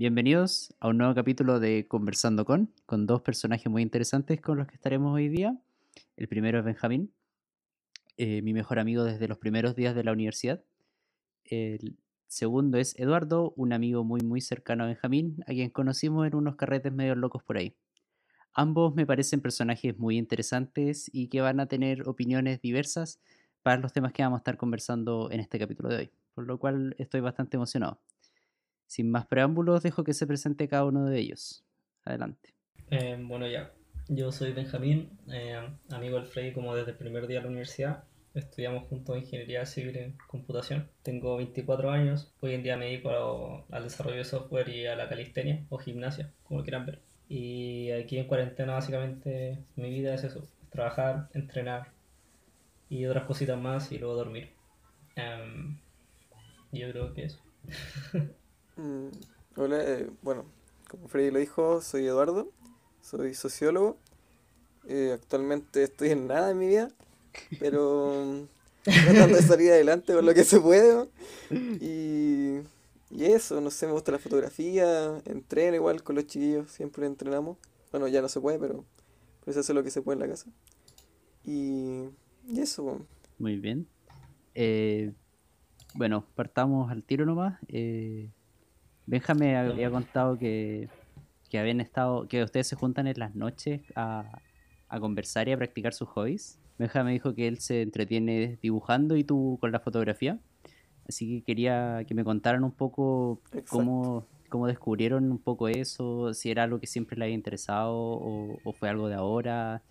Bienvenidos a un nuevo capítulo de Conversando con, con dos personajes muy interesantes con los que estaremos hoy día. El primero es Benjamín, eh, mi mejor amigo desde los primeros días de la universidad. El segundo es Eduardo, un amigo muy muy cercano a Benjamín, a quien conocimos en unos carretes medio locos por ahí. Ambos me parecen personajes muy interesantes y que van a tener opiniones diversas para los temas que vamos a estar conversando en este capítulo de hoy, por lo cual estoy bastante emocionado. Sin más preámbulos, dejo que se presente cada uno de ellos. Adelante. Eh, bueno, ya. Yo soy Benjamín, eh, amigo del Frey como desde el primer día de la universidad. Estudiamos juntos Ingeniería Civil en Computación. Tengo 24 años. Hoy en día me dedico al desarrollo de software y a la calistenia o gimnasia, como quieran ver. Y aquí en cuarentena básicamente mi vida es eso. Trabajar, entrenar y otras cositas más y luego dormir. Em, yo creo que eso. Mm, hola, eh, bueno, como Freddy lo dijo, soy Eduardo, soy sociólogo. Eh, actualmente estoy en nada en mi vida, pero tratando de salir adelante con lo que se puede. Y, y eso, no sé, me gusta la fotografía, entreno igual con los chiquillos, siempre entrenamos. Bueno, ya no se puede, pero, se hace lo que se puede en la casa. Y, y eso. Muy bien. Eh, bueno, partamos al tiro nomás. Eh, Benjamín había contado que, que habían estado, que ustedes se juntan en las noches a, a conversar y a practicar sus hobbies. Benja me dijo que él se entretiene dibujando y tú con la fotografía. Así que quería que me contaran un poco cómo, cómo, descubrieron un poco eso, si era algo que siempre le había interesado o, o fue algo de ahora,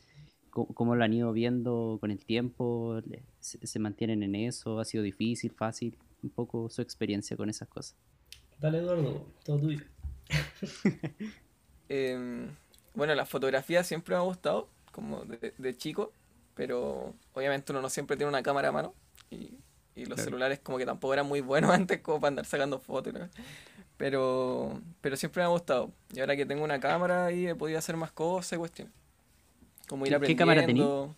cómo, cómo, lo han ido viendo con el tiempo, se, se mantienen en eso, ha sido difícil, fácil, un poco su experiencia con esas cosas. Dale, Eduardo, todo tuyo. eh, bueno, la fotografía siempre me ha gustado, como de, de, chico, pero obviamente uno no siempre tiene una cámara a mano y, y los claro. celulares como que tampoco eran muy buenos antes como para andar sacando fotos. ¿no? Pero, pero siempre me ha gustado. Y ahora que tengo una cámara ahí he podido hacer más cosas y cuestiones. Como ir ¿Qué, aprendiendo. ¿Qué cámara tenías?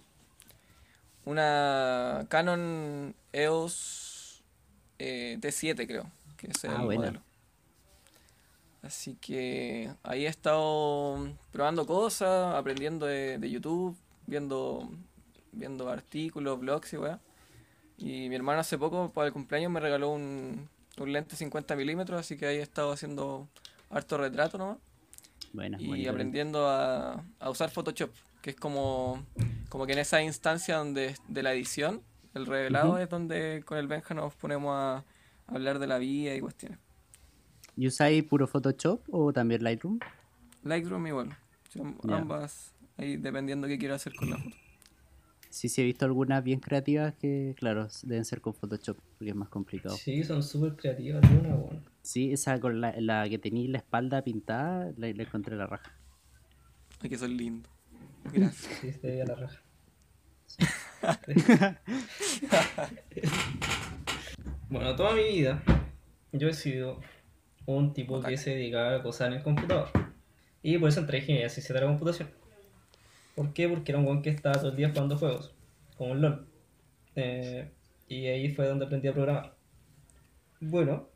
Una Canon EOS eh, T7 creo, que es el ah, bueno. modelo. Así que ahí he estado probando cosas, aprendiendo de, de YouTube, viendo, viendo artículos, blogs y weá. Y mi hermano hace poco, para el cumpleaños, me regaló un, un lente 50 milímetros, así que ahí he estado haciendo harto retrato nomás. Buena, y aprendiendo a, a, usar Photoshop, que es como, como que en esa instancia donde de la edición, el revelado uh -huh. es donde con el Benja nos ponemos a hablar de la vida y cuestiones. ¿Y usáis puro Photoshop o también Lightroom? Lightroom igual. Yeah. Ambas, ahí dependiendo qué quiero hacer con la foto. Sí, sí, he visto algunas bien creativas que, claro, deben ser con Photoshop, porque es más complicado. Sí, son súper creativas, una bueno. Sí, esa con la, la que tenéis la espalda pintada, la, la, encontré la raja. Ay, que son lindos. Gracias. Sí, se veía la raja. bueno, toda mi vida yo he sido un tipo que se dedicaba a cosas en el computador. Y por eso entré en ingeniería ciencia de la computación. ¿Por qué? Porque era un buen que estaba todo el día jugando juegos, como el LOL. Eh, y ahí fue donde aprendí a programar. Bueno,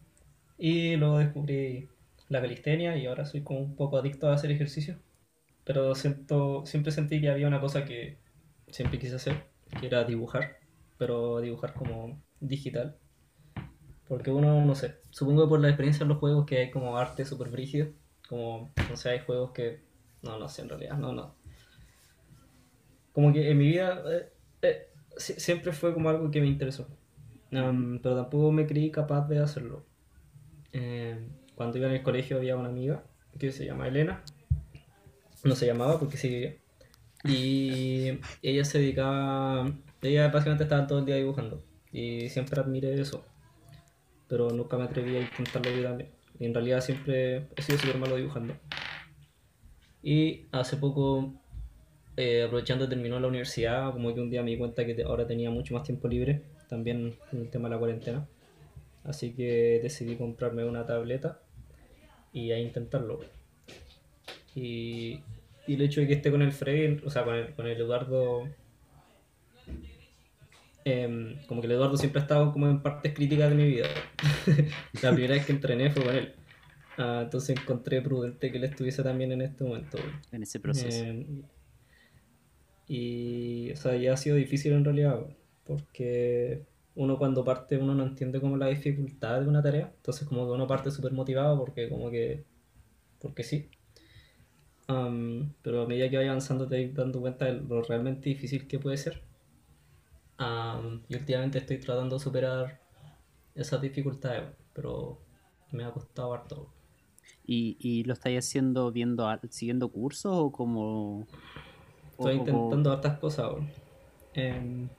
y luego descubrí la calistenia y ahora soy como un poco adicto a hacer ejercicio. Pero siento, siempre sentí que había una cosa que siempre quise hacer, que era dibujar, pero dibujar como digital. Porque uno, no sé, supongo por la experiencia en los juegos que hay como arte súper brígido, como, no sé, hay juegos que, no, no sé, en realidad, no, no. Como que en mi vida eh, eh, siempre fue como algo que me interesó, um, pero tampoco me creí capaz de hacerlo. Eh, cuando iba en el colegio había una amiga que se llama Elena, no se llamaba porque sí vivía, y ella se dedicaba, ella básicamente estaba todo el día dibujando, y siempre admiré eso pero nunca me atreví a intentarlo yo. Y en realidad siempre he sido súper malo dibujando. Y hace poco, eh, aprovechando terminó la universidad, como que un día me di cuenta que ahora tenía mucho más tiempo libre, también con el tema de la cuarentena. Así que decidí comprarme una tableta y a intentarlo. Y, y el hecho de que esté con el Freddy, o sea, con el, con el Eduardo eh, como que el Eduardo siempre ha estado como en partes críticas de mi vida. la primera vez que entrené fue con él. Ah, entonces encontré prudente que él estuviese también en este momento. weón. En ese proceso. Eh, y, o sea, ya ha sido difícil en realidad, weón, porque uno cuando parte, uno no entiende como la dificultad de una tarea, entonces como que uno parte súper motivado porque como que, porque sí. Am, pero a medida que vaya avanzando te vas dando cuenta de lo realmente difícil que puede ser. Am, y últimamente estoy tratando de superar esas dificultades, pero me ha costado harto. ¿Y, y lo estáis haciendo viendo, siguiendo cursos o como... o Estoy como- intentando hartas cosas. Em,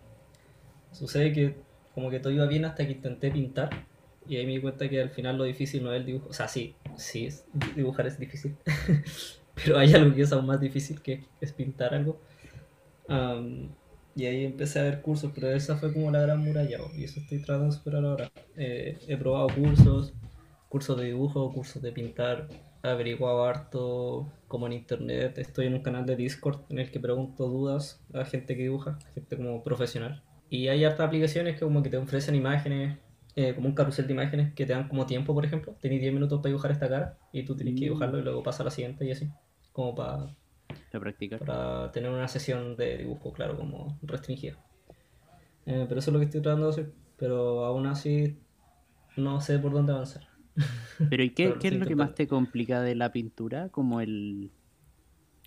sucede que como que todo iba bien hasta que intenté pintar y ahí me di cuenta que al final lo difícil no es el dibujo. O sea, sí, sí, es- dibujar es difícil. Pero hay algo que es aún más difícil que es pintar algo. Am, y ahí empecé a ver cursos, pero esa fue como la gran muralla, y eso estoy tratando de superar ahora. Eh, he probado cursos, cursos de dibujo, cursos de pintar, he averiguado harto como en internet, estoy en un canal de Discord en el que pregunto dudas a gente que dibuja, gente como profesional. Y hay hartas aplicaciones que como que te ofrecen imágenes, eh, como un carrusel de imágenes que te dan como tiempo, por ejemplo. Tenés 10 minutos para dibujar esta cara y tú tienes que dibujarlo y luego pasa a la siguiente y así. Como para para practicar? para tener una sesión de dibujo, claro, como restringida. Eh, pero eso es lo que estoy tratando de hacer. Pero aún así no sé por dónde avanzar. Pero ¿y qué, Pero lo qué es lo que más te complica de la pintura? Como el...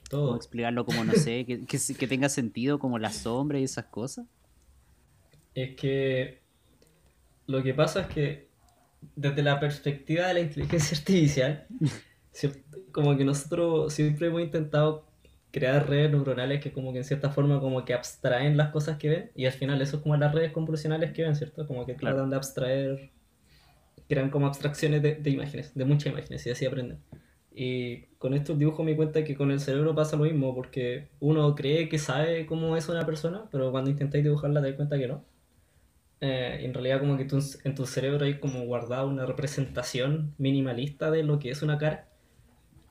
¿Cómo Todo. explicarlo? Como, no sé, que, que, que tenga sentido como la sombra y esas cosas. Es que lo que pasa es que desde la perspectiva de la inteligencia artificial, como que nosotros siempre hemos intentado crear redes neuronales que como que en cierta forma como que abstraen las cosas que ven y al final eso es como las redes convolucionales que ven, ¿cierto? Como que Claro. tratan de abstraer, crean como abstracciones de, de imágenes, de muchas imágenes y así aprenden. Y con esto el dibujo me di cuenta que con el cerebro pasa lo mismo, porque uno cree que sabe cómo es una persona, pero cuando intentáis dibujarla te das cuenta que no. Eh, en realidad como que tú, en tu cerebro hay como guardado una representación minimalista de lo que es una cara,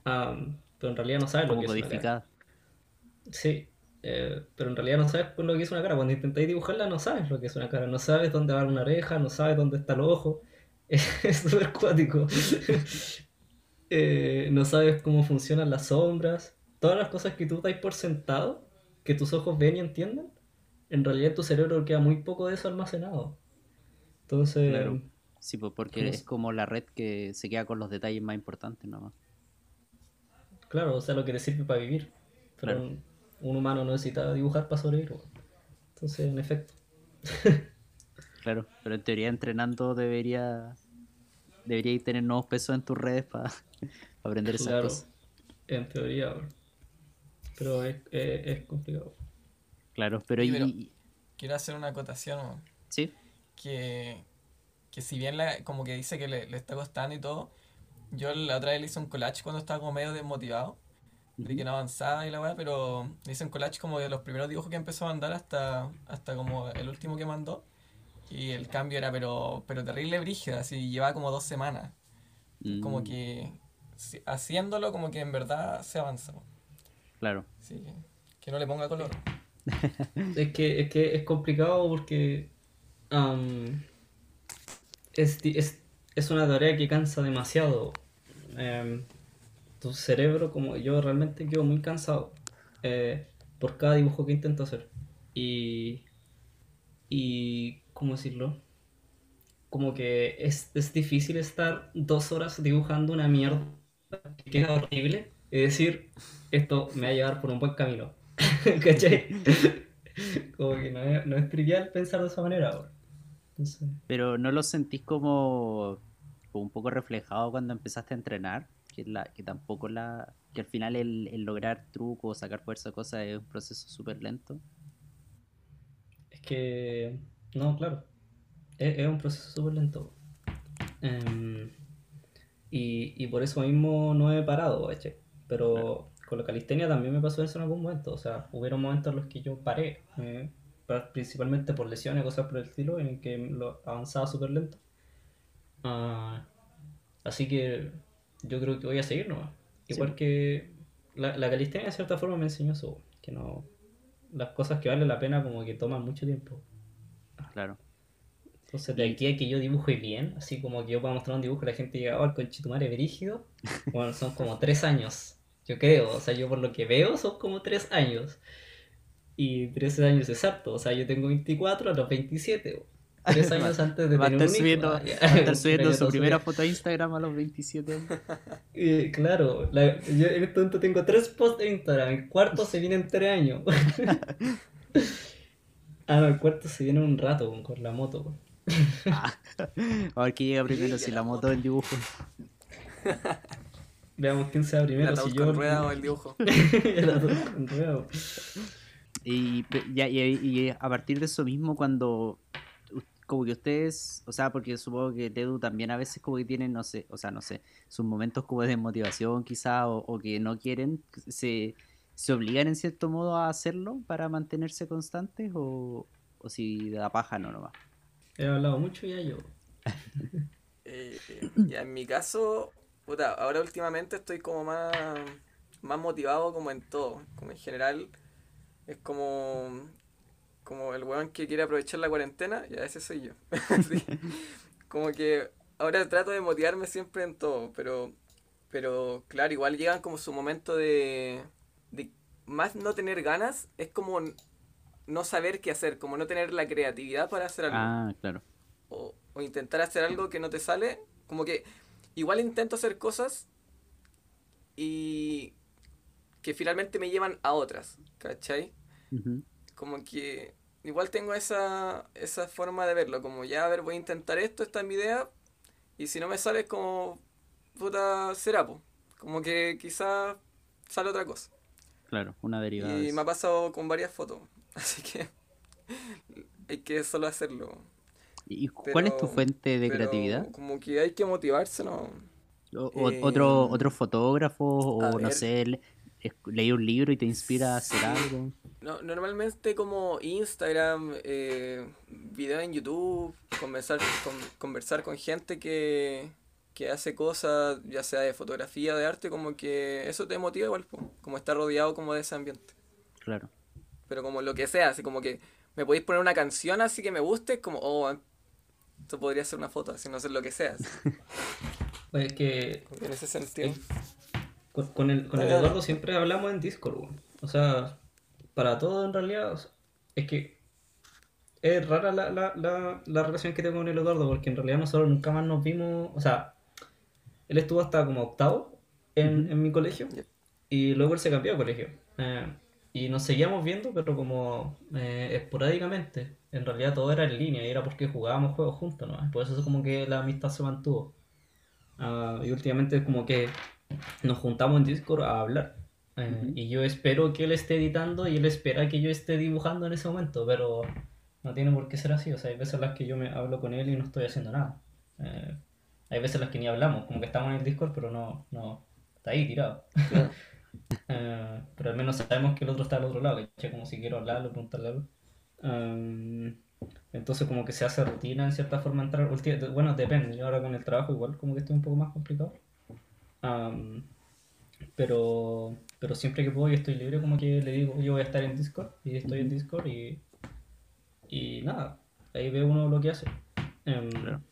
Am, pero en realidad no sabes lo que es una cara. Sí, eh, pero en realidad no sabes lo que es una cara. Cuando intentáis dibujarla no sabes lo que es una cara. No sabes dónde va una oreja, no sabes dónde está el ojo. Es súper cuático. Eh, no sabes cómo funcionan las sombras. Todas las cosas que tú dais por sentado, que tus ojos ven y entienden, en realidad en tu cerebro queda muy poco de eso almacenado. Entonces, Claro. Sí, pues porque ¿Cómo es como la red que se queda con los detalles más importantes nomás. claro, o sea, lo que te sirve para vivir. Pero Claro. Un, humano no necesita dibujar para sobrevivir. Entonces, en efecto. Claro, pero en teoría entrenando debería deberíais tener nuevos pesos en tus redes para aprender esas Claro, cosas. en teoría, bro. pero es, es, es complicado. Claro, pero Sí, y, pero- y- Quiero hacer una acotación, sí, que, que si bien la- como que dice que le, le está costando y todo, yo la otra vez le hice un collage cuando estaba como medio desmotivado, de que no avanzaba y la weá, pero un collage como de los primeros dibujos que empezó a mandar hasta, hasta como el último que mandó. Y el cambio era pero, pero terrible brígido, así llevaba como dos semanas. Como Mm, que si- haciéndolo como que en verdad se avanza. weón. claro, Así que, no le ponga color. Es que es, que es complicado porque am, es, es, es una tarea que cansa demasiado. Em, tu cerebro, como yo realmente quedo muy cansado eh, por cada dibujo que intento hacer. Y, y ¿cómo decirlo? Como que es, es difícil estar dos horas dibujando una mierda que queda horrible y decir, esto me va a llevar por un buen camino. ¿Cachai? Como que no es, no es trivial pensar de esa manera. Entonces, pero no lo sentís como, como un poco reflejado cuando empezaste a entrenar, que, la, que tampoco la, que al final el, el lograr trucos, sacar fuerza, cosas es un proceso súper lento. es que, no, claro, es, es un proceso súper lento. Em, y, y por eso mismo no he parado, ¿cachai? Pero con la calistenia también me pasó eso en algún momento. O sea, hubieron momentos en los que yo paré, eh, pa- principalmente por lesiones, cosas por el estilo, en que lo avanzaba súper lento. Ah, así que yo creo que voy a seguir nomás. Sí. Igual que la, la calistenia de cierta forma me enseñó eso, que no las cosas que valen la pena como que toman mucho tiempo. Claro. Entonces, de aquí a que yo dibuje bien, así como que yo pueda mostrar un dibujo la gente diga, oh, el conchetumare brígido, bueno, son como tres años, yo creo. O sea, yo por lo que veo son como tres años. Y tres años exacto. O sea, yo tengo 24 a los 27. Tres años antes de Va tener estar un hijo. subiendo, va a estar subiendo su primera foto a Instagram a los 27 años. Eh, claro, la- yo en este momento tengo tres posts de Instagram. El cuarto se viene en tres años. ah, no, el cuarto se viene en un rato con, con la moto. A ver quién llega primero, si la la moto o el dibujo. Veamos quién sea primero. ataúd Si yo con rueda o el dibujo. Con rueda. Y, y, y a partir de eso mismo, cuando como que ustedes, o sea, porque supongo que Tedu también a veces como que tienen, no sé, o sea, no sé, sus momentos como de desmotivación quizá, o, o que no quieren, se, se obligan en cierto modo a hacerlo para mantenerse constantes, o, o si da paja no nomás. He hablado mucho ya yo. Eh, eh, ya en mi caso, puta, ahora últimamente estoy como más, más motivado como en todo. Como en general, es como, como el weón que quiere aprovechar la cuarentena, ya ese soy yo. Sí. Como que ahora trato de motivarme siempre en todo, pero, pero claro, igual llegan como su momento de, de más no tener ganas, es como no saber qué hacer, como no tener la creatividad para hacer algo Ah, claro. o, o intentar hacer algo que no te sale, como que igual intento hacer cosas y que finalmente me llevan a otras, ¿cachai? Como que igual tengo esa, esa forma de verlo, como ya, a ver, voy a intentar esto, esta es mi idea, y si no me sale es como, puta, será, po. Como que quizás sale otra cosa. Claro, una derivada. de Y me ha pasado con varias fotos, así que hay que solo hacerlo. ¿Y cuál es tu fuente de creatividad? Como que hay que motivarse, ¿no? O- o- Eh, otro, otro fotógrafo, o no sé, le- leí un libro y te inspira a hacer algo. No, normalmente como Instagram, eh, video en YouTube, conversar con, conversar con gente que, que hace cosas, ya sea de fotografía, de arte, como que eso te motiva igual, po, como estar rodeado como de ese ambiente. Claro. Pero como lo que sea, así como que me podéis poner una canción así que me guste, como, oh, esto podría ser una foto, así no sé lo que sea. Pues es que en ese sentido. Con, con el, con el. Eduardo siempre hablamos en Discord. O sea, para todo en realidad, o sea, es que es rara la, la, la, la relación que tengo con el Eduardo, porque en realidad nosotros nunca más nos vimos, o sea, él estuvo hasta como octavo en, Ujú. en mi colegio, y luego él se cambió de colegio. Eh, y nos seguíamos viendo, pero como eh, esporádicamente. En realidad todo era en línea y era porque jugábamos juegos juntos, ¿no? Por eso es como que la amistad se mantuvo. Ah, y últimamente como que nos juntamos en Discord a hablar. Eh, Ujú. Y yo espero que él esté editando y él espera que yo esté dibujando en ese momento, pero no tiene por qué ser así. O sea, hay veces en las que yo me hablo con él y no estoy haciendo nada. Eh, hay veces en las que ni hablamos, como que estamos en el Discord, pero no, no, está ahí tirado. Claro. Eh, pero al menos sabemos que el otro está al otro lado, ¿cachai? Como si quiero hablarle, preguntarle algo. Um, entonces como que se hace rutina en cierta forma entrar. Bueno, depende, yo ahora con el trabajo igual como que estoy un poco más complicado. Um, pero, pero siempre que puedo y estoy libre como que le digo, yo voy a estar en Discord y estoy en Discord y, y nada, ahí ve uno lo que hace. Em, Claro.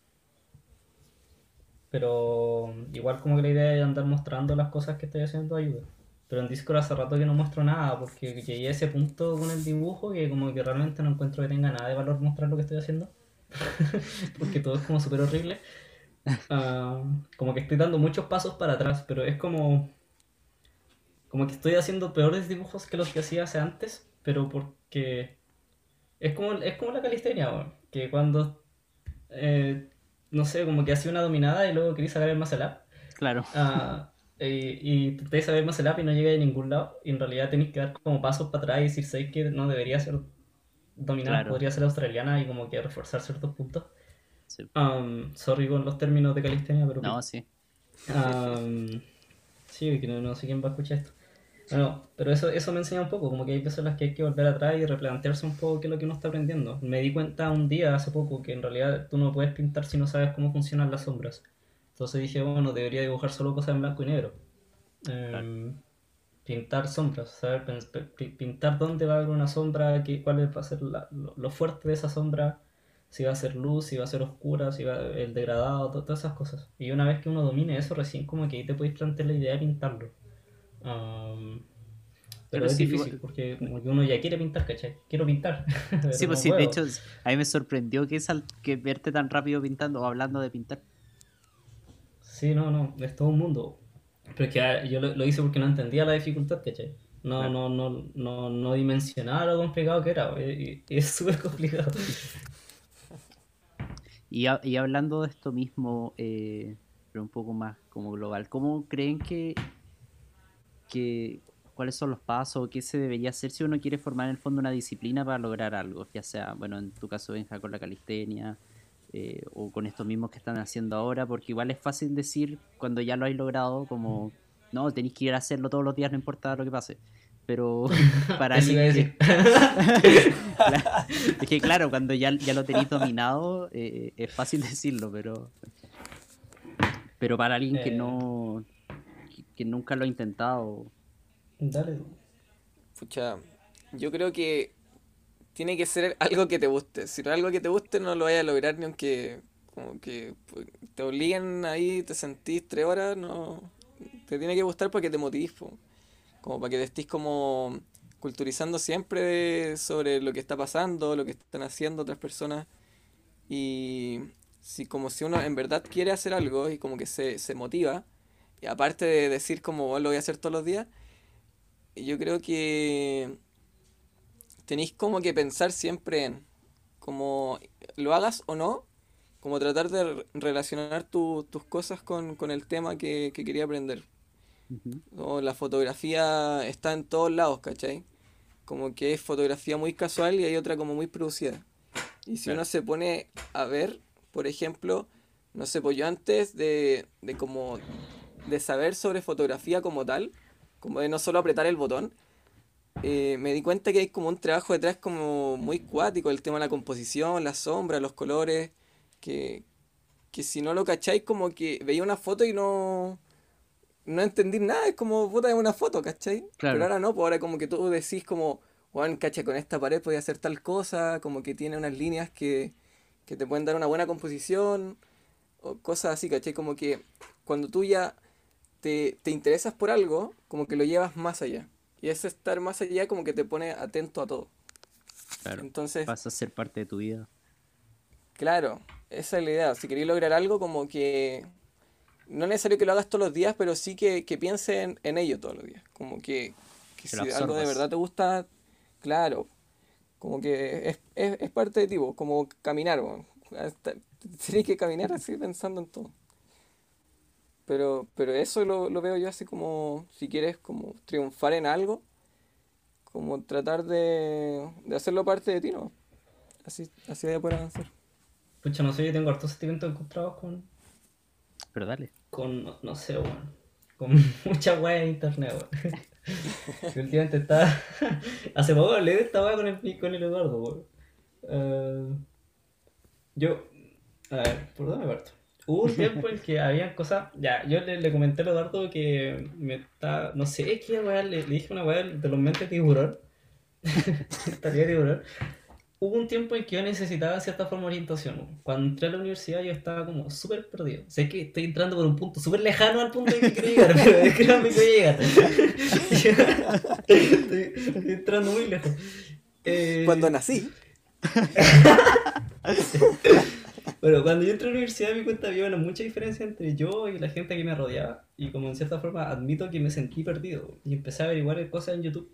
Pero igual como que la idea es andar mostrando las cosas que estoy haciendo ayuda. Pero en Discord hace rato que no muestro nada porque llegué a ese punto con el dibujo que como que realmente no encuentro que tenga nada de valor mostrar lo que estoy haciendo. porque todo es como súper horrible. Ah, como que estoy dando muchos pasos para atrás, pero es como... Como que estoy haciendo peores dibujos que los que hacía hace antes, pero porque... Es como, es como la calistenia, weón, que cuando... eh, no sé, como que hacía una dominada y luego quería sacar el muscle up. Claro. Ah, y, saber muscle up y no llegué a ningún lado. Y en realidad tenéis que dar como pasos para atrás y decir, sé que no debería ser dominada, Claro. podría ser australiana y como que reforzar ciertos puntos. Sí. Um, sorry con los términos de calistenia, pero... No, sí. Um, sí, que no, no sé quién va a escuchar esto. Bueno, pero eso, eso me enseña un poco, como que hay veces en las que hay que volver atrás y replantearse un poco qué es lo que uno está aprendiendo. Me di cuenta un día, hace poco, que en realidad tú no puedes pintar si no sabes cómo funcionan las sombras. Entonces dije, bueno, debería dibujar solo cosas en blanco y negro. Em, Pintar sombras, saber pintar dónde va a haber una sombra, qué, cuál va a ser la- lo, lo fuerte de esa sombra, si va a ser luz, si va a ser oscura, si va el degradado, to- todas esas cosas. Y una vez que uno domine eso, recién como que ahí te podéis plantear la idea de pintarlo. Pero Pero es sí, difícil igual- porque como que uno ya quiere pintar, ¿cachai? Quiero pintar. Sí, pues sí, de hecho, a mí me sorprendió que, sal- que verte tan rápido pintando o hablando de pintar. Sí, no, no, es todo un mundo. Pero es que ah, yo lo, lo hice porque no entendía la dificultad, ¿cachai? No, Claro. no, no, no, no dimensionaba lo complicado que era, y, y es súper complicado. Y, ha- y hablando de esto mismo, eh, pero un poco más como global, ¿cómo creen que, que cuáles son los pasos, qué se debería hacer si uno quiere formar en el fondo una disciplina para lograr algo? Ya sea, bueno, en tu caso, Benja, con la calistenia, eh, o con estos mismos que están haciendo ahora, porque igual es fácil decir cuando ya lo hay logrado, como, no, tenéis que ir a hacerlo todos los días, no importa lo que pase. Pero para alguien que, es que claro, cuando ya, ya lo tenéis dominado, eh, es fácil decirlo, pero. Pero para alguien que Eh. no. Que- nunca lo ha intentado. Dale. Pucha, yo creo que tiene que ser algo que te guste. Si no es algo que te guste, no lo vayas a lograr ni aunque como que pues, te obliguen ahí, te sentís tres horas, no. Te tiene que gustar para que te motivís, po. Como para que te estés como culturizando siempre de- sobre lo que está pasando, lo que están haciendo otras personas. Y si como si uno en verdad quiere hacer algo y como que se, se motiva, y aparte de decir como "Oh, lo voy a hacer todos los días, yo creo que tenéis como que pensar siempre en como lo hagas o no, como tratar de re- relacionar tu- tus cosas con, con el tema que, que quería aprender. O la fotografía está en todos lados, ¿cachai? Como que es fotografía muy casual y hay otra como muy producida. Y si Claro. uno se pone a ver, por ejemplo, no sé, pues yo antes de, de como de saber sobre fotografía como tal, como de no solo apretar el botón, eh, me di cuenta que hay como un trabajo detrás como muy cuático, el tema de la composición, la sombra, los colores, que, que si no lo cacháis como que veía una foto y no, no entendí nada, es como puta de una foto, ¿cachai? Claro. Pero ahora no, pues ahora como que tú decís como, Juan, cacha, con esta pared podía hacer tal cosa, como que tiene unas líneas que, que te pueden dar una buena composición, o cosas así, ¿cachai? Como que cuando tú ya te, te interesas por algo, como que lo llevas más allá. Y ese estar más allá como que te pone atento a todo. Claro. Entonces, Pasa a ser parte de tu vida. Claro, esa es la idea. Si queréis lograr algo, como que no es necesario que lo hagas todos los días, pero sí que, que pienses en, en ello todos los días. Como que, si algo de verdad te gusta, claro, como que es, es, es parte de ti, como caminar. Tienes que caminar así pensando en todo. Pero, pero eso lo, lo veo yo así como, si quieres como triunfar en algo, como tratar de, de hacerlo parte de ti, ¿no? Así, así de poder avanzar. Pucha, no sé, yo tengo hartos sentimientos encontrados con, Pero dale. con, no, no sé, weón. Con mucha weá en internet, weón. Que últimamente está. Hace poco hablé de esta weá con el, con el Eduardo, weón. Eh, yo. A ver, ¿por dónde me parto? Hubo un tiempo en que había cosas. Ya, yo le, le comenté a Eduardo que me está. No sé qué weá, le, le dije una weá de los mentes tiburón. Estaría tiburón. Hubo un tiempo en que yo necesitaba cierta forma de orientación. Cuando entré a la universidad yo estaba como súper perdido. Sé que estoy entrando por un punto súper lejano al punto en que quiero llegar, pero créanme que voy a llegar. estoy, estoy entrando muy lejos. Eh, Cuando nací, Bueno, cuando yo entré a la universidad me di cuenta había una mucha diferencia entre yo y la gente que me rodeaba. Y como en cierta forma admito que me sentí perdido. Y empecé a averiguar cosas en YouTube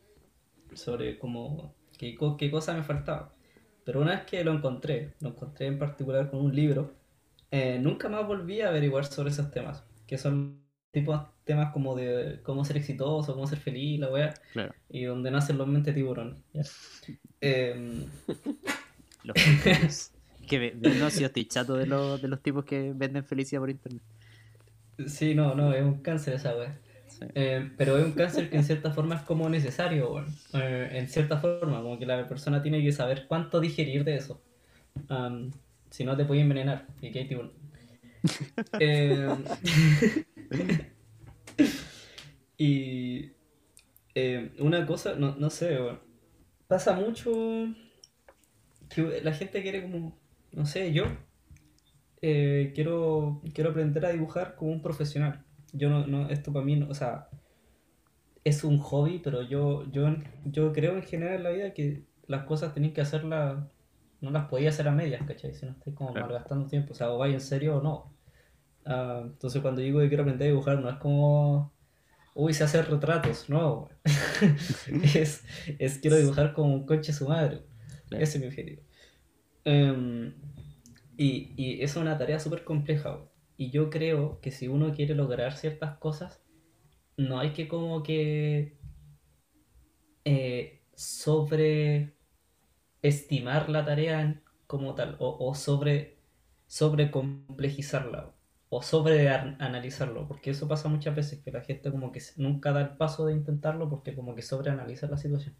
sobre cómo, qué, qué cosa me faltaba. Pero una vez que lo encontré, lo encontré en particular con un libro, eh, nunca más volví a averiguar sobre esos temas. Que son tipos temas como de cómo ser exitoso, cómo ser feliz, la wea. Claro. Y donde nacen los mentes tiburón. ¿ya? Em, Los que no, si yo estoy chato de los, de los tipos que venden felicidad por internet. sí, no, no, es un cáncer esa. Sí. Eh, pero es un cáncer que en cierta forma es como necesario, weón. Eh, en cierta forma, como que la persona tiene que saber cuánto digerir de eso. Si no te puede envenenar. Y hay tiburón. Eh, y una cosa, no, no sé, weón. Pasa mucho que la gente quiere como no sé, yo eh, quiero, quiero aprender a dibujar como un profesional. Yo no, no esto para mí, no- o sea, es un hobby, pero yo, yo, yo creo en general en la vida que las cosas tenéis que hacerlas, no las podía hacer a medias, ¿cachai? Si no estáis como Claro. malgastando tiempo, o sea, o vais en serio o no. Ah, entonces cuando digo que quiero aprender a dibujar, no es como, uy, sé hacer retratos, no. es, es quiero dibujar como un coche su madre. Claro. Ese es mi objetivo. Em, y, y es una tarea súper compleja. Y yo creo que si uno quiere lograr ciertas cosas, no hay que como que eh, sobreestimar la tarea como tal, o, o sobre, sobre complejizarla, o sobre an- analizarlo, porque eso pasa muchas veces, que la gente como que nunca da el paso de intentarlo porque como que sobreanaliza la situación.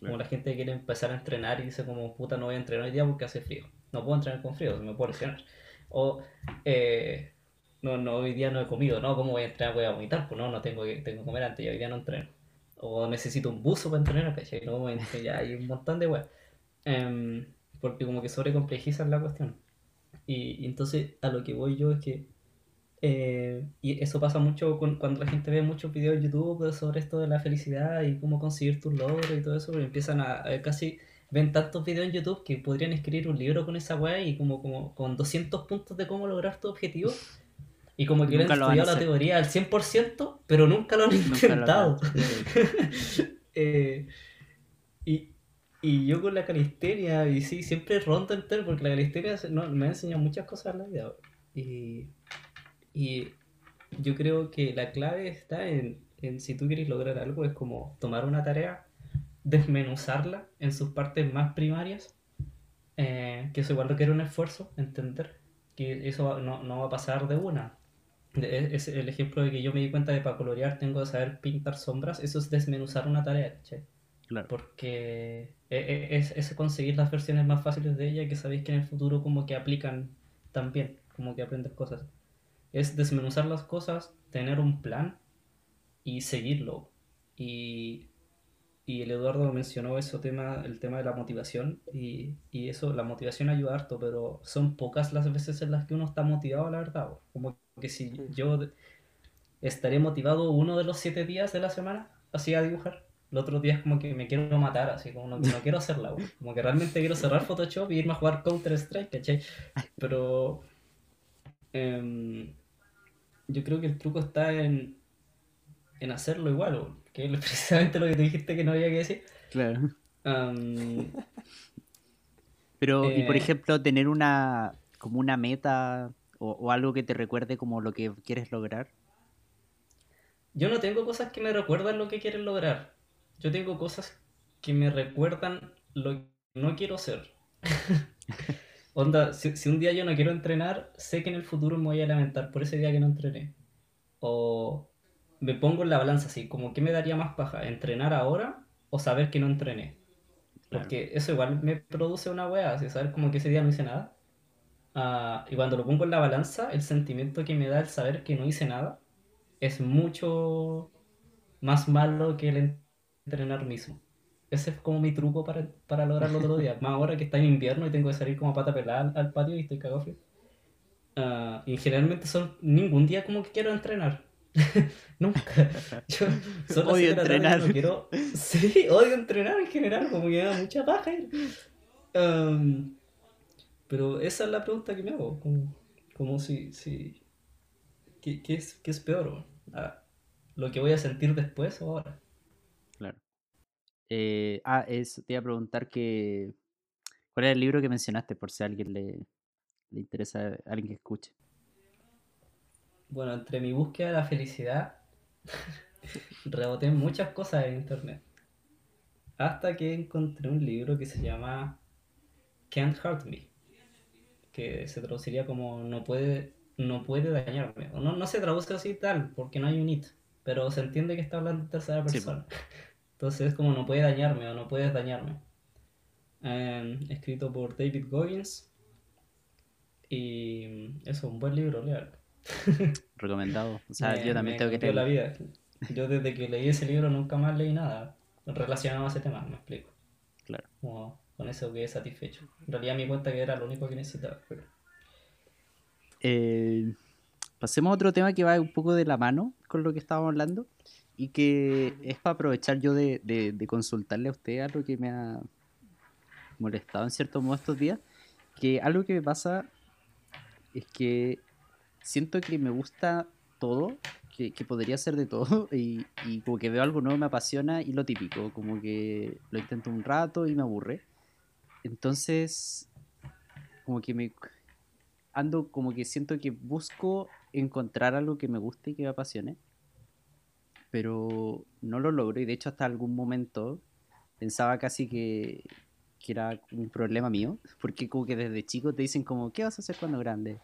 Como la gente quiere empezar a entrenar y dice como, puta, no voy a entrenar hoy día porque hace frío. No puedo entrenar con frío, me puedo lesionar. O, eh, no, no, hoy día no he comido, ¿no? ¿Cómo voy a entrenar? Voy a vomitar, pues no, no tengo que, tengo que comer antes y hoy día no entreno. O necesito un buzo para entrenar, ¿cachai? No, ya hay un montón de weas. Em, porque como que sobrecomplejizan la cuestión. Y, y entonces a lo que voy yo es que eh, y eso pasa mucho con- cuando la gente ve muchos videos en YouTube de- sobre esto de la felicidad y cómo conseguir tus logros y todo eso, pero empiezan a, a casi ven tantos videos en YouTube que podrían escribir un libro con esa weá y como, como con 200 puntos de cómo lograr tu objetivo. Y como que Nunca han estudiado la teoría al 100%, pero nunca lo han lo intentado. Eh, y, y yo con la calistenia, y sí, siempre rondo entero, porque la calistenia no, me ha enseñado muchas cosas en la vida. Y, y yo creo que la clave está en, en si tú quieres lograr algo, es como tomar una tarea, desmenuzarla en sus partes más primarias, eh, que eso igual requiere un esfuerzo, entender que eso no, no va a pasar de una. De- Es el ejemplo de que yo me di cuenta de para colorear tengo que saber pintar sombras, eso es desmenuzar una tarea, ¿cachai? Claro. Porque e- e- es, es conseguir las versiones más fáciles de ella que sabéis que en el futuro como que aplican también, como que aprendes cosas. Es desmenuzar las cosas, tener un plan y seguirlo. Y, y el Eduardo mencionó eso tema, el tema de la motivación y, y eso, la motivación ayuda harto, pero son pocas las veces en las que uno está motivado, la verdad. bo. Como que si yo estaré motivado uno de los siete días de la semana, así a dibujar. Los otros días como que me quiero matar, así como no, no quiero hacerla, bo. como que realmente quiero cerrar Photoshop y irme a jugar Counter Strike, ¿cachai? Pero em, yo creo que el truco está en, en hacerlo igual, que es precisamente lo que tú dijiste que no había que decir. Claro. Pero, y por Eh, ejemplo, tener una, como una meta o, o algo que te recuerde como lo que quieres lograr. Yo no tengo cosas que me recuerdan lo que quieren lograr. Yo tengo cosas que me recuerdan lo que no quiero ser. Onda, si, si un día yo no quiero entrenar, sé que en el futuro me voy a lamentar por ese día que no entrené. O me pongo en la balanza así, como que me daría más paja, entrenar ahora o saber que no entrené. Claro. Porque eso igual me produce una wea, así, saber como que ese día no hice nada. Ah, y cuando lo pongo en la balanza, el sentimiento que me da el saber que no hice nada es mucho más malo que el entrenar mismo. Ese es como mi truco para, para lograrlo los días. Más ahora que está en invierno y tengo que salir como a pata pelada al, al patio y estoy cagado frío. Ah, y generalmente son ningún día como que quiero entrenar. Nunca. Yo solo Odio entrenar. no quiero... Sí, odio entrenar en general, como que me da mucha paja. Am, pero esa es la pregunta que me hago. Como, como si, si... ¿Qué, qué es, qué es peor? Ah, ¿Lo que voy a sentir después o ahora? Eh, ah, eso, te iba a preguntar que. ¿Cuál es el libro que mencionaste? Por si a alguien le, le interesa, a alguien que escuche. Bueno, entre mi búsqueda de la felicidad, reboté muchas cosas en internet. Hasta que encontré un libro que se llama Can't Hurt Me, que se traduciría como no puede, no puede dañarme. O no, no se traduce así tal, porque no hay un it, pero se entiende que está hablando en tercera Sí, persona. Entonces es como no puede dañarme o no puedes dañarme. Em, escrito por David Goggins. Y eso es un buen libro, léalo. Recomendado. O sea, Me- yo también me tengo que la vida. Yo desde que leí ese libro nunca más leí nada relacionado a ese tema, me explico. Claro. Como con eso quedé satisfecho. En realidad mi cuenta que era lo único que necesitaba. Pero... Eh, pasemos a otro tema que va un poco de la mano con lo que estábamos hablando y que es para aprovechar yo de, de, de consultarle a usted algo que me ha molestado en cierto modo estos días, que algo que me pasa es que siento que me gusta todo, que, que podría ser de todo, y, y como que veo algo nuevo me apasiona y lo típico, como que lo intento un rato y me aburre. Entonces, como que me ando como que siento que busco encontrar algo que me guste y que me apasione, pero no lo logro y de hecho hasta algún momento pensaba casi que, que era un problema mío, porque como que desde chico te dicen como, ¿qué vas a hacer cuando grande?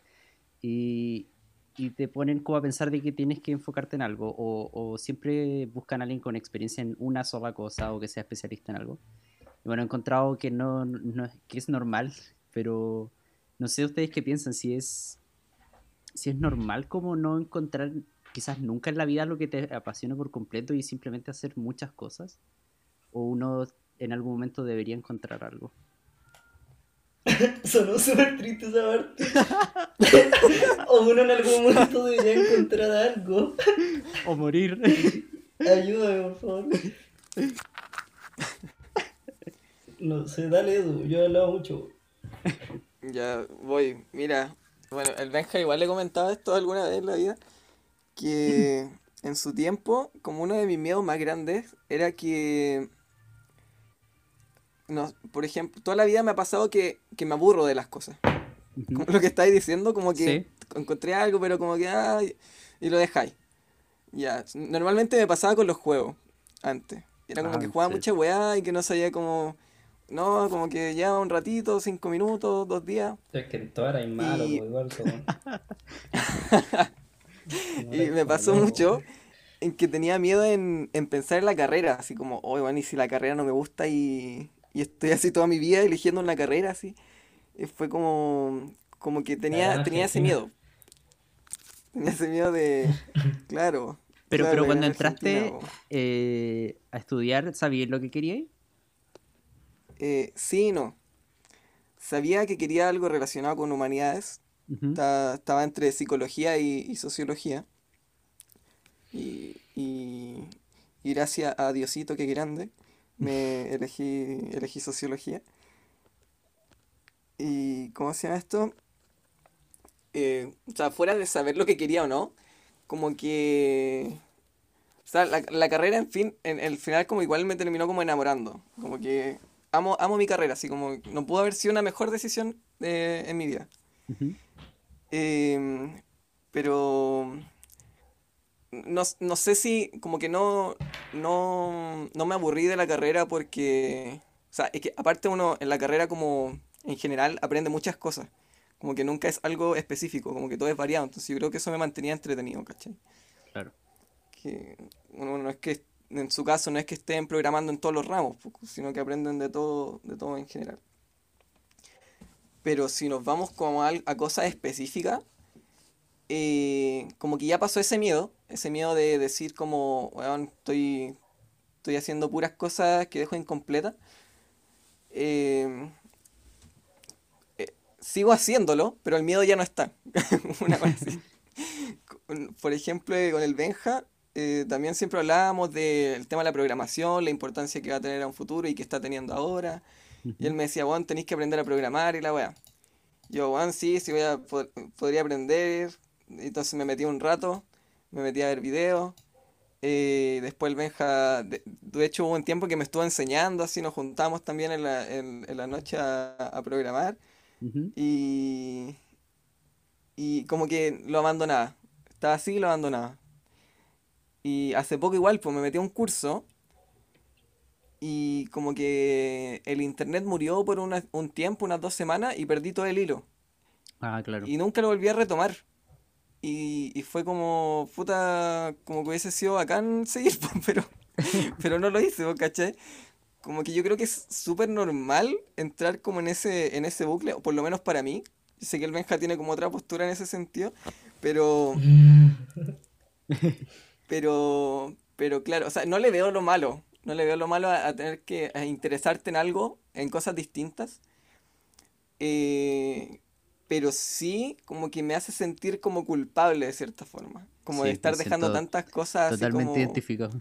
Y, y te ponen como a pensar de que tienes que enfocarte en algo o, o siempre buscan a alguien con experiencia en una sola cosa o que sea especialista en algo. Y bueno, he encontrado que no, no que es normal, pero no sé ustedes qué piensan, si es, si es normal como no encontrar quizás nunca en la vida lo que te apasiona por completo y simplemente hacer muchas cosas, o uno en algún momento debería encontrar algo. Sonó súper triste esa parte. o uno en algún momento debería encontrar algo. O morir. Ayúdame, por favor. No sé, dale Edu, yo he hablado mucho. Ya voy, mira. Bueno, el Benja igual le comentaba esto alguna vez en la vida. Que en su tiempo, como uno de mis miedos más grandes, era que. No, por ejemplo, toda la vida me ha pasado que, que me aburro de las cosas. Como lo que estáis diciendo, como que Sí. encontré algo, pero como que. ay, y lo dejáis. Ya, normalmente me pasaba con los juegos antes. Era como Ah, que jugaba sí. mucha weá y que no sabía como. No, como que ya un ratito, cinco minutos, dos días. Es que en todas hay malo, Y- pues, igual. como- Y me pasó mucho en que tenía miedo en, en pensar en la carrera, así como, oye, bueno, y si la carrera no me gusta y, y estoy así toda mi vida eligiendo una carrera, así. Y fue como, como que tenía, tenía ese miedo. Tenía ese miedo de, claro. Pero, claro, pero cuando entraste eh, a estudiar, ¿sabías lo que querías? Eh, sí y no. Sabía que quería algo relacionado con humanidades. Ujú. Estaba, estaba entre psicología y, y sociología. Y, y, y gracias a Diosito, que grande, me elegí, elegí sociología. Y, ¿cómo se llama esto? Eh, o sea, fuera de saber lo que quería o no, como que... O sea, la, la carrera, en fin, en el final como igual me terminó como enamorando. Como que amo, amo mi carrera, así como no pudo haber sido una mejor decisión eh, en mi vida. Ujú. Em, pero no, no sé si como que no, no, no me aburrí de la carrera porque, o sea, es que aparte uno en la carrera como en general aprende muchas cosas, como que nunca es algo específico, como que todo es variado, entonces yo creo que eso me mantenía entretenido, ¿cachai? Claro. Que uno no es que, en su caso, no es que estén programando en todos los ramos, sino que aprenden de todo, de todo en general. Pero si nos vamos como a, cosas específicas, eh, como que ya pasó ese miedo, ese miedo de decir como, estoy, estoy haciendo puras cosas que dejo incompletas. Eh, eh, sigo haciéndolo, pero el miedo ya no está. Una así. Por ejemplo, con el Benja, también siempre hablábamos del tema de la programación, la importancia que va a tener a un futuro y que está teniendo ahora. Y él me decía, Juan, tenéis que aprender a programar y la weá. Yo, Juan, sí, sí voy a, pod- podría aprender. Entonces me metí un rato, me metí a ver videos. Eh, después el Benja, de, de hecho hubo un tiempo que me estuvo enseñando, así nos juntamos también en la, en, en la noche a, a programar. Y, y como que lo abandonaba. Estaba así y lo abandonaba. Y hace poco igual, pues me metí a un curso y como que el internet murió por una- un tiempo, unas dos semanas, y perdí todo el hilo. Ah, claro. Y nunca lo volví a retomar. Y, y fue como, puta, como que hubiese sido bacán seguir, pero, pero no lo hice, ¿cachai? Como que yo creo que es súper normal entrar como en ese, en ese bucle, o por lo menos para mí. Sé que el Benja tiene como otra postura en ese sentido, pero, pero, pero claro, o sea, no le veo lo malo, no le veo lo malo a, a tener que a interesarte en algo en cosas distintas. Eh, pero sí como que me hace sentir como culpable de cierta forma. Como de estar dejando tantas cosas así Totalmente como... identificado.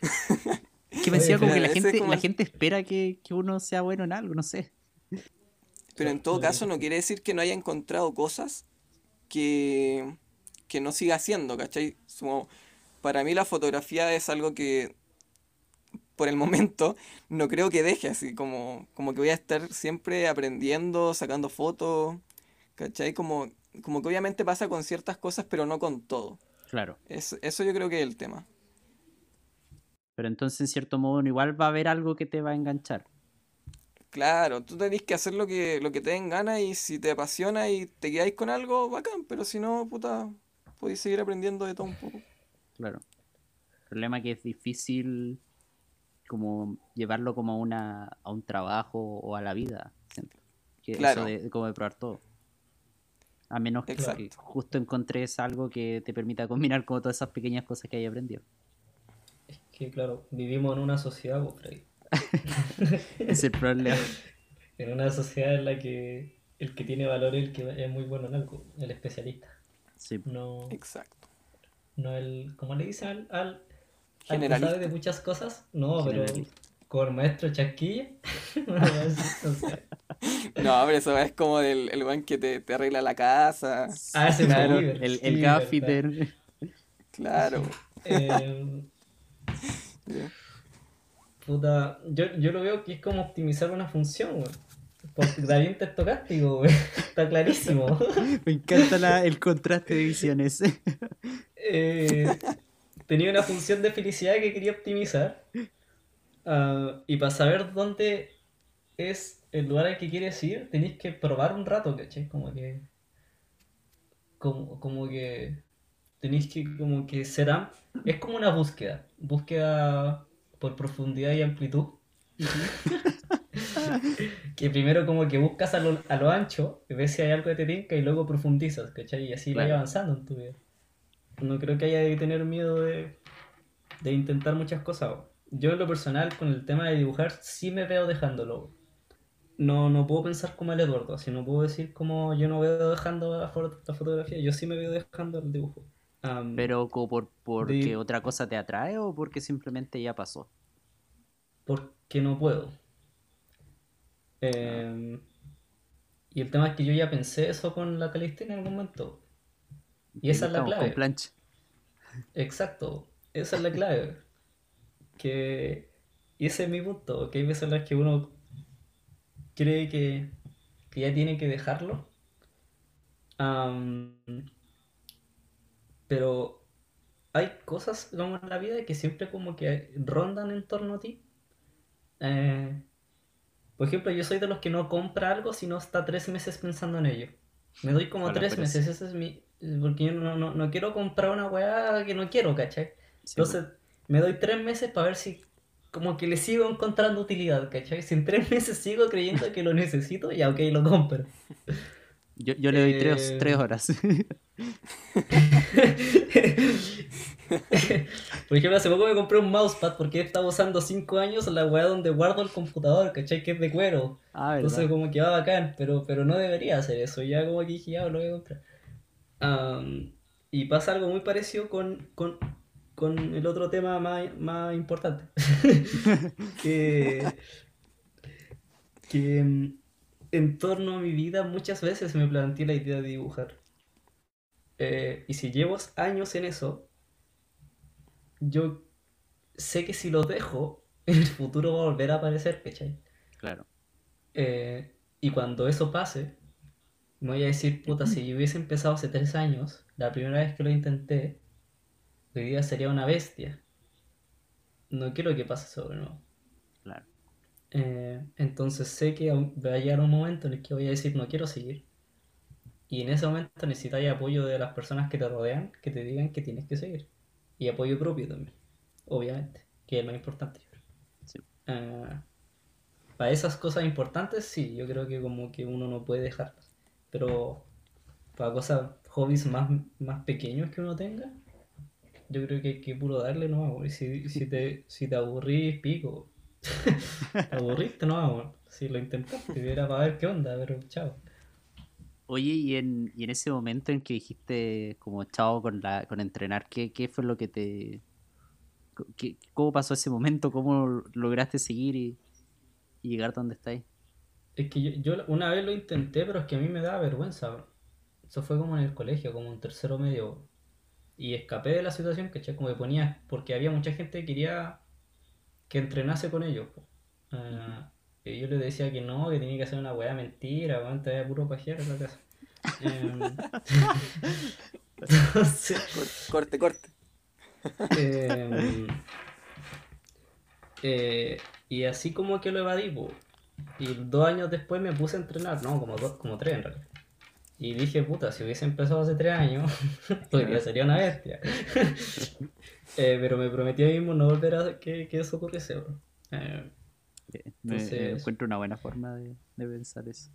Que me decía como que la como gente espera que, que uno sea bueno en algo, no sé. Pero en todo caso no quiere decir que no haya encontrado cosas que, que no siga haciendo, ¿cachai? Como, para mí la fotografía es algo que por el momento no creo que deje así, como, como que voy a estar siempre aprendiendo, sacando fotos, ¿cachai? Como, como que obviamente pasa con ciertas cosas, pero no con todo. Claro. Es- eso yo creo que es el tema. Pero entonces, en cierto modo, igual va a haber algo que te va a enganchar. Claro, tú tenés que hacer lo que, lo que te den ganas y si te apasiona y te quedáis con algo, bacán, pero si no, puta, podéis seguir aprendiendo de todo un poco. Claro. El problema es que es difícil como llevarlo como a una a un trabajo o a la vida. siento. Que Claro. eso de, como de probar todo. A menos que, justo encontres algo que te permita combinar como todas esas pequeñas cosas que hay aprendido. Es que, claro, vivimos en una sociedad, pues, Freddy. Es el problema. En una sociedad en la que el que tiene valor es el que es muy bueno en algo, el especialista. Sí. No, Exacto. no el, ¿cómo le dicen al, Generalista. sabe de muchas cosas? No, pero con el maestro Chasquilla. No, no sé. No, pero eso es como el, el weón que te, te arregla la casa. Ah, ese Claro, Weaver, el, sí, el gaffiter. Claro. Eh, puta, yo, yo lo veo que es como optimizar una función, güey. Porque gradiente estocástico, güey. Está clarísimo. Me encanta la- el contraste de visiones. Eh, tenía una función de felicidad que quería optimizar. ah, y para saber dónde es el lugar al que quieres ir, tenéis que probar un rato, ¿cachai? Como que. Como, como que. Tenéis que como que será. Es como una búsqueda. Búsqueda por profundidad y amplitud. que primero como que buscas a lo, a lo ancho, ves si hay algo que te tinca y luego profundizas, ¿cachai? Y así vas Claro. avanzando en tu vida. No creo que haya que tener miedo de, de intentar muchas cosas. Yo en lo personal con el tema de dibujar sí me veo dejándolo. No, no puedo pensar como el Eduardo, así no puedo decir como yo no veo dejando la, fo- la fotografía, yo sí me veo dejando el dibujo. Pero como por porque De- otra cosa te atrae o porque simplemente ya pasó. porque no puedo. Em, y el tema es que yo ya pensé eso con la calistenia en algún momento. Y esa es la clave. Con plancha. Exacto, esa es la clave. Que y ese es mi punto, que hay veces en las que uno cree que, que ya tiene que dejarlo. Am, pero hay cosas como en la vida que siempre como que rondan en torno a ti. Eh, por ejemplo, yo soy de los que no compra algo si no está tres meses pensando en ello. Me doy como Hola, tres meses, ese es mi... Porque yo no, no, no quiero comprar una weá que no quiero, ¿cachai? Sí, Entonces, me doy tres meses para ver si como que le sigo encontrando utilidad, ¿cachai? Si en tres meses sigo creyendo que lo necesito, ya ok, lo compro. Yo, yo le doy tres, Eh, tres horas. Por ejemplo, hace poco me compré un mousepad porque he estado usando cinco años la weá donde guardo el computador, ¿cachai? Que es de cuero. ah, Entonces como que va bacán, pero, pero no debería hacer eso. Ya como que dije, ya lo voy a comprar. Y pasa algo muy parecido con, con, con el otro tema más, más importante. que, que mm, en torno a mi vida muchas veces me planteé la idea de dibujar. Eh, y si llevo años en eso, yo sé que si lo dejo, en el futuro va a volver a aparecer, ¿cachai? Claro. Eh, y cuando eso pase, me voy a decir, puta, si yo hubiese empezado hace tres años, la primera vez que lo intenté, hoy día sería una bestia. No quiero que pase de nuevo. Claro. Eh, entonces sé que va a llegar un momento en el que voy a decir, no quiero seguir. Y en ese momento necesitas apoyo de las personas que te rodean, que te digan que tienes que seguir. Y apoyo propio también, obviamente, que es lo importante. yo creo. Sí. Eh, para esas cosas importantes, sí, yo creo que como que uno no puede dejarlas. Pero para cosas, hobbies más, más pequeños que uno tenga, yo creo que hay que puro darle, ¿no? Y si, si te, si te aburrís, pico. ¿Te aburriste? No, vamos. Si lo intentaste, era para ver qué onda, pero chao. Oye, y en, y en ese momento en que dijiste como chao con la, con entrenar, ¿qué, qué fue lo que te. qué- ¿Cómo pasó ese momento? ¿Cómo lograste seguir y, y llegar donde estáis? Es que yo, yo una vez lo intenté, pero es que a mí me daba vergüenza. bro. Eso fue como en el colegio, como un tercero medio. bro. Y escapé de la situación, ¿cachai? Como que ponía, porque había mucha gente que quería que entrenase con ellos. po. Ah, y yo les decía que no, que tenía que hacer una weá mentira, weón, te puro pajero en la casa. Em, entonces, Cor- Corte, corte. eh, eh, y así como que lo evadí, po. Y dos años después me puse a entrenar, no, como dos, como tres en realidad. Y dije, puta, si hubiese empezado hace tres años, hoy día sería una bestia. Eh, pero me prometí a mí mismo no volver a que, que eso ocurriese, bro. Eh, Me, Entonces- encuentro una buena forma de, de pensar eso.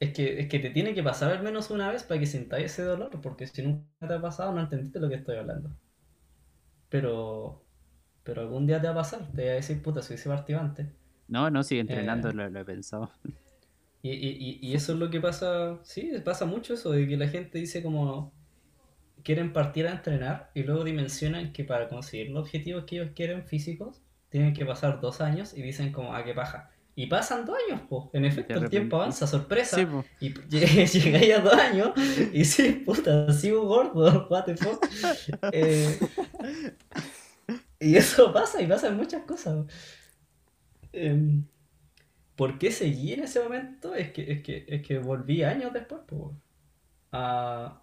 es, que, es que te tiene que pasar al menos una vez para que sintáis ese dolor, porque si nunca te ha pasado no entendiste lo que estoy hablando. Pero, pero algún día te va a pasar, te voy a decir, puta, si hubiese partido antes. No, no, sigue entrenando, Eh. lo, lo he pensado. Y, y, y- eso es lo que pasa, sí, pasa mucho eso, de que la gente dice como quieren partir a entrenar y luego dimensionan que para conseguir los objetivos que ellos quieren físicos, tienen que pasar dos años y dicen como, ah, qué paja. Y pasan dos años, pues, en efecto, el tiempo avanza, sorpresa. Sí, po. Y lleg- llegáis a dos años y sí, puta, sigo gordo, what the fuck. Eh, y eso pasa, y pasan muchas cosas. Em, ¿por qué seguí en ese momento? Es que, es que, es que volví años después, po. Ah,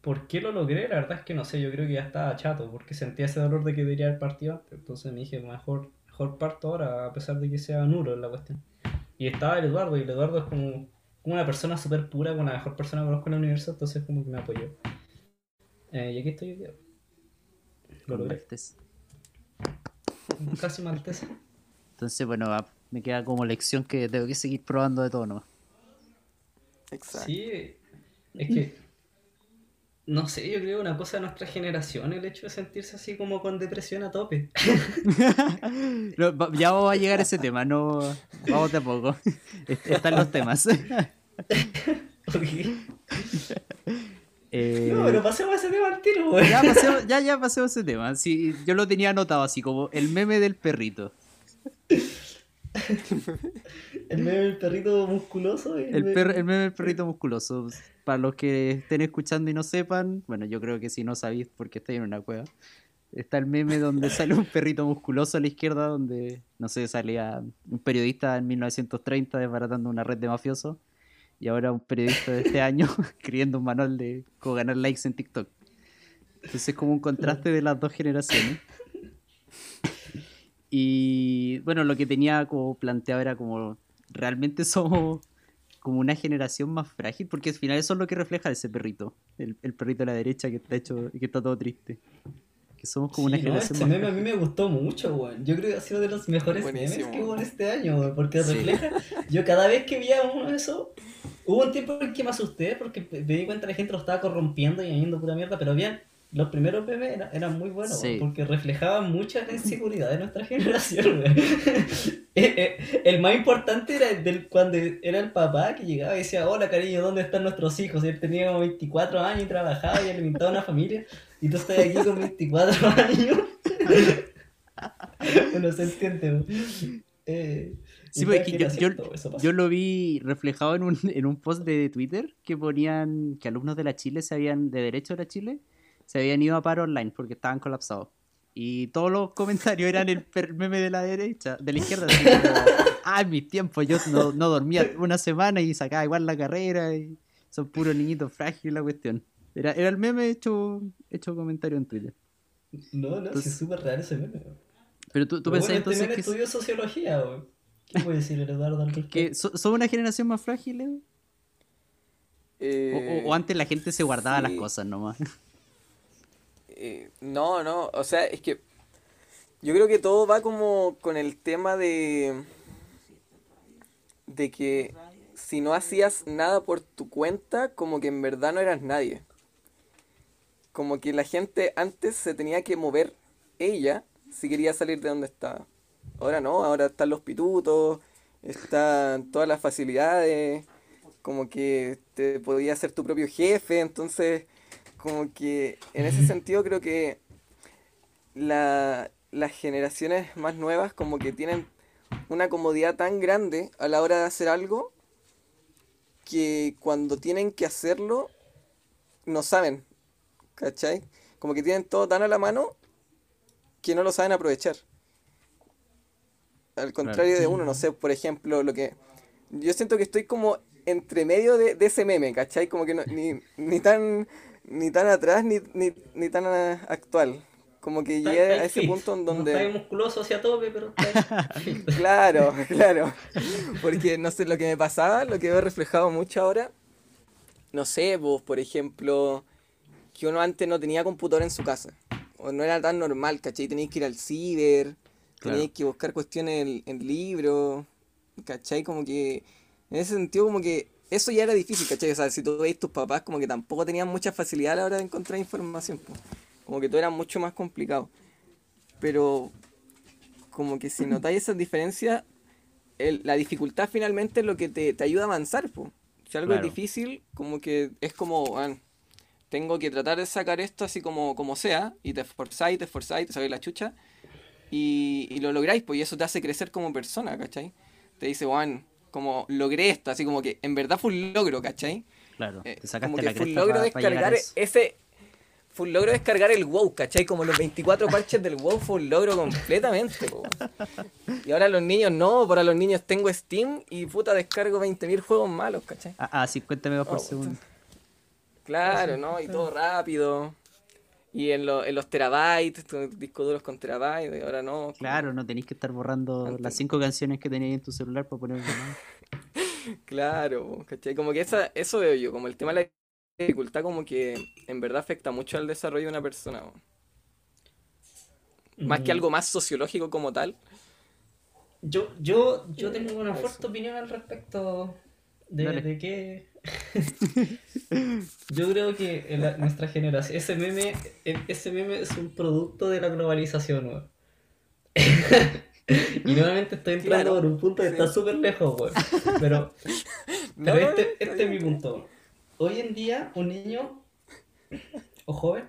¿por qué lo logré? La verdad es que no sé, yo creo que ya estaba chato, porque sentía ese dolor de que debería haber partido antes. Entonces me dije, mejor, mejor parto ahora, a pesar de que sea nulo la cuestión. Y estaba el Eduardo, y el Eduardo es como, como una persona súper pura, como la mejor persona que conozco en el universo, entonces como que me apoyó. Eh, y aquí estoy día. Lo con logré. Casi maltesa. Entonces, bueno, va- me queda como lección que tengo que seguir probando de todo nomás. Exacto. Sí, es que, no sé, yo creo una cosa de nuestra generación, el hecho de sentirse así como con depresión a tope. No, va- ya vamos a llegar a ese tema, no vamos de a poco. Est- Están los temas. Ok. Eh, No, pero pasemos a ese tema al tiro, güey. ya, pasemos, ya, ya pasemos ese tema. Sí, yo lo tenía anotado así como el meme del perrito. El meme del perrito musculoso. El, meme- per- el meme del perrito musculoso. Para los que estén escuchando y no sepan, bueno, yo creo que si no sabéis porque estáis en una cueva. Está el meme donde sale un perrito musculoso a la izquierda, donde, no sé, salía un periodista en 1930 desbaratando una red de mafiosos. Y ahora un periodista de este año escribiendo un manual de cómo ganar likes en TikTok. Entonces es como un contraste de las dos generaciones. Y bueno, lo que tenía como planteado era como realmente somos como una generación más frágil, porque al final eso es lo que refleja ese perrito, el, el perrito de la derecha que está hecho y que está todo triste. Que somos como una Sí, no, generación este más meme a frágil. mí me gustó mucho, güey. Yo creo que ha sido de los mejores Buenísimo. memes que hubo en este año, güey. Porque Sí. refleja. Yo cada vez que veía uno de esos. Hubo un tiempo en que me asusté porque me di cuenta que la gente lo estaba corrompiendo y añadiendo pura mierda. Pero bien, los primeros memes era- eran muy buenos, Sí. porque reflejaban mucha inseguridad de nuestra generación. Eh, eh, el más importante era el del, cuando era el papá que llegaba y decía: Hola, cariño, ¿dónde están nuestros hijos? Y él tenía como 24 años y trabajaba y alimentaba una familia. Y tú estás aquí con 24 años. bueno, se entiende. Eh, Sí, porque cada yo, yo- yo lo vi reflejado en un, en un post de Twitter que ponían que alumnos de la Chile se habían, de Derecho de la Chile, se habían ido a paro online porque estaban colapsados. Y todos los comentarios eran el meme de la derecha, de la izquierda, así como, ah, en mis tiempos yo no, no dormía una semana y sacaba igual la carrera y son puros niñitos frágiles la cuestión. Era, era el meme hecho, hecho comentario en Twitter. No, no, Entonces- es súper real ese meme. Pero tú, tú Pero pensás bueno, entonces este meme que, estudió sociología, güey. ¿Qué puede decir el Eduardo al que so- son una generación más frágil, Edu? O- Eh, o, o antes la gente se guardaba las cosas nomás. eh, no, no, o sea, es que yo creo que todo va como con el tema de de que si no hacías nada por tu cuenta, como que en verdad no eras nadie. Como que la gente antes se tenía que mover ella si quería salir de donde estaba. Ahora no, ahora están los pitutos, están todas las facilidades, como que te podías ser tu propio jefe, entonces como que en ese sentido creo que la, las generaciones más nuevas como que tienen una comodidad tan grande a la hora de hacer algo que cuando tienen que hacerlo no saben, ¿cachai? Como que tienen todo tan a la mano que no lo saben aprovechar. Al contrario de uno, no sé, por ejemplo, lo que... Yo siento que estoy como entre medio de, de ese meme, ¿cachai? Como que no, ni, ni tan ni tan atrás ni, ni, ni tan actual. Como que llegué a ese punto en donde... No está musculoso hacia tope, pero claro, claro. Porque, no sé, lo que me pasaba, lo que veo reflejado mucho ahora, no sé, vos, por ejemplo, que uno antes no tenía computador en su casa. O no era tan normal, ¿cachai? Tenías que ir al ciber, tenías que buscar cuestiones en, en libros, ¿cachai? Como que, en ese sentido, como que eso ya era difícil, ¿cachai? O sea, si tú veis tus papás como que tampoco tenían mucha facilidad a la hora de encontrar información, como que todo era mucho más complicado. Pero como que si notáis esas diferencias, la dificultad finalmente es lo que te, ayuda a avanzar, pues. Si algo es difícil, como que es como, bueno, tengo que tratar de sacar esto así como, como sea, y te esforzáis, te esforzáis, te sabéis la chucha, y, y lo lográis, pues, y eso te hace crecer como persona, ¿cachai? Te dice, Juan, como logré esto, así como que en verdad fue un logro, ¿cachai? Claro, eh, te sacaste como que la fue un logro descargar ese fue un logro descargar el WoW, ¿cachai? Como los 24 parches del WoW fue un logro completamente. Y ahora los niños no, para los niños tengo Steam y puta descargo 20.000 juegos malos, ¿cachai? Ah, 50 megas por segundo. Claro, ¿no? Y todo rápido. Y en, en los terabytes, discos duros con terabytes, ahora no. Claro, no tenéis que estar borrando las cinco canciones que tenías en tu celular para ponerlo Claro, ¿cachai? Como que esa, eso veo yo, como el tema de la dificultad como que en verdad afecta mucho al desarrollo de una persona. Más que mm. algo más sociológico como tal. Yo, yo, yo tengo una fuerte opinión al respecto de, de qué Yo creo que nuestra generación, ese meme, ese meme es un producto de la globalización, y nuevamente estoy entrando por un punto que está súper lejos, Pero, este, este es mi punto. Hoy en día, un niño o joven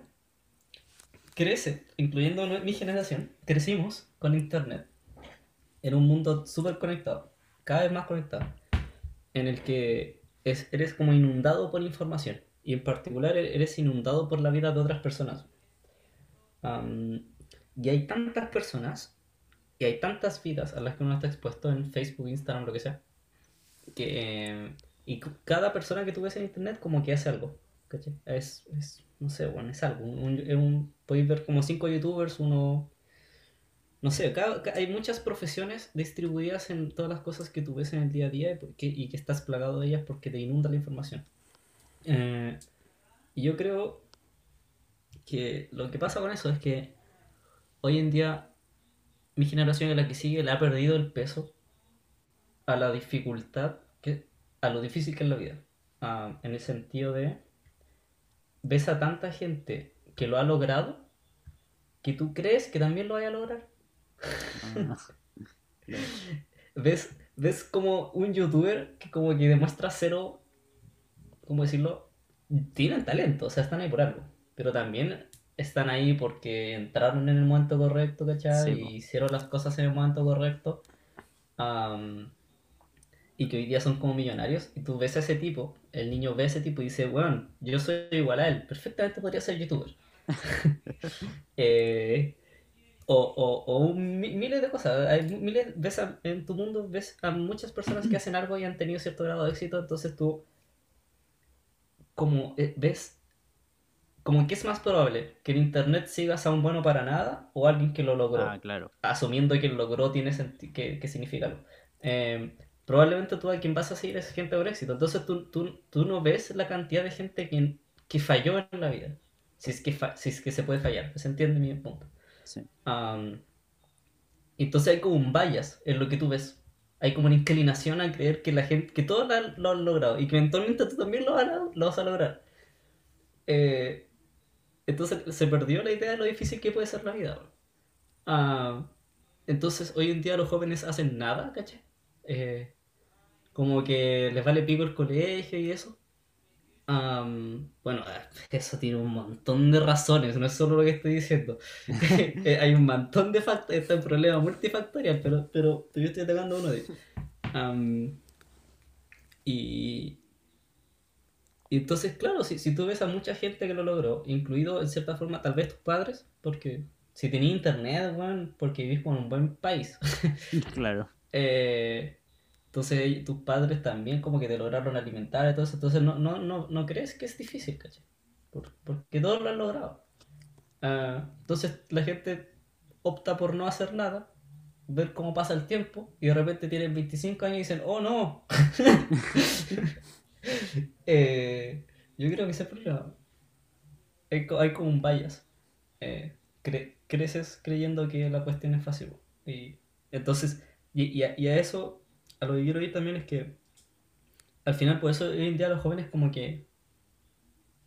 crece, incluyendo mi generación, crecimos con internet en un mundo súper conectado, cada vez más conectado, en el que eres como inundado por información. Y en particular e-, eres inundado por la vida de otras personas. y hay tantas personas y hay tantas vidas a las que uno está expuesto en Facebook, Instagram, lo que sea. Que, y cada persona que tú ves en internet como que hace algo. Es, es, no sé, bueno, es algo. Un, podéis ver como cinco youtubers, uno no sé, hay muchas profesiones distribuidas en todas las cosas que tú ves en el día a día y, que estás plagado de ellas porque te inunda la información. Eh, y yo creo que lo que pasa con eso es que hoy en día mi generación y la que sigue le ha perdido el peso a la dificultad, que, a lo difícil que es la vida. Ah, en el sentido de, ves a tanta gente que lo ha logrado que tú crees que también lo vaya a lograr. ¿Ves, ves como un youtuber que como que demuestra cero, ¿cómo decirlo? Tienen talento, o sea, están ahí por algo. Pero también están ahí porque entraron en el momento correcto, ¿cachai? y hicieron las cosas en el momento correcto. y que hoy día son como millonarios. Y tú ves a ese tipo, el niño ve a ese tipo y dice, bueno, yo soy igual a él, perfectamente podría ser youtuber. eh, o, o, o miles de cosas. Hay miles, ves en tu mundo, ves a muchas personas que hacen algo y han tenido cierto grado de éxito, entonces tú, como eh, ves, como que es más probable que en internet sigas a un bueno para nada o alguien que lo logró. Ah, claro. Asumiendo que lo logró tiene que, que significa algo. Em, probablemente tú a quien vas a seguir es gente por éxito. Entonces tú, tú, tú no ves la cantidad de gente que, que falló en la vida. Si es, que si es que se puede fallar. ¿Se entiende mi punto? Entonces hay como un bias en lo que tú ves. Hay como una inclinación a creer que la gente, que todos lo han logrado y que eventualmente tú también lo, vas a lograr. Eh, entonces se perdió la idea de lo difícil que puede ser la vida. entonces hoy en día los jóvenes hacen nada, ¿cachai? Eh, como que les vale pico el colegio y eso. Am, bueno, eso tiene un montón de razones, no es solo lo que estoy diciendo. Eh, Hay un montón de factores, está el problema multifactorial, pero, pero yo estoy atacando uno de ellos. Am, y, y entonces, claro, si, si tú ves a mucha gente que lo logró, incluido en cierta forma tal vez tus padres, porque si tenías internet, weón, porque vivís en un buen país. Claro. Eh, entonces tus padres también como que te lograron alimentar y todo eso. Entonces no, no, no, no crees que es difícil, ¿cachai? Por- porque todos lo han logrado. Ah, entonces la gente opta por no hacer nada, ver cómo pasa el tiempo y de repente tienen 25 años y dicen, oh no. Eh, yo creo que ese problema. Hay, hay como un bias. Eh, cre- creces creyendo que la cuestión es fácil. Y entonces, y, y a, y a eso, a lo que quiero ir también es que al final, por eso hoy en día los jóvenes como que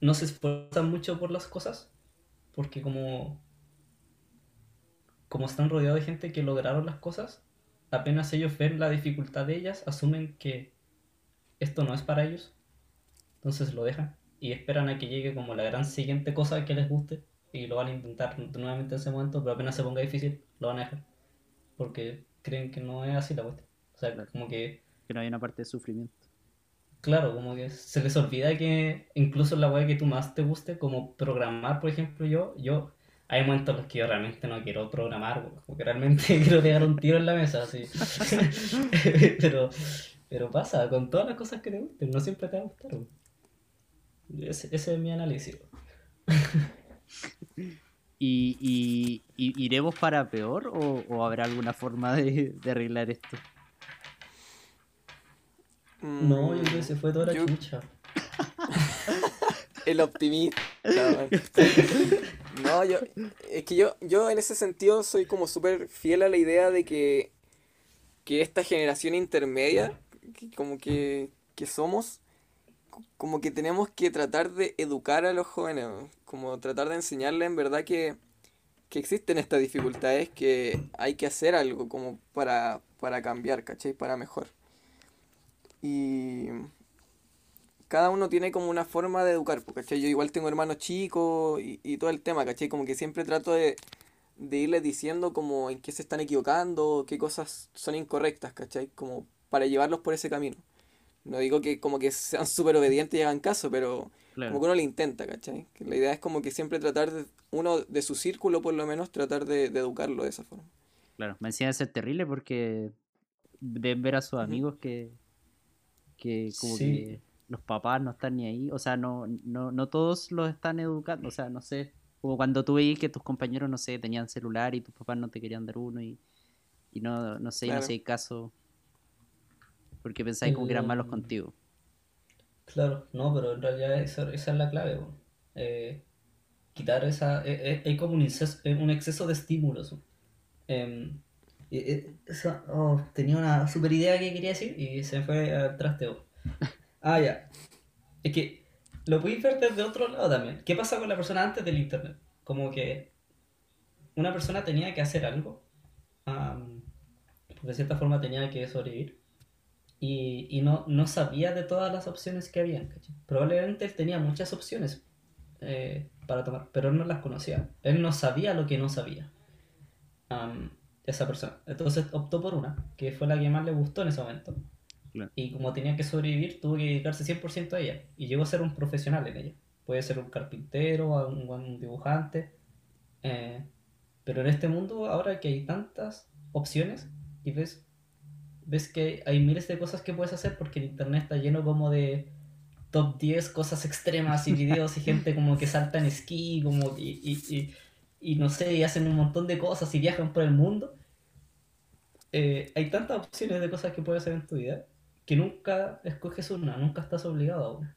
no se esfuerzan mucho por las cosas, porque como, como están rodeados de gente que lograron las cosas, apenas ellos ven la dificultad de ellas, asumen que esto no es para ellos, entonces lo dejan y esperan a que llegue como la gran siguiente cosa que les guste y lo van a intentar nuevamente en ese momento, pero apenas se ponga difícil, lo van a dejar, porque creen que no es así la cuestión. O sea, como que Que no hay una parte de sufrimiento. Claro, como que se les olvida que incluso la weá que tú más te guste, como programar, por ejemplo, yo, yo, hay momentos en los que yo realmente no quiero programar, weón, como que realmente quiero pegar un tiro en la mesa, así. Pero, pero pasa, con todas las cosas que te gusten, no siempre te va a gustar. Ese, ese es mi análisis. ¿Y, y- y- iremos para peor o, o habrá alguna forma de, de arreglar esto? No, yo Mm, creo que se fue toda la yo- chucha. El optimista. No, yo. Es que yo, yo en ese sentido soy como súper fiel a la idea de que, que esta generación intermedia, que como que, que somos, co- como que tenemos que tratar de educar a los jóvenes, como tratar de enseñarles en verdad que, que existen estas dificultades, que hay que hacer algo como para, para cambiar, ¿cachai? Para mejor. Y cada uno tiene como una forma de educar, pues, ¿cachai? Yo igual tengo hermanos chicos y, y todo el tema, ¿cachai? Como que siempre trato de, de irles diciendo como en qué se están equivocando, qué cosas son incorrectas, ¿cachai? Como para llevarlos por ese camino. No digo que como que sean súper obedientes y hagan caso, pero Claro. como que uno le intenta, ¿cachai? Que la idea es como que siempre tratar de, uno de su círculo por lo menos, tratar de, de educarlo de esa forma. Claro, me encima de ser terrible porque deben ver a sus amigos que, que como Sí. que los papás no están ni ahí, o sea, no, no, no todos los están educando, o sea, no sé, como cuando tú veías que tus compañeros, no sé, tenían celular y tus papás no te querían dar uno y, y no, no sé, y no Claro. hacías caso porque pensáis como que eran malos Mm. contigo. Claro, no, pero en realidad esa, esa es la clave. Eh, quitar esa... eh, eh, hay como un exceso, eh, un exceso de estímulos. Y- esa- oh, tenía una super idea que quería decir y se me fue al trasteo. Ah, ya. Es que lo podéis ver desde otro lado también. ¿Qué pasa con la persona antes del internet? Como que una persona tenía que hacer algo. am, de cierta forma tenía que sobrevivir y, y no, no sabía de todas las opciones que había. Probablemente él tenía muchas opciones eh, para tomar, pero él no las conocía. Él no sabía lo que no sabía. Am, esa persona. Entonces optó por una, que fue la que más le gustó en ese momento. Claro. Y como tenía que sobrevivir, tuvo que dedicarse 100% a ella. Y llegó a ser un profesional en ella. Puede ser un carpintero, un, un dibujante. eh, pero en este mundo, ahora que hay tantas opciones, y ves ves que hay miles de cosas que puedes hacer porque el internet está lleno como de top 10 cosas extremas y videos y gente como que salta en esquí como y, y, y, y no sé, y hacen un montón de cosas y viajan por el mundo. Eh, hay tantas opciones de cosas que puedes hacer en tu vida que nunca escoges una, nunca estás obligado a una.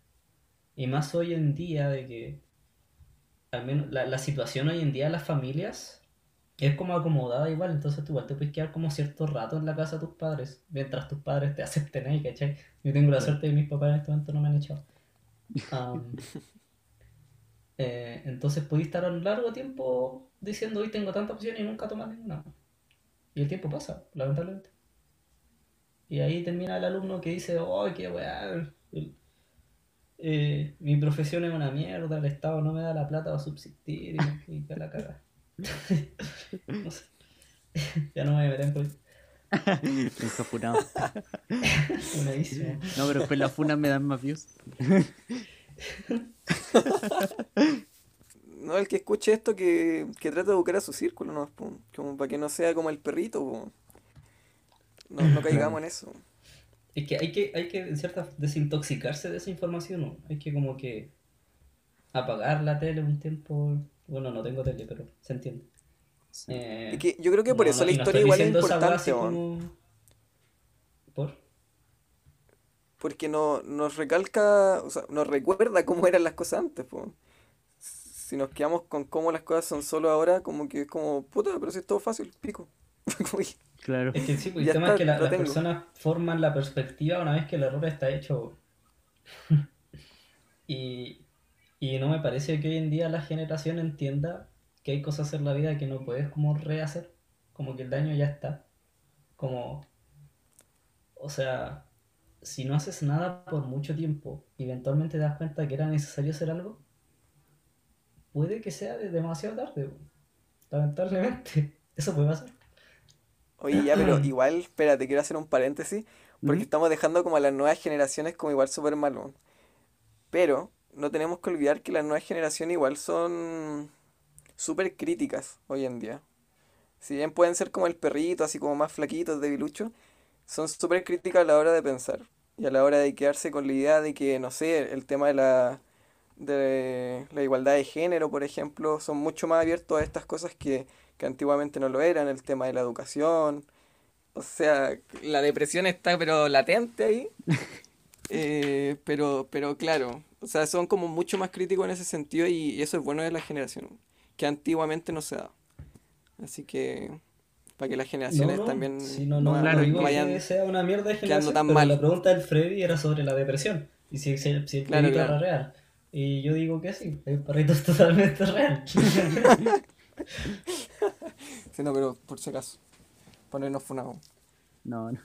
Y más hoy en día de que al menos la, la situación hoy en día de las familias es como acomodada igual, entonces tú igual te puedes quedar como cierto rato en la casa de tus padres, mientras tus padres te acepten ahí, ¿cachai? Yo tengo la suerte de que mis papás en este momento no me han echado. Eh, entonces podéis estar un largo tiempo diciendo hoy tengo tantas opciones y nunca tomas ninguna. Y el tiempo pasa, lamentablemente. Y ahí termina el alumno que dice, oh, qué weá, eh, mi profesión es una mierda, el Estado no me da la plata para subsistir y, y la caga. no sé. ya no me voy a meter en política. Nunca funado. Funadísimo. No, pero después las funas me dan más views. No, el que escuche esto que, que trate de buscar a su círculo, ¿no? Como para que no sea como el perrito, po. No, no caigamos en eso. Es que hay que, hay que, en cierta, desintoxicarse de esa información, ¿no? Hay que como que apagar la tele un tiempo. Bueno, no tengo tele, pero se entiende. Sí. Eh, Es que yo creo que por no, eso no, la historia igual es importante, como- ¿Por? Porque no, nos recalca, o sea, nos recuerda cómo eran las cosas antes, po. Si nos quedamos con cómo las cosas son solo ahora, como que es como, puta, pero si es todo fácil, pico. Claro. Es que sí, pues, el Ya tema está, es que la- las tengo. personas forman la perspectiva una vez que el error está hecho. y, y no me parece que hoy en día la generación entienda que hay cosas en la vida que no puedes como rehacer. Como que el daño ya está. Como, o sea, si no haces nada por mucho tiempo, eventualmente te das cuenta que era necesario hacer algo, puede que sea de demasiado tarde. Lamentablemente, eso puede pasar. Oye, ya, pero igual, espérate, quiero hacer un paréntesis, porque Ujú. estamos dejando como a las nuevas generaciones como igual súper malo. Pero no tenemos que olvidar que las nuevas generaciones igual son súper críticas hoy en día. Si bien pueden ser como el perrito, así como más flaquitos, debiluchos, son súper críticas a la hora de pensar y a la hora de quedarse con la idea de que, no sé, el tema de la, de la igualdad de género, por ejemplo, son mucho más abiertos a estas cosas que, que antiguamente no lo eran, el tema de la educación. O sea, la depresión está pero latente ahí. Eh, pero, pero claro, o sea, son como mucho más críticos en ese sentido y, y eso es bueno de la generación, que antiguamente no se da. Así que para que las generaciones No, no, también sí, no, no, claro, digo vayan que sea una mierda de generación, tan pero mal. la pregunta del Freddy era sobre la depresión. Y si, si, si el Claro, claro. real. Y yo digo que sí, el perrito es totalmente real. Sí, no, pero por si acaso, ponernos funados. No, no.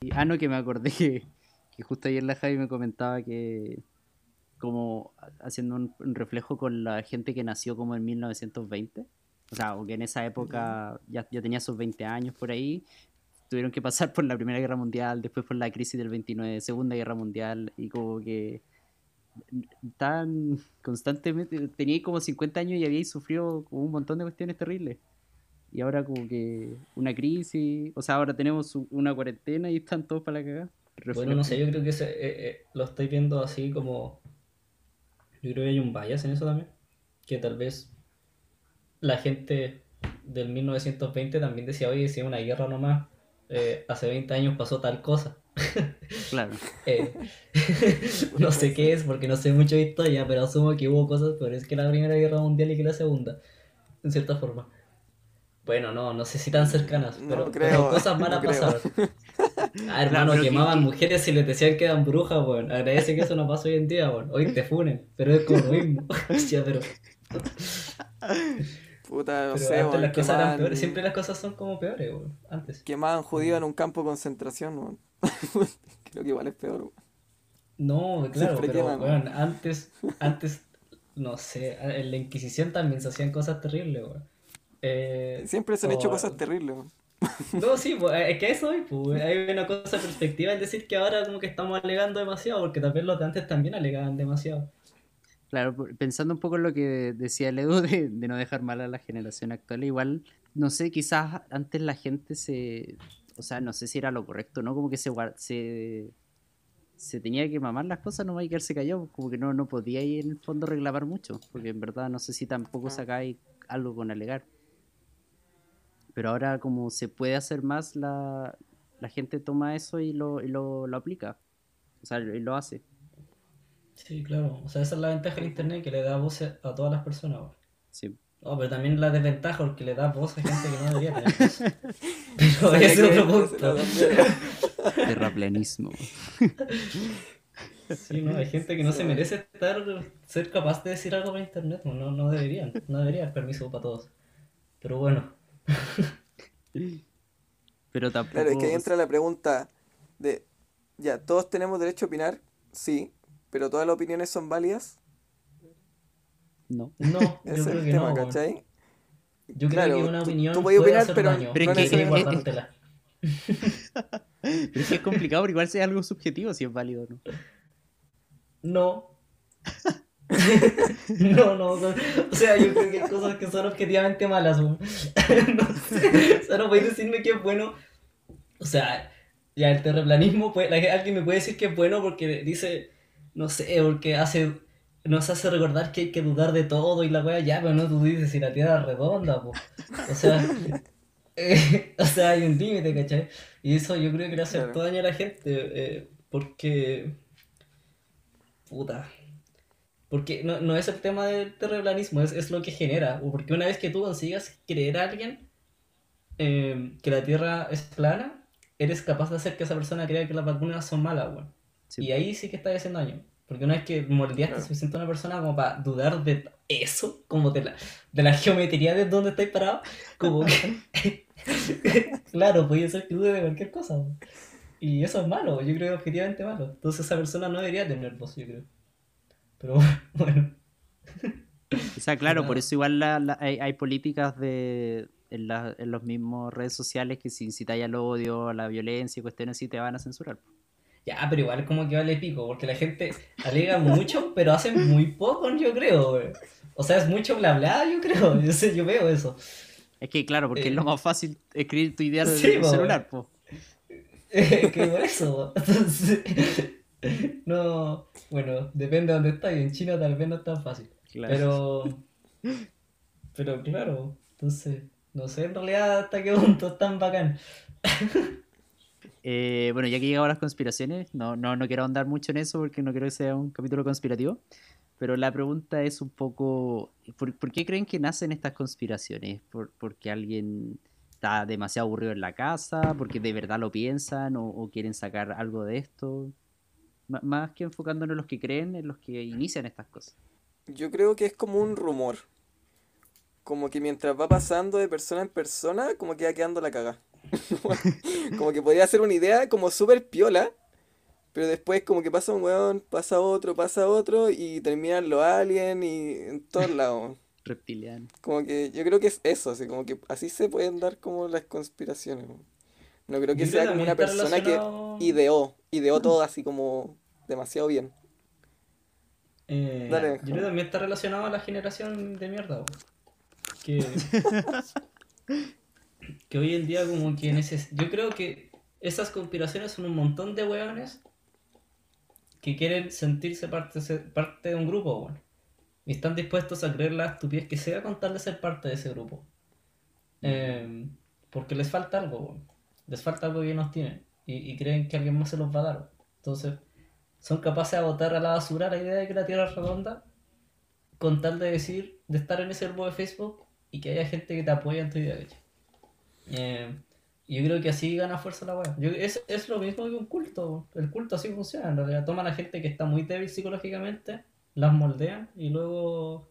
Y- ah, no, que me acordé que, que justo ayer la Javi me comentaba que como haciendo un, un reflejo con la gente que nació como en 1920, o sea, o que en esa época ya, ya tenía sus 20 años por ahí, tuvieron que pasar por la Primera Guerra Mundial, después por la crisis del 29, Segunda Guerra Mundial, y como que tan constantemente, tenía como 50 años y había sufrido como un montón de cuestiones terribles. Y ahora como que una crisis, o sea, ahora tenemos una cuarentena y están todos para la cagada. bueno, no sé, yo creo que ese, eh, eh, lo estoy viendo así como... Yo creo que hay un bias en eso también. Que tal vez la gente del 1920 también decía, oye, si es una guerra nomás, eh, hace 20 años pasó tal cosa. Claro. Eh, no sé qué es porque no sé mucho de historia, pero asumo que hubo cosas peores que la Primera Guerra Mundial y que la Segunda, en cierta forma. Bueno, no, no sé si tan cercanas, No pero, creo, pero cosas no malas creo. pasaron. Ah, hermano, pero que- quemaban que- mujeres y les decían que eran brujas, weón. Agradece que eso no pasa hoy en día, weón. Hoy te funen, pero es como lo mismo. Ya, pero, Puta, no pero sé, antes weón, las cosas eran quemaban- peores. Siempre las cosas son como peores. Antes. Quemaban judíos en un campo de concentración. Creo que igual es peor. No, claro, Siempre pero queman. antes, antes, no sé, en la Inquisición también se hacían cosas terribles, weón. Eh, Siempre se han hecho cosas terribles, weón. No, sí, pues, es que eso hoy, pues, hay una cosa perspectiva en decir que ahora como que estamos alegando demasiado, porque tal vez los de antes también alegaban demasiado. Claro, pensando un poco en lo que decía el Edu de, de no dejar mal a la generación actual, igual, no sé, quizás antes la gente se, o sea, no sé si era lo correcto, ¿no? Como que se, se, se tenía que mamar las cosas, no hay que quedarse callado, como que no, no podía ir en el fondo reclamar mucho, porque en verdad no sé si tampoco sacáis algo con alegar. Pero ahora como se puede hacer más, la, la gente toma eso y lo, y lo, lo aplica, o sea, y lo hace. Sí, claro. O sea, esa es la ventaja del internet, que le da voz a todas las personas. Sí. No, pero también la desventaja porque le da voz a gente que no debería tener voz. Pero ese es otro punto. Terraplanismo. Sí, no, hay gente que no se merece estar, ser capaz de decir algo por internet, no, no deberían, no debería haber permiso para todos. Pero bueno, Pero tampoco. Claro, es que ahí entra la pregunta de, ya, ¿todos tenemos derecho a opinar? Sí, pero ¿todas las opiniones son válidas? No. No, yo Ese es creo el que tema, no. ¿cachai? Yo Claro, creo que una tú- opinión tú puedes puede opinar, hacer pero daño. Pero Pero es que- que es- es- guardártela. Pero es que es complicado, porque igual si es algo subjetivo, si es válido o no. No. no, no, no. O sea, yo creo que hay cosas que son objetivamente malas. no sé. O sea, no podéis decirme que es bueno. O sea, ya el terraplanismo, puede, la- alguien me puede decir que es bueno porque dice, no sé, porque hace nos hace recordar que hay que dudar de todo y la wea ya, pero no tú dices si la tierra es redonda, po. O sea, eh, o sea, hay un límite, ¿cachai? Y eso yo creo que le hace Claro. harto daño a la gente, eh, porque Puta. Porque no, no es el tema del terraplanismo, es, es lo que genera. o Porque una vez que tú consigas creer a alguien eh, que la Tierra es plana, eres capaz de hacer que esa persona crea que las vacunas son malas, weón. Sí. Y ahí sí que estás haciendo daño. Porque una vez que moldeaste Claro. suficiente a una persona como para dudar de eso, como de la, de la geometría de dónde estáis parado, como que... claro, podría ser que dude de cualquier cosa. Y eso es malo, yo creo objetivamente malo. Entonces esa persona no debería tener voz, yo creo. Pero bueno. O sea, claro, por eso igual la- la- hay, hay políticas de en, la- en los mismos redes sociales que si incitáis al odio, a la violencia y cuestiones así te van a censurar. Ya, pero igual como que vale pico, porque la gente alega mucho, pero hace muy poco, yo creo, güey. O sea, es mucho bla bla, yo creo. Yo sé, yo veo eso. Es que claro, porque Eh, es lo más fácil escribir tu idea desde sí, el celular, po. que por eso. Entonces, no, bueno, depende de dónde estás. En China tal vez no es tan fácil. Claro. Pero, pero claro, entonces, no sé en realidad hasta qué punto es tan bacán. Eh, bueno, ya que llegamos a las conspiraciones, no, no, no quiero ahondar mucho en eso porque no quiero que sea un capítulo conspirativo, pero la pregunta es un poco, ¿por, por qué creen que nacen estas conspiraciones? ¿Por, ¿Porque alguien está demasiado aburrido en la casa? ¿Porque de verdad lo piensan o, o quieren sacar algo de esto? M- más que enfocándonos en los que creen, en los que inician estas cosas. Yo creo que es como un rumor. Como que mientras va pasando de persona en persona, como que va quedando la caga. como que podría ser una idea como súper piola, pero después como que pasa un weón, pasa otro, pasa otro y terminan los aliens y en todos lados. Reptiliano. Como que yo creo que es eso, así como que así se pueden dar como las conspiraciones. No creo que Yo sea como una persona que ideó, ideó todo así como demasiado bien. Eh, Dale, yo creo que también está relacionado a la generación de mierda. Que, que hoy en día como que neces yo creo que esas conspiraciones son un montón de weones que quieren sentirse parte, parte de un grupo, weón. Y están dispuestos a creer la estupidez que sea con tal de ser parte de ese grupo. Eh, porque les falta algo, weón. Les falta algo que ellos no tienen. Y, y creen que alguien más se los va a dar. Entonces, son capaces de botar a la basura la idea de que la Tierra es redonda con tal de decir, de estar en ese grupo de Facebook y que haya gente que te apoya en tu idea. Eh, y yo creo que así gana fuerza la weá. Es, es lo mismo que un culto. El culto así funciona. En realidad toman a gente que está muy débil psicológicamente, las moldean y luego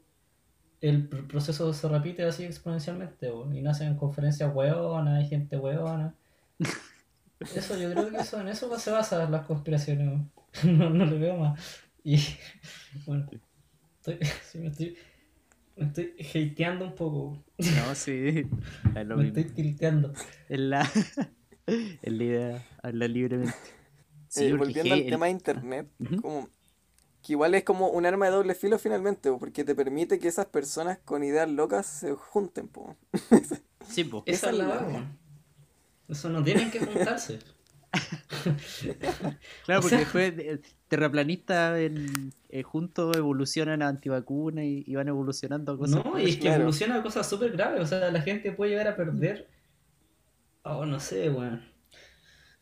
el pr- proceso se repite así exponencialmente. Y nacen conferencias hueonas, hay gente hueona. Eso, yo creo que eso, en eso se basan las conspiraciones. No, no le veo más. Y bueno, estoy, sí, me estoy, me estoy hateando un poco. No, sí. Es lo Me mismo. estoy tilteando. Es la, es la idea, hablar libremente. Sí, Eh, volviendo al el- tema de internet, Ujú. como que igual es como un arma de doble filo finalmente, po, porque te permite que esas personas con ideas locas se junten, po. Sí, po. Esa es la la-. Eso no tienen que juntarse. Claro, O porque sea- después eh, terraplanistas en- eh, juntos evolucionan a antivacunas y, y van evolucionando a cosas. No, y es que Claro. evoluciona a cosas súper graves. O sea, la gente puede llegar a perder. Oh, no sé, weón.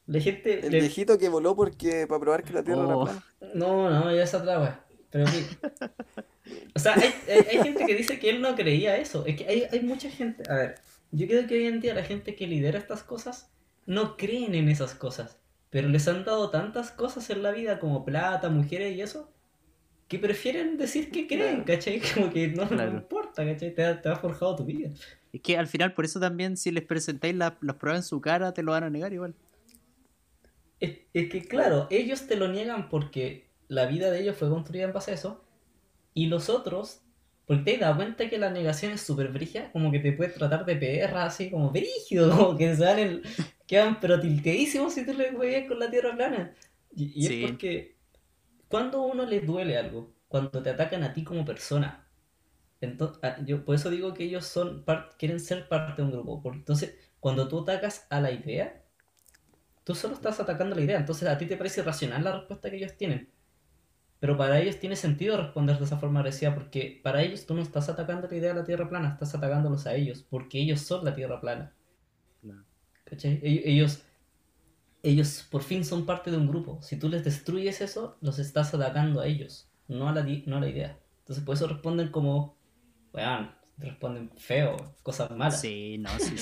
La gente. El le- viejito que voló porque para probar que la Tierra Oh. era plana. No, no, ya es otra weá. Pero sí. O sea, hay, hay- hay gente que dice que él no creía eso. Es que hay, hay mucha gente. A ver, yo creo que hoy en día la gente que lidera estas cosas no creen en esas cosas. Pero les han dado tantas cosas en la vida como plata, mujeres y eso. Que prefieren decir que creen. ¿cachai? Como que no, no Claro. importa, ¿cachai? Te te ha forjado tu vida. Es que al final, por eso también, si les presentáis las las pruebas en su cara, te lo van a negar igual. Es, es que claro, ellos te lo niegan porque la vida de ellos fue construida en base a eso. Y los otros, porque te has dado cuenta que la negación es súper brígida, como que te puede tratar de perra, así como brígido, como que se dan el, quedan pero tilteísimos si tú les juegas con la tierra plana. Y, y Sí. es porque cuando a uno le duele algo, cuando te atacan a ti como persona, entonces, yo por eso digo que ellos son quieren ser parte de un grupo. Porque entonces, cuando tú atacas a la idea, tú solo estás atacando la idea. Entonces, a ti te parece irracional la respuesta que ellos tienen. Pero para ellos tiene sentido responder de esa forma agresiva porque para ellos tú no estás atacando la idea de la Tierra plana, estás atacándolos a ellos porque ellos son la Tierra plana. Claro. ¿Cachai? Ell- Ellos, ellos por fin son parte de un grupo. Si tú les destruyes eso, los estás atacando a ellos, no a la, no a la idea. Entonces por eso responden como, weón, responden feo, cosas malas. Sí, no, sí.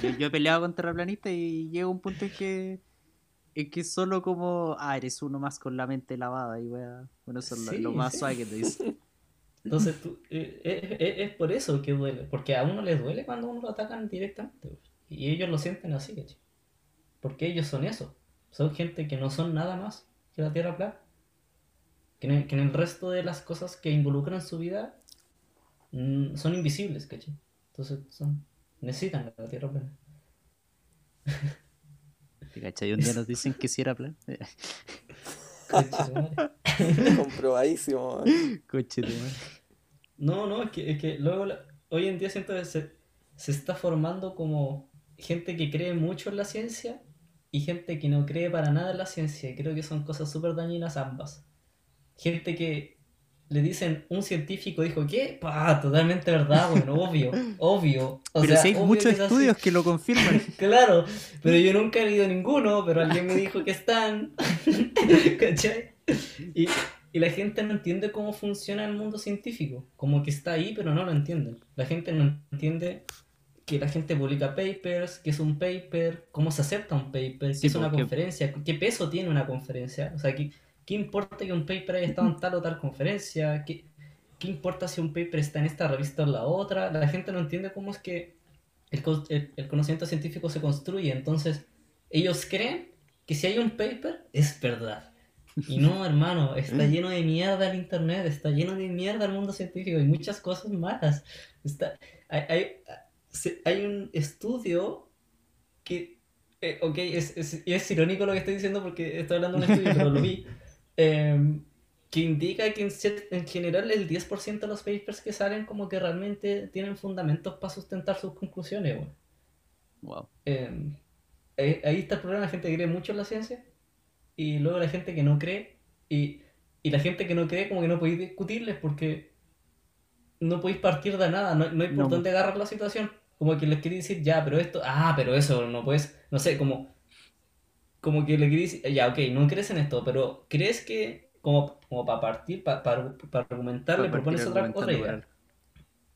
Yo, yo he peleado con terraplanistas y llega un punto en que. En que solo como. Ah, eres uno más con la mente lavada y wea. Bueno, eso es lo, Sí, lo más sí. suave que te dice. Entonces tú, eh, eh, eh, es por eso que duele, porque a uno les duele cuando uno lo atacan directamente. Y ellos lo sienten así, ¿cachai? Porque ellos son eso. Son gente que no son nada más que la Tierra plana. Que en el, que en el resto de las cosas que involucran su vida mm, son invisibles, ¿cachai? Entonces son, necesitan la Tierra plana. ¿Te cachai? Un día nos dicen que si era plan. Comprobadísimo. Coche de madre. No, no, es que, es que luego la- hoy en día siento que se, se está formando como gente que cree mucho en la ciencia y gente que no cree para nada en la ciencia. Y creo que son cosas súper dañinas ambas. Gente que le dicen, un científico dijo, ¿qué? Pa, totalmente verdad, bueno, obvio, obvio. O Pero sea, si hay muchos que así. estudios que lo confirman. Claro, pero yo nunca he leído ninguno, pero alguien me dijo que están. ¿Cachai? Y, y la gente no entiende cómo funciona el mundo científico. Como que está ahí, pero no lo entienden. La gente no entiende que la gente publica papers, qué es un paper, cómo se acepta un paper, qué Sí, es una porque- conferencia, qué peso tiene una conferencia. O sea, ¿qué, qué importa que un paper haya estado en tal o tal conferencia? ¿Qué, ¿Qué importa si un paper está en esta revista o en la otra? La gente no entiende cómo es que el, el- el conocimiento científico se construye. Entonces, ellos creen que si hay un paper, es verdad. Y no, hermano, está lleno de mierda el internet, está lleno de mierda el mundo científico y muchas cosas malas. Está, hay, hay, hay un estudio que, eh, ok, es, es, es irónico lo que estoy diciendo porque estoy hablando de un estudio, pero lo vi, em, que indica que en, general el 10% de los papers que salen como que realmente tienen fundamentos para sustentar sus conclusiones. weón. Wow. Eh, ahí, ahí está el problema, la gente que cree mucho en la ciencia y luego la gente que no cree y, y la gente que no cree como que no podéis discutirles porque no podéis partir de nada, no, no hay por No. dónde agarrar la situación. Como que les queréis decir, ya, pero esto, ah, pero eso no puedes, no sé, como, como que le queréis decir, ya, ok, no crees en esto, pero crees que, como, como para partir, para, para, para argumentar, le Para partir propones otra, otra por idea.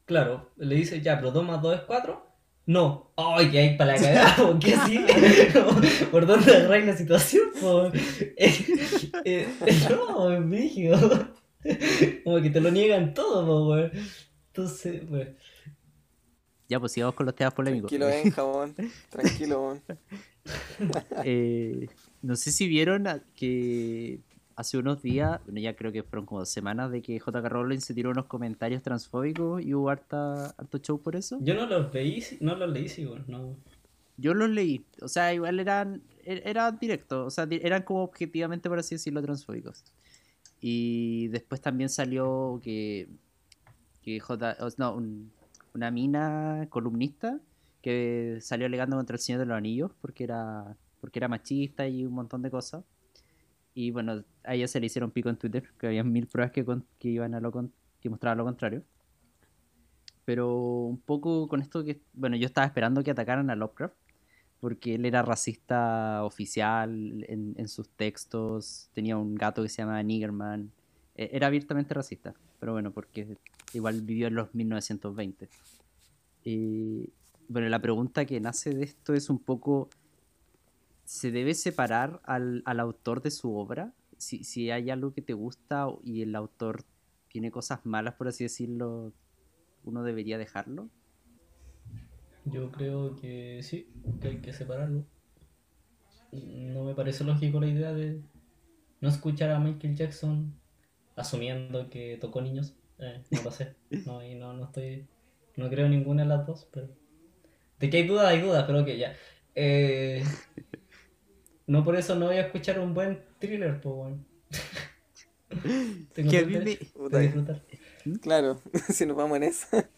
Claro, le dice ya, pero 2 más 2 es 4. No. Ay, que hay para la cagada, ¿qué así? ¿Por dónde agarráis la situación? po? Eh, eh, no, es brígido. Como que te lo niegan todo, po, weón. Entonces, weón. Ya, pues sigamos con los temas polémicos. Tranquilo, ven, jabón. Tranquilo. Eh, no sé si vieron que hace unos días, bueno, ya creo que fueron como dos semanas, de que J.K. Rowling se tiró unos comentarios transfóbicos y hubo harta, harto show por eso. Yo no los veí, no los leí, sí, weón. No. Yo los leí, o sea, igual eran, er- eran directos, o sea, eran como objetivamente, por así decirlo, transfóbicos. Y después también salió que, que J, no, un- una mina columnista que salió alegando contra el Señor de los Anillos porque era, porque era machista y un montón de cosas. Y bueno, a ella se le hicieron pico en Twitter, que había mil pruebas que, con- que iban a lo con- que mostraban lo contrario. Pero un poco con esto que, bueno, yo estaba esperando que atacaran a Lovecraft, porque él era racista oficial en, en sus textos, tenía un gato que se llamaba Niggerman, e- era abiertamente racista, pero bueno, porque igual vivió en los 1920. Y bueno, la pregunta que nace de esto es un poco, ¿se debe separar al, al autor de su obra? Si, si hay algo que te gusta y el autor tiene cosas malas, por así decirlo, ¿uno debería dejarlo? Yo creo que sí, que hay que separarlo. No me parece lógico la idea de no escuchar a Michael Jackson asumiendo que tocó niños. Eh, no lo sé. No, y no, no estoy. No creo ninguna de las dos, pero. De que hay dudas, hay dudas, pero que ya. Eh, no por eso no voy a escuchar un buen thriller, pues. Tengo Que me- de disfrutar. Claro, si nos vamos en esa.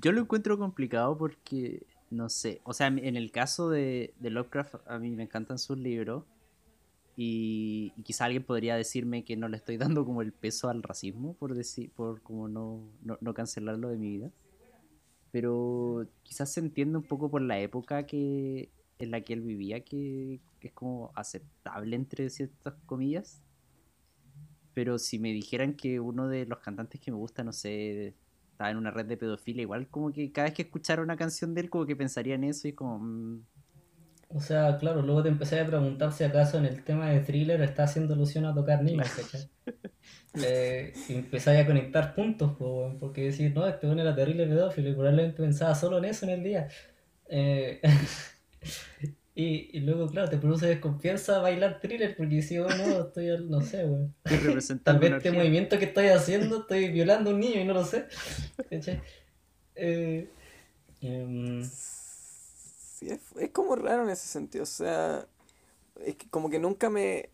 Yo lo encuentro complicado porque, no sé, o sea, en el caso de, de Lovecraft, a mí me encantan sus libros y, y quizá alguien podría decirme que no le estoy dando como el peso al racismo por decir, por como no, no, no cancelarlo de mi vida. Pero quizás se entiende un poco por la época que, en la que él vivía que, que es como aceptable entre ciertas comillas. Pero si me dijeran que uno de los cantantes que me gusta, no sé, estaba en una red de pedofilia, igual como que cada vez que escuchara una canción de él, como que pensaría en eso y como... mm, O sea, claro, luego te empecé a preguntar si acaso en el tema de thriller está haciendo alusión a tocar niños, ¿cachai? Eh, y empezáis a conectar puntos, po, porque decir, no, este bueno era terrible pedófilo y probablemente pensaba solo en eso en el día. Eh, y, y luego, claro, te produce desconfianza bailar thriller porque si oh, no, estoy, al- no sé, weón. Tal vez este movimiento que estoy haciendo, estoy violando a un niño y no lo sé. ¿Cachai? Eh, em, Es, es como raro en ese sentido. O sea, es que como que nunca me,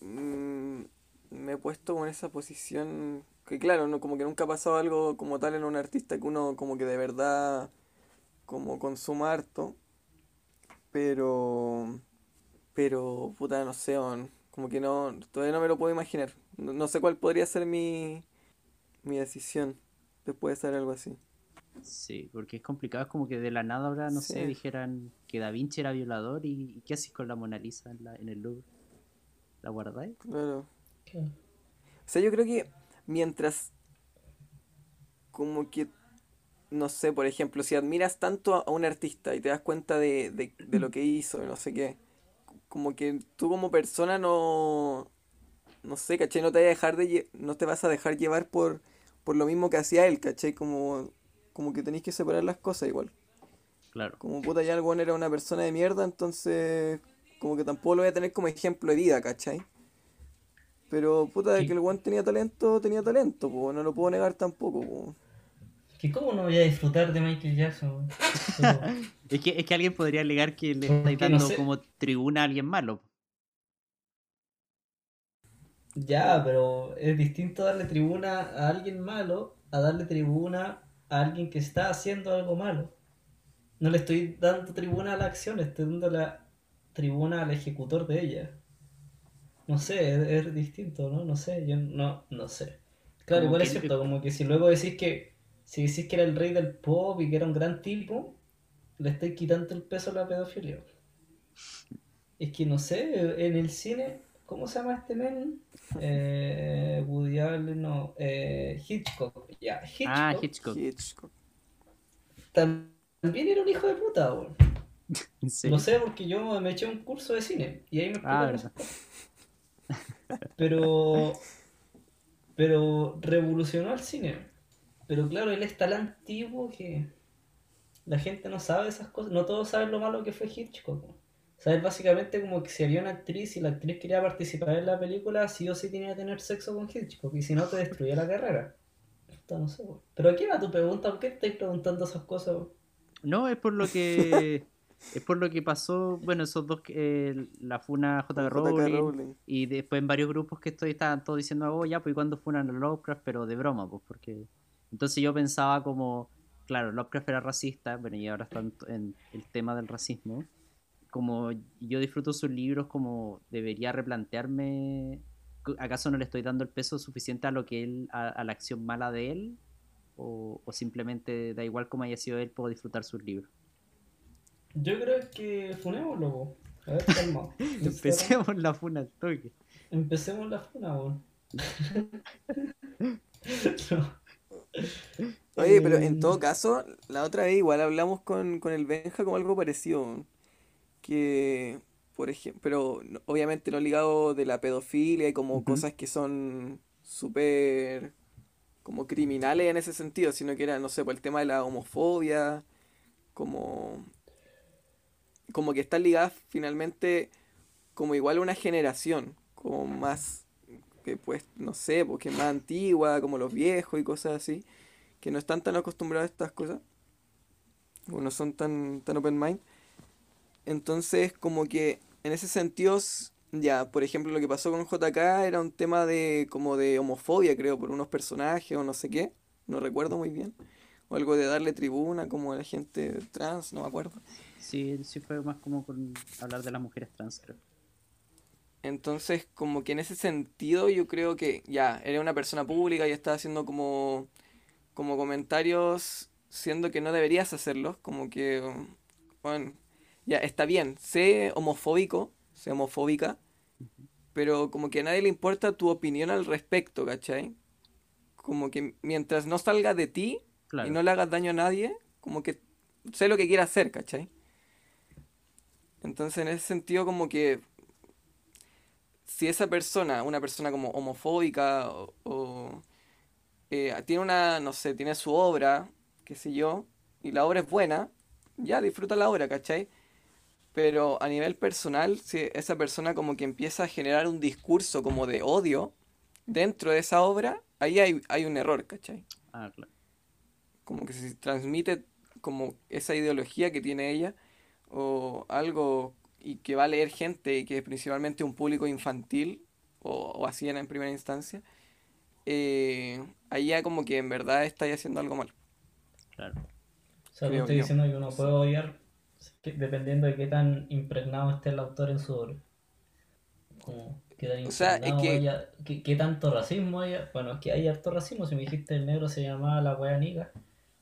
mm, me he puesto en esa posición. Que claro, no, como que nunca ha pasado algo como tal en un artista que uno como que de verdad como consuma harto. Pero, pero, puta, no sé, como que no, todavía no me lo puedo imaginar. No, no sé cuál podría ser mi, mi decisión después de hacer algo así. Sí, porque es complicado, es como que de la nada ahora, no sé, dijeran que Da Vinci era violador y, y ¿qué haces con la Mona Lisa en, la- en el Louvre? ¿La guardáis? Claro. claro. O sea, yo creo que mientras como que, no sé, por ejemplo, si admiras tanto a, a un artista y te das cuenta de, de, de lo que hizo no sé qué, como que tú como persona no, no sé, ¿cachai? No te, vas a dejar de, no te vas a dejar llevar por, por lo mismo que hacía él, ¿cachai? Como, como que tenéis que separar las cosas igual. Claro. Como puta, ya el weón era una persona de mierda, entonces como que tampoco lo voy a tener como ejemplo de vida, ¿cachai? Pero puta, de que el weón tenía talento, tenía talento, pues no lo puedo negar tampoco, po. Que cómo no voy a disfrutar de Michael Jackson? Pero- Es que, es que alguien podría alegar que le no dando sé. como tribuna a alguien malo. Ya, pero es distinto darle tribuna a alguien malo a darle tribuna a alguien que está haciendo algo malo. No le estoy dando tribuna a la acción, le estoy dando la tribuna al ejecutor de ella. No sé, es, es distinto, ¿no? No sé, yo no, no sé. Claro, Como igual es que- cierto, como que si luego decís que, si decís que era el rey del pop y que era un gran tipo, le estoy quitando el peso a la pedofilia. Es que no sé, en el cine, ¿cómo se llama este men? Eh, Woody Allen, no, eh, Hitchcock. Ya, Hitchcock Ah, Hitchcock. Hitchcock. también era un hijo de puta, weón. ¿En serio? Lo sé porque yo me eché un curso de cine y ahí me Ah. Pero, pero revolucionó el cine. Pero claro, él es tan antiguo que la gente no sabe esas cosas. No todos saben lo malo que fue Hitchcock. weón. O sea, él básicamente como que si había una actriz y la actriz quería participar en la película, sí o sí tenía que tener sexo con Hitchcock. Y si no, te destruía la carrera. Puta, no sé. Pero aquí va tu pregunta. ¿Por qué estáis preguntando esas cosas? No, es por lo que es por lo que pasó, bueno, esos dos que eh, la funa J.K. Rowling, Rowling. y después en varios grupos que estoy estaban todos diciendo, "Oh, ya, pues ¿y cuándo funan a Lovecraft?", pero de broma, pues porque entonces yo pensaba como, claro, Lovecraft era racista, bueno, y ahora está en, en el tema del racismo. Como yo disfruto sus libros, como debería replantearme ¿acaso no le estoy dando el peso suficiente a lo que él a, a la acción mala de él? O, o simplemente da igual como haya sido él, puedo disfrutar sus libros. Yo creo que funémoslo. A ver, calma. Empecemos la funa al toque. Empecemos la funa, weón. No. Oye, pero en todo caso, la otra vez igual hablamos con, con el Benja como algo parecido. Que, por ejemplo, pero obviamente no ligado de la pedofilia y como cosas que son súper como criminales en ese sentido, sino que era, no sé, por el tema de la homofobia, como, como que están ligadas finalmente como igual a una generación, como más, que pues, no sé, porque más antigua, como los viejos y cosas así, que no están tan acostumbrados a estas cosas, o no son tan, tan open mind. Entonces, como que en ese sentido, ya, por ejemplo, lo que pasó con JK era un tema de como de homofobia, creo, por unos personajes o no sé qué, no recuerdo muy bien. O algo de darle tribuna como a la gente trans, no me acuerdo. Sí, sí fue más como con hablar de las mujeres trans, creo. Entonces, como que en ese sentido yo creo que ya, era una persona pública y estaba haciendo como, como comentarios, siendo que no deberías hacerlos, como que, bueno, ya, está bien, sé homofóbico, sé homofóbica, pero como que a nadie le importa tu opinión al respecto, ¿cachai? Como que mientras no salga de ti Claro. y no le hagas daño a nadie, como que sé lo que quiera hacer, ¿cachai? Entonces en ese sentido como que si esa persona, una persona como homofóbica o, o, eh, tiene una, no sé, tiene su obra, qué sé yo, y la obra es buena, ya disfruta la obra, ¿cachai? Pero a nivel personal, si esa persona como que empieza a generar un discurso como de odio dentro de esa obra, ahí hay, hay un error, ¿cachai? Ah, claro. Como que se transmite como esa ideología que tiene ella o algo y que va a leer gente y que es principalmente un público infantil o, o así en, en primera instancia, eh, ahí ya como que en verdad estáis haciendo algo mal. Claro. O sea, estoy diciendo que uno puede odiar dependiendo de qué tan impregnado esté el autor en su obra. Como, qué tan O sea, es que- haya- qué, qué tanto racismo haya. Bueno, es que hay harto racismo. Si me dijiste el negro se llamaba la wea niga.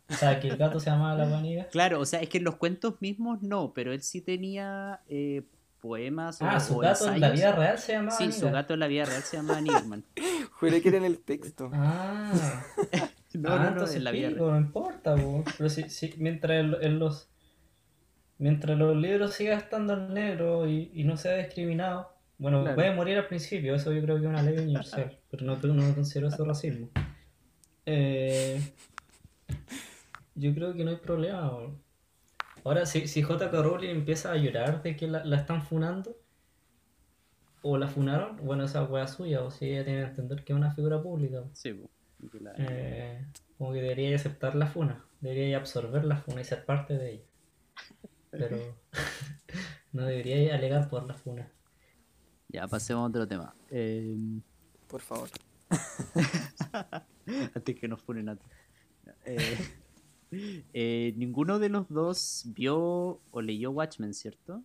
O sea, que el gato se llamaba la wea niga. Claro, o sea, es que en los cuentos mismos no, pero él sí tenía eh, poemas o, Ah, su o gato en la vida real se llamaba Sí, niga. su gato en la vida real se llama Nigman. Juré que era en el texto. Ah, No, ah, no, no, entonces en la vida pico, real. no importa, po. Pero si, si- mientras en, en los mientras los libros siga estando en negro y, y no sea discriminado, bueno, Claro. puede morir al principio, eso yo creo que es una ley universal, pero no, no considero eso racismo. Eh, yo creo que no hay problema. Ahora, si, si J.K. Rowling empieza a llorar de que la, la están funando, o la funaron, bueno, esa wea suya, o si ella tiene que entender que es una figura pública. po. Sí, la- Eh, como que debería aceptar la funa, debería absorber la funa y ser parte de ella. Pero no debería alegar por la funa. Ya, pasemos a otro tema. Eh, Por favor. antes que nos funen a. Eh, eh, ninguno de los dos vio o leyó Watchmen, ¿cierto?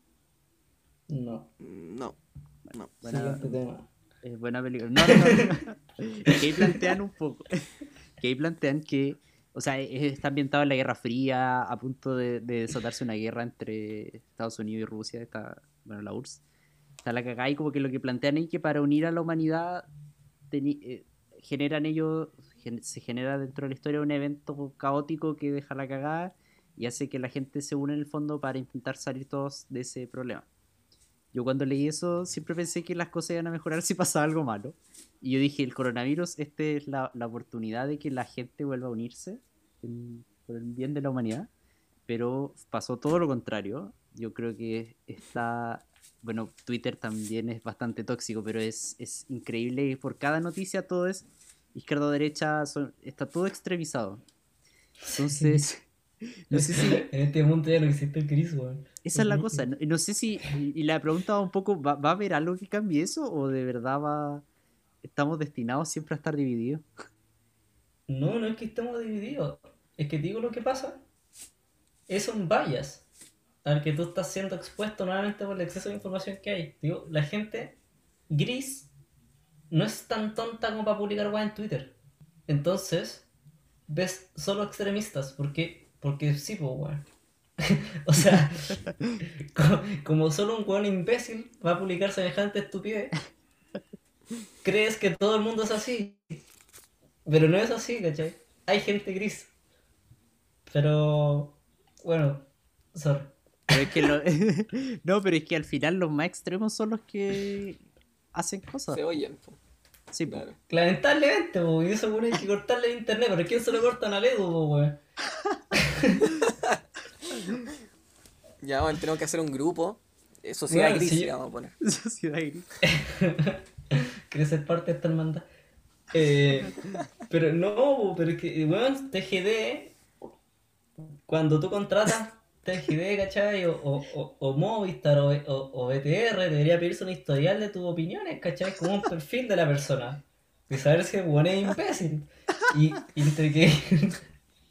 No. No. No. Buena, Siguiente tema. eh, buena película. No, no, no, que ahí plantean un poco. Que ahí plantean que, o sea, está ambientado en la Guerra Fría, a punto de, de desatarse una guerra entre Estados Unidos y Rusia, está, bueno, la URSS. Está la cagada y como que lo que plantean es que para unir a la humanidad eh, generan ellos, se genera dentro de la historia un evento caótico que deja la cagada y hace que la gente se une en el fondo para intentar salir todos de ese problema. Yo cuando leí eso siempre pensé que las cosas iban a mejorar si pasaba algo malo. Y yo dije, el coronavirus, esta es la, la oportunidad de que la gente vuelva a unirse en- por el bien de la humanidad. Pero pasó todo lo contrario. Yo creo que está... Bueno, Twitter también es bastante tóxico, pero es, es increíble. y Por cada noticia todo es izquierda o derecha, son- está todo extremizado. Entonces, no sé si... En este mundo ya no existe el gris, weón. Esa es la cosa. No, no sé si. Y la pregunta va un poco: ¿va, va a haber algo que cambie eso? ¿O de verdad va. Estamos destinados siempre a estar divididos? No, no es que estemos divididos. Es que te digo lo que pasa. Es un bias al que tú estás siendo expuesto nuevamente por el exceso de información que hay. Digo, la gente gris no es tan tonta como para publicar weá en Twitter. Entonces, ves solo extremistas. Porque, porque sí, pues, weón. o sea, co- como solo un weón imbécil va a publicar semejante estupidez, crees que todo el mundo es así. Pero no es así, ¿cachai? Hay gente gris. Pero, bueno, sorry. Pero es que lo- no, pero es que al final los más extremos son los que hacen cosas. Se oyen. po. Sí. Claro. Lamentablemente, po, y eso bueno hay que cortarle el internet, pero ¿quién se lo cortan al Edu, weón? Ya, bueno, tenemos que hacer un grupo. eh, Sociedad Bueno, gris, sí. vamos a poner. Sociedad gris. ¿Quieres ser parte de esta hermandad? Eh, pero no, pero es que, weón, TGD, cuando tú contratas TGD, ¿cachai? O, o, o, o Movistar o, o, o BTR, debería pedirse un historial de tus opiniones, ¿cachai? Como un perfil de la persona. Y saber si el weón es imbécil. Y, y entre que.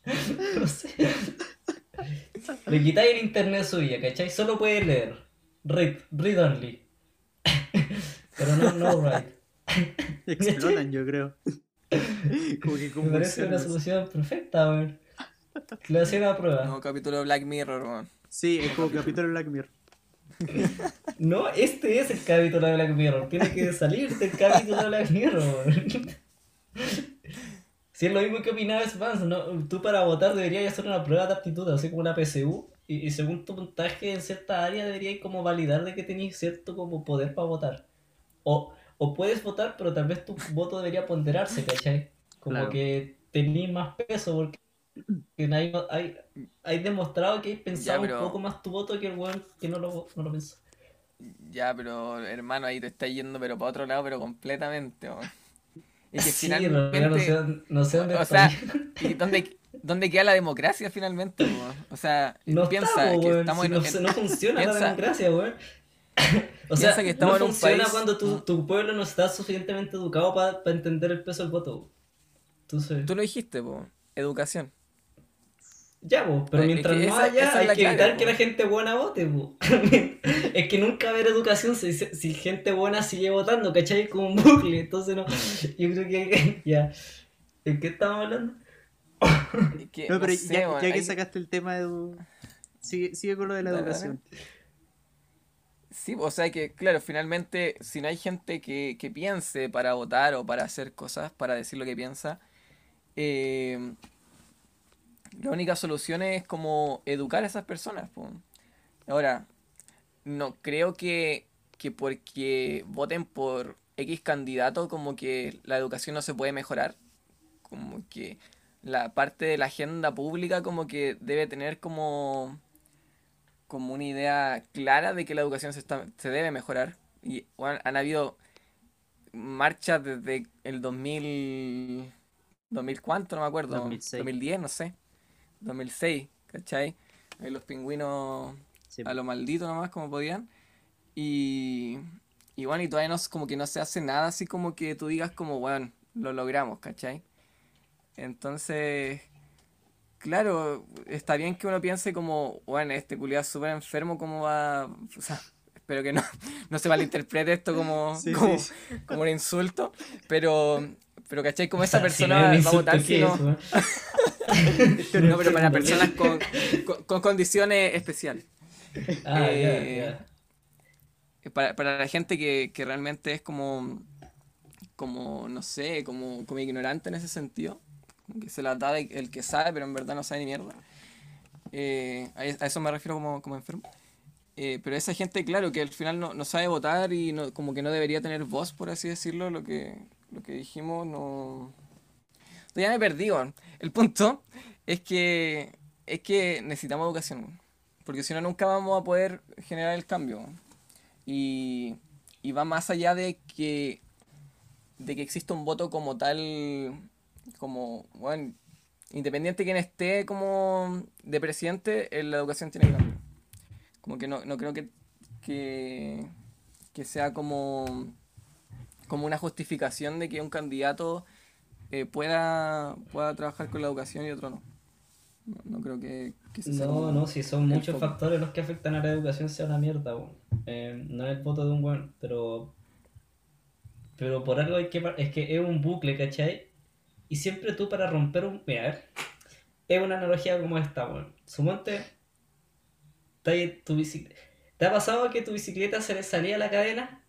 no sé. Le quitáis el internet suya, ¿cachai? Solo puede leer. Read, read only. Pero no, no write. Explotan, yo creo. Como que Me parece una solución perfecta, weón. Le hacía una prueba. Nuevo capítulo de Black Mirror, weón. Sí, es como capítulo de Black Mirror. No, este es el capítulo de Black Mirror. Tiene que salir del capítulo de Black Mirror, weón. Si es lo mismo que opinaba Spans, ¿no? tú para votar deberías hacer una prueba de aptitud, así como una PSU, y, y según tu puntaje en cierta área deberías como validar de que tenéis cierto como poder para votar. O, o puedes votar, pero tal vez tu voto debería ponderarse, ¿cachai? Como Claro. que tenéis más peso, porque hay, hay, hay demostrado que hay pensado pero- un poco más tu voto que el weón que no lo, no lo pensó. Ya, pero hermano, ahí te está yendo, pero para otro lado, pero completamente, weón. Y que Sí, no, finalmente. no sé, no sé dónde o está. sea, ¿y dónde, dónde queda la democracia finalmente? O sea, No piensa está, po, que estamos si en, no, en- no funciona la piensa- democracia, weón. O sea, que estamos no en un funciona país- cuando tu, tu pueblo no está suficientemente educado para entender el peso del voto. Entonces, Tú lo dijiste, po. Educación. Ya, po, pero Es mientras que no esa- haya, esa es hay que clave, evitar po. que la gente buena vote, po. Es que nunca va a haber educación si, si gente buena sigue votando, ¿cachai? Como un bucle. Entonces, no, yo creo que ya. ¿En qué estamos hablando? Es que, No, no pero sé, ya, que hay- sacaste el tema de... tu- Sigue, sigue con lo de la educación. Sí, o sea que, claro, finalmente, si no hay gente que, que piense para votar o para hacer cosas, para decir lo que piensa, eh, la única solución es como educar a esas personas. po. Ahora, no creo que, que porque voten por X candidato como que la educación no se puede mejorar. Como que la parte de la agenda pública como que debe tener como como una idea clara de que la educación se, está, se debe mejorar. Y bueno, han habido marchas desde el 2000... ¿2000 cuánto? No me acuerdo. 2006. 2010, no sé. 2006, ¿cachai? Ahí los pingüinos Sí, a lo maldito nomás como podían. Y, y bueno, y todavía no, como que no se hace nada así como que tú digas como, bueno, lo logramos, ¿cachai? Entonces, claro, está bien que uno piense como, bueno, este culiado es súper enfermo, ¿cómo va? O sea, espero que no, no se malinterprete esto como, Sí, como, sí, como un insulto, pero, pero ¿cachai? Como esa si persona va a votar ¿qué si no... No, pero para personas con, con, con condiciones especiales. Ah, Eh, ya, ya. Para, para la gente que, que realmente es como, como, no sé, como, como ignorante en ese sentido, que se la da de- el que sabe, pero en verdad no sabe ni mierda. Eh, a, a eso me refiero como, como enfermo. Eh, pero esa gente, claro, que al final no, no sabe votar y no, como que no debería tener voz, por así decirlo, lo que, lo que dijimos, no... Ya me perdí, weón. El punto es que, es que necesitamos educación, porque si no nunca vamos a poder generar el cambio. Y, y va más allá de que, de que exista un voto como tal, como, bueno, independiente de quien esté como de presidente, la educación tiene que cambiar. Como que no, no creo que, que, que sea como, como una justificación de que un candidato eh, pueda, pueda trabajar con la educación y otro no. No, no creo que, que sea No, no, si son muchos foco. factores los que afectan a la educación, sea una mierda, weón. Eh, no es el voto de un weón, pero. Pero por algo hay que. Es que es un bucle, ¿cachai? Y siempre tú para romper un. Mira, a ver. Es una analogía como esta, weón. Sumonte. tu bicicleta. ¿Te ha pasado que tu bicicleta se le salía la cadena?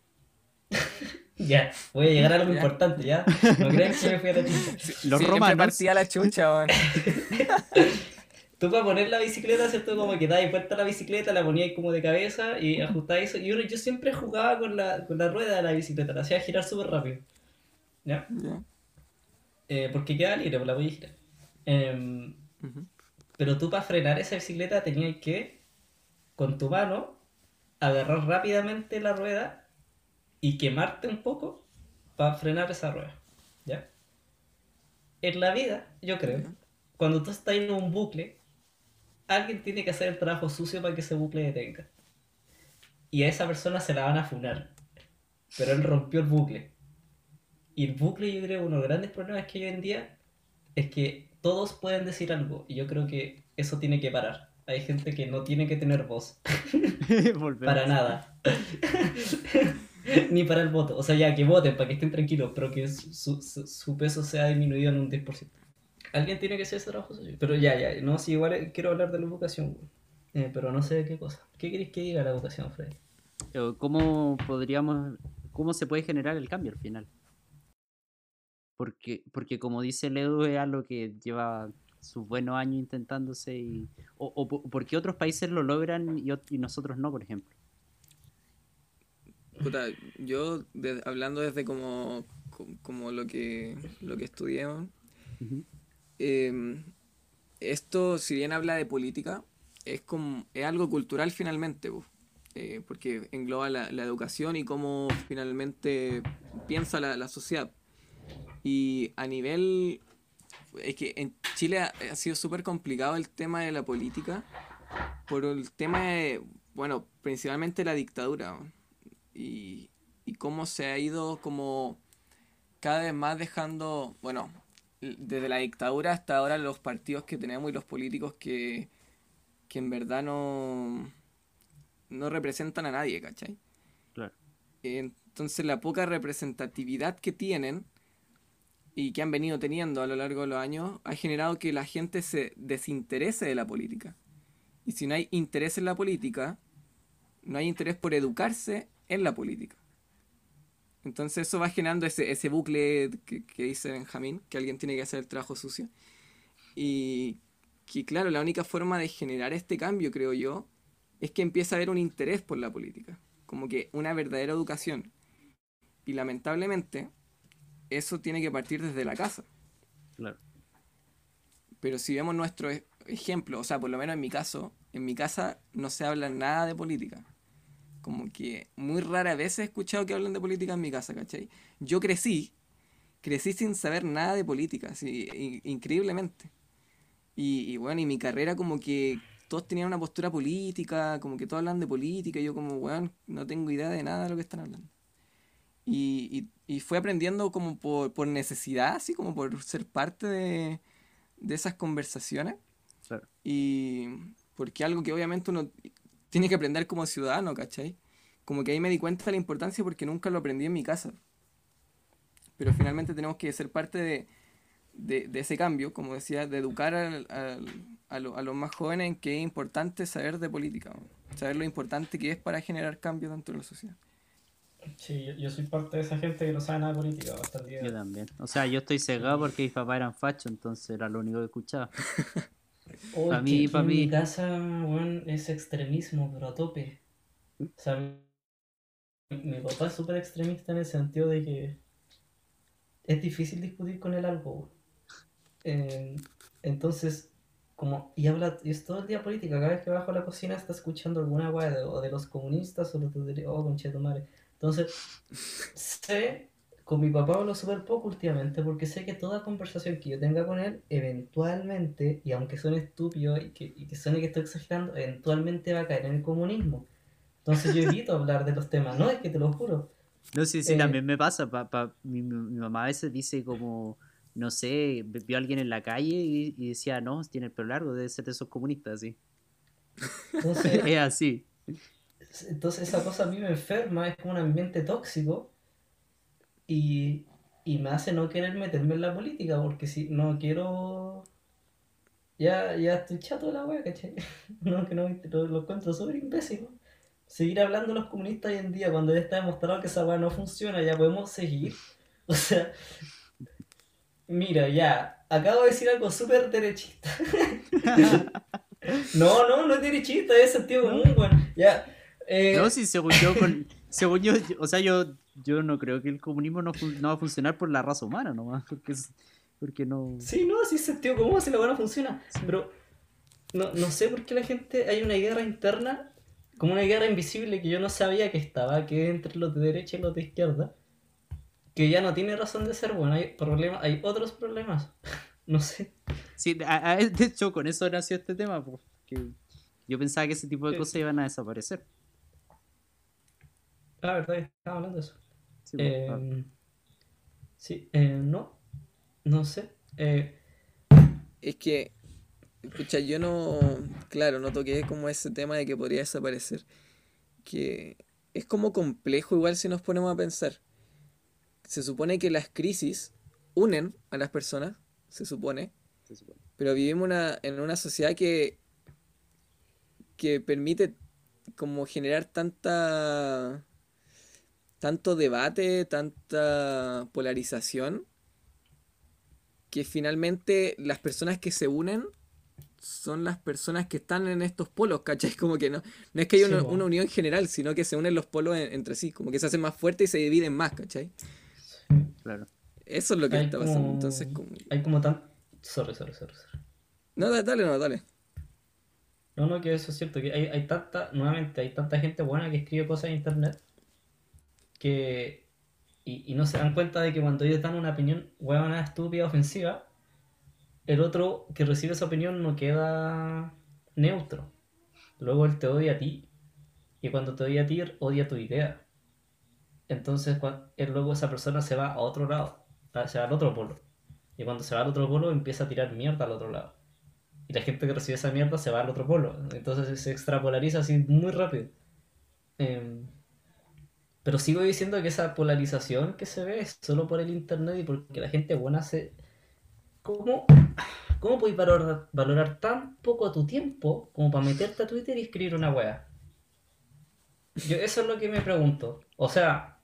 ya, voy a llegar a algo Ya. importante, ¿ya? No crean que me fui a la chucha. Los Siempre romanos... partía la chucha, weón. Tú para poner la bicicleta, ¿cierto? Como que dabas vuelta la bicicleta, la ponías como de cabeza y ajustabas eso. Y uno, yo siempre jugaba con la, con la rueda de la bicicleta, la hacía girar súper rápido. ¿Ya? Ya. Eh, porque queda libre, por la voy a girar. Ujú. pero tú para frenar esa bicicleta tenías que, con tu mano, agarrar rápidamente la rueda y quemarte un poco para frenar esa rueda. ¿Ya? En la vida, yo creo, cuando tú estás en un bucle, alguien tiene que hacer el trabajo sucio para que ese bucle detenga. Y a esa persona se la van a funar. Pero él rompió el bucle. Y el bucle, yo creo, uno de los grandes problemas que hay hoy en día es que todos pueden decir algo. Y yo creo que eso tiene que parar. Hay gente que no tiene que tener voz. Para nada. Ni para el voto. O sea, ya que voten para que estén tranquilos, pero que su, su- su peso sea disminuido en un 10%. Alguien tiene que hacer ese trabajo. Pero ya, ya. No, si igual eh, quiero hablar de la educación, güey. Eh, pero no sé de qué cosa. ¿Qué queréis que diga la educación, Freddy? Pero ¿Cómo podríamos, cómo se puede generar el cambio al final? Porque, porque como dice Ledu, es algo que lleva sus buenos años intentándose y... O, o po- ¿Por qué otros países lo logran y nosotros no, por ejemplo? Puta, yo de- hablando desde como, co- como lo que lo que estudié, eh, esto, si bien habla de política, es como es algo cultural finalmente, eh, porque engloba la, la educación y cómo finalmente piensa la, la sociedad. Y a nivel, es que en Chile ha, ha sido súper complicado el tema de la política por el tema de, bueno, principalmente la dictadura. Y, y cómo se ha ido como cada vez más dejando, bueno, desde la dictadura hasta ahora los partidos que tenemos y los políticos que, que en verdad no, no representan a nadie, ¿cachai? Claro. Entonces la poca representatividad que tienen y que han venido teniendo a lo largo de los años ha generado que la gente se desinterese de la política. Y si no hay interés en la política, no hay interés por educarse en la política. Entonces eso va generando ese, ese bucle que, que dice Benjamín, que alguien tiene que hacer el trabajo sucio. Y que claro, la única forma de generar este cambio, creo yo, es que empieza a haber un interés por la política, como que una verdadera educación. Y lamentablemente, eso tiene que partir desde la casa. Claro. Pero si vemos nuestro e- ejemplo, o sea, por lo menos en mi caso, en mi casa no se habla nada de política. Como que muy rara vez he escuchado que hablan de política en mi casa, ¿cachai? Yo crecí, crecí sin saber nada de política, así, in- increíblemente. Y, y bueno, y mi carrera como que todos tenían una postura política, como que todos hablan de política, y yo como, weón, no tengo idea de nada de lo que están hablando. Y, y, y fui aprendiendo como por, por necesidad, así como por ser parte de, de esas conversaciones. Claro. Y porque algo que obviamente uno tiene que aprender como ciudadano, ¿cachai? Como que ahí me di cuenta de la importancia porque nunca lo aprendí en mi casa. Pero finalmente tenemos que ser parte de, de, de ese cambio, como decía, de educar al- al- a, lo- a los más jóvenes en que es importante saber de política, ¿no? saber lo importante que es para generar cambio dentro de la sociedad. Sí, yo, yo soy parte de esa gente que no sabe nada de política hasta el día Yo también. O sea, yo estoy cegado porque mis papás eran fachos, entonces era lo único que escuchaba. Uy, Pa' que mí, aquí pa' en mí. mi casa, weón, es extremismo, pero a tope. O sea, mi, mi papá es súper extremista en el sentido de que es difícil discutir con él algo. weón. Eh, entonces, como, y habla, y es todo el día política, cada vez que bajo a la cocina está escuchando alguna weá de, o de los comunistas o de, oh, conchetumare. Entonces, sé, con mi papá hablo súper poco últimamente porque sé que toda conversación que yo tenga con él, eventualmente, y aunque suene estúpido y que, y que suene que estoy exagerando, eventualmente va a caer en el comunismo. Entonces yo evito hablar de los temas, no, es que te lo juro. No, sí, sí, Eh, también me pasa. pa- pa- mi, mi- mamá a veces dice como, no sé, vio a alguien en la calle y, y decía, no, tiene el pelo largo, debe ser de esos comunistas, así. Entonces, es así. entonces esa cosa a mí me enferma, es como un ambiente tóxico y, y me hace no querer meterme en la política porque si no quiero... Ya, ya estoy chato de la wea, ¿cachai? No, que no, lo, lo encuentro súper imbécil. Seguir hablando los comunistas hoy en día cuando ya está demostrado que esa wea no funciona, ya podemos seguir. O sea, mira, ya, acabo de decir algo súper derechista. No, no, no es derechista, es sentido común, weón. Ya. eh, No, sí, según yo, con, según yo, o sea, yo, yo no creo que el comunismo no, no va a funcionar por la raza humana nomás, porque, es- porque no... Sí, no, sí, sentido común, si la buena funciona. Pero no, no sé por qué la gente. Hay una guerra interna, como una guerra invisible que yo no sabía que estaba, que entre los de derecha y los de izquierda, que ya no tiene razón de ser bueno. Hay, problemas, hay otros problemas. No sé. Sí, a- a- de hecho, con eso nació este tema, porque yo pensaba que ese tipo de Sí. cosas iban a desaparecer. La verdad, estaba hablando de eso. Sí, ah, Eh, sí, eh, no. No sé. Eh, Es que, escucha, yo no, claro, no toqué como ese tema de que podría desaparecer. Que es como complejo igual si nos ponemos a pensar. Se supone que las crisis unen a las personas, se supone, se supone. pero vivimos una, en una sociedad que, que permite como generar tanta tanto debate, tanta polarización, que finalmente las personas que se unen son las personas que están en estos polos, ¿cachai? Como que no, no es que haya Sí, una, unión general, sino que se unen los polos en- entre sí, como que se hacen más fuertes y se dividen más, ¿cachai? Claro. Eso es lo que hay está como- pasando. Entonces, como... Hay como tan. Sorry, sorry, sorry. sorry. No, dale, dale, no, dale. No, no, que eso es cierto, que hay, hay tanta, nuevamente, hay tanta gente buena que escribe cosas en internet que... Y, y no se dan cuenta de que cuando ellos dan una opinión huevona, estúpida, ofensiva, el otro que recibe esa opinión no queda neutro. Luego él te odia a ti, y cuando te odia a ti, odia tu idea. Entonces, cua- él, luego esa persona se va a otro lado, se va al otro polo. Y cuando se va al otro polo, empieza a tirar mierda al otro lado. Y la gente que recibe esa mierda se va al otro polo. Entonces se extrapolariza así muy rápido. Em, pero sigo diciendo que esa polarización que se ve es solo por el internet y porque la gente buena se... ¿Cómo, cómo valorar, valorar tan poco tu tiempo como para meterte a Twitter y escribir una wea? Yo, eso es lo que me pregunto. O sea,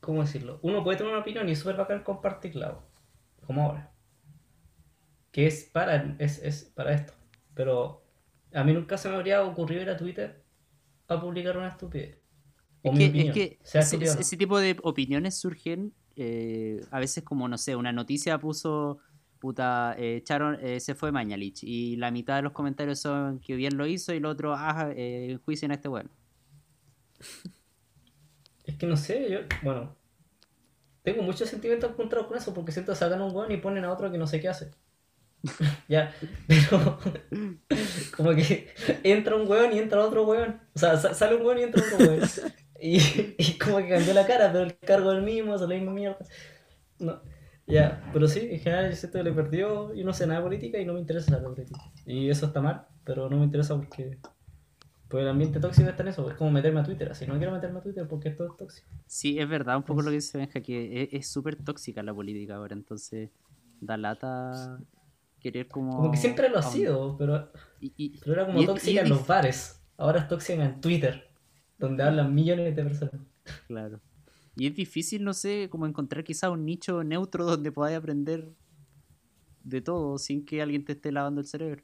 ¿cómo decirlo? Uno puede tener una opinión y es súper bacán compartirla, como ahora que es para, es, es para esto. Pero a mí nunca se me habría ocurrido ir a Twitter a publicar una estupidez. Es que, es ese, tipo de opiniones surgen eh, a veces como, no sé, una noticia puso, puta, eh, echaron, eh, se fue Mañalich y la mitad de los comentarios son que bien lo hizo y el otro, ah, eh, enjuicien a este weón. Es que no sé, yo, bueno, tengo muchos sentimientos encontrados con eso porque siento que sacan un weón y ponen a otro que no sé qué hace. ya, pero como que entra un weón y entra otro weón. O sea, sa- sale un weón y entra otro weón. Y, y como que cambió la cara, pero el cargo es el mismo, es la misma mierda. No. Ya, pero sí, en general yo siento que le perdió, yo no sé nada de política y no me interesa de política. Y eso está mal, pero no me interesa porque, porque el ambiente tóxico está en eso, es como meterme a Twitter, así no quiero meterme a Twitter porque esto es tóxico. Sí, es verdad, un poco lo que dice Benja, que es- es súper tóxica la política ahora, entonces da lata querer como... Como que siempre lo ha sido, pero, Y- y- pero era como y y tóxica en los bares, ahora es tóxica en Twitter, donde hablan millones de personas. Claro. Y es difícil, no sé, como encontrar quizá un nicho neutro donde podáis aprender de todo sin que alguien te esté lavando el cerebro.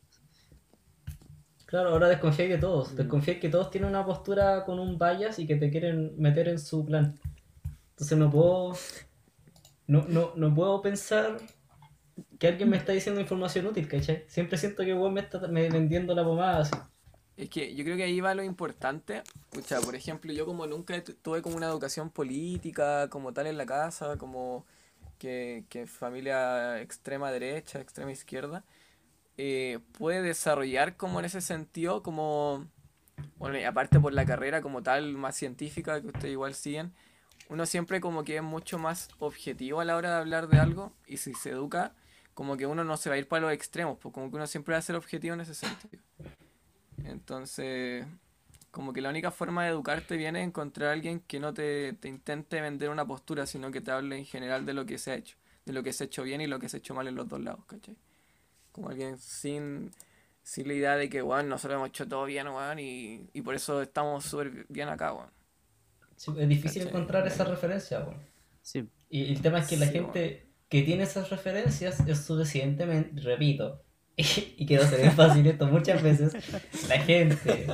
Claro, ahora desconfiáis de todos. Mm. Desconfiáis que todos tienen una postura con un bias y que te quieren meter en su plan. Entonces no puedo. No, no, no puedo pensar que alguien me está diciendo información útil, ¿cachai? Siempre siento que weón me está me vendiendo la pomada así. Es que yo creo que ahí va lo importante. Pucha, por ejemplo, yo como nunca tu- tuve como una educación política como tal en la casa, como que, que familia extrema derecha, extrema izquierda, eh, puede desarrollar como en ese sentido, como, bueno, y aparte por la carrera como tal, más científica que ustedes igual siguen, uno siempre como que es mucho más objetivo a la hora de hablar de algo y si se educa, como que uno no se va a ir para los extremos, pues como que uno siempre va a ser objetivo en ese sentido. Entonces, como que la única forma de educarte viene encontrar a alguien que no te, te intente vender una postura, sino que te hable en general de lo que se ha hecho, de lo que se ha hecho bien y lo que se ha hecho mal en los dos lados, ¿cachai? Como alguien sin, sin la idea de que, weón, nosotros hemos hecho todo bien, weón, y, y por eso estamos súper bien acá, weón. Sí, es difícil ¿Cachai? encontrar esa referencia, weón. Sí, Y el tema es que la Sí, gente que tiene esas referencias es suficientemente, repito, y, quiero ser fácil esto muchas veces, la gente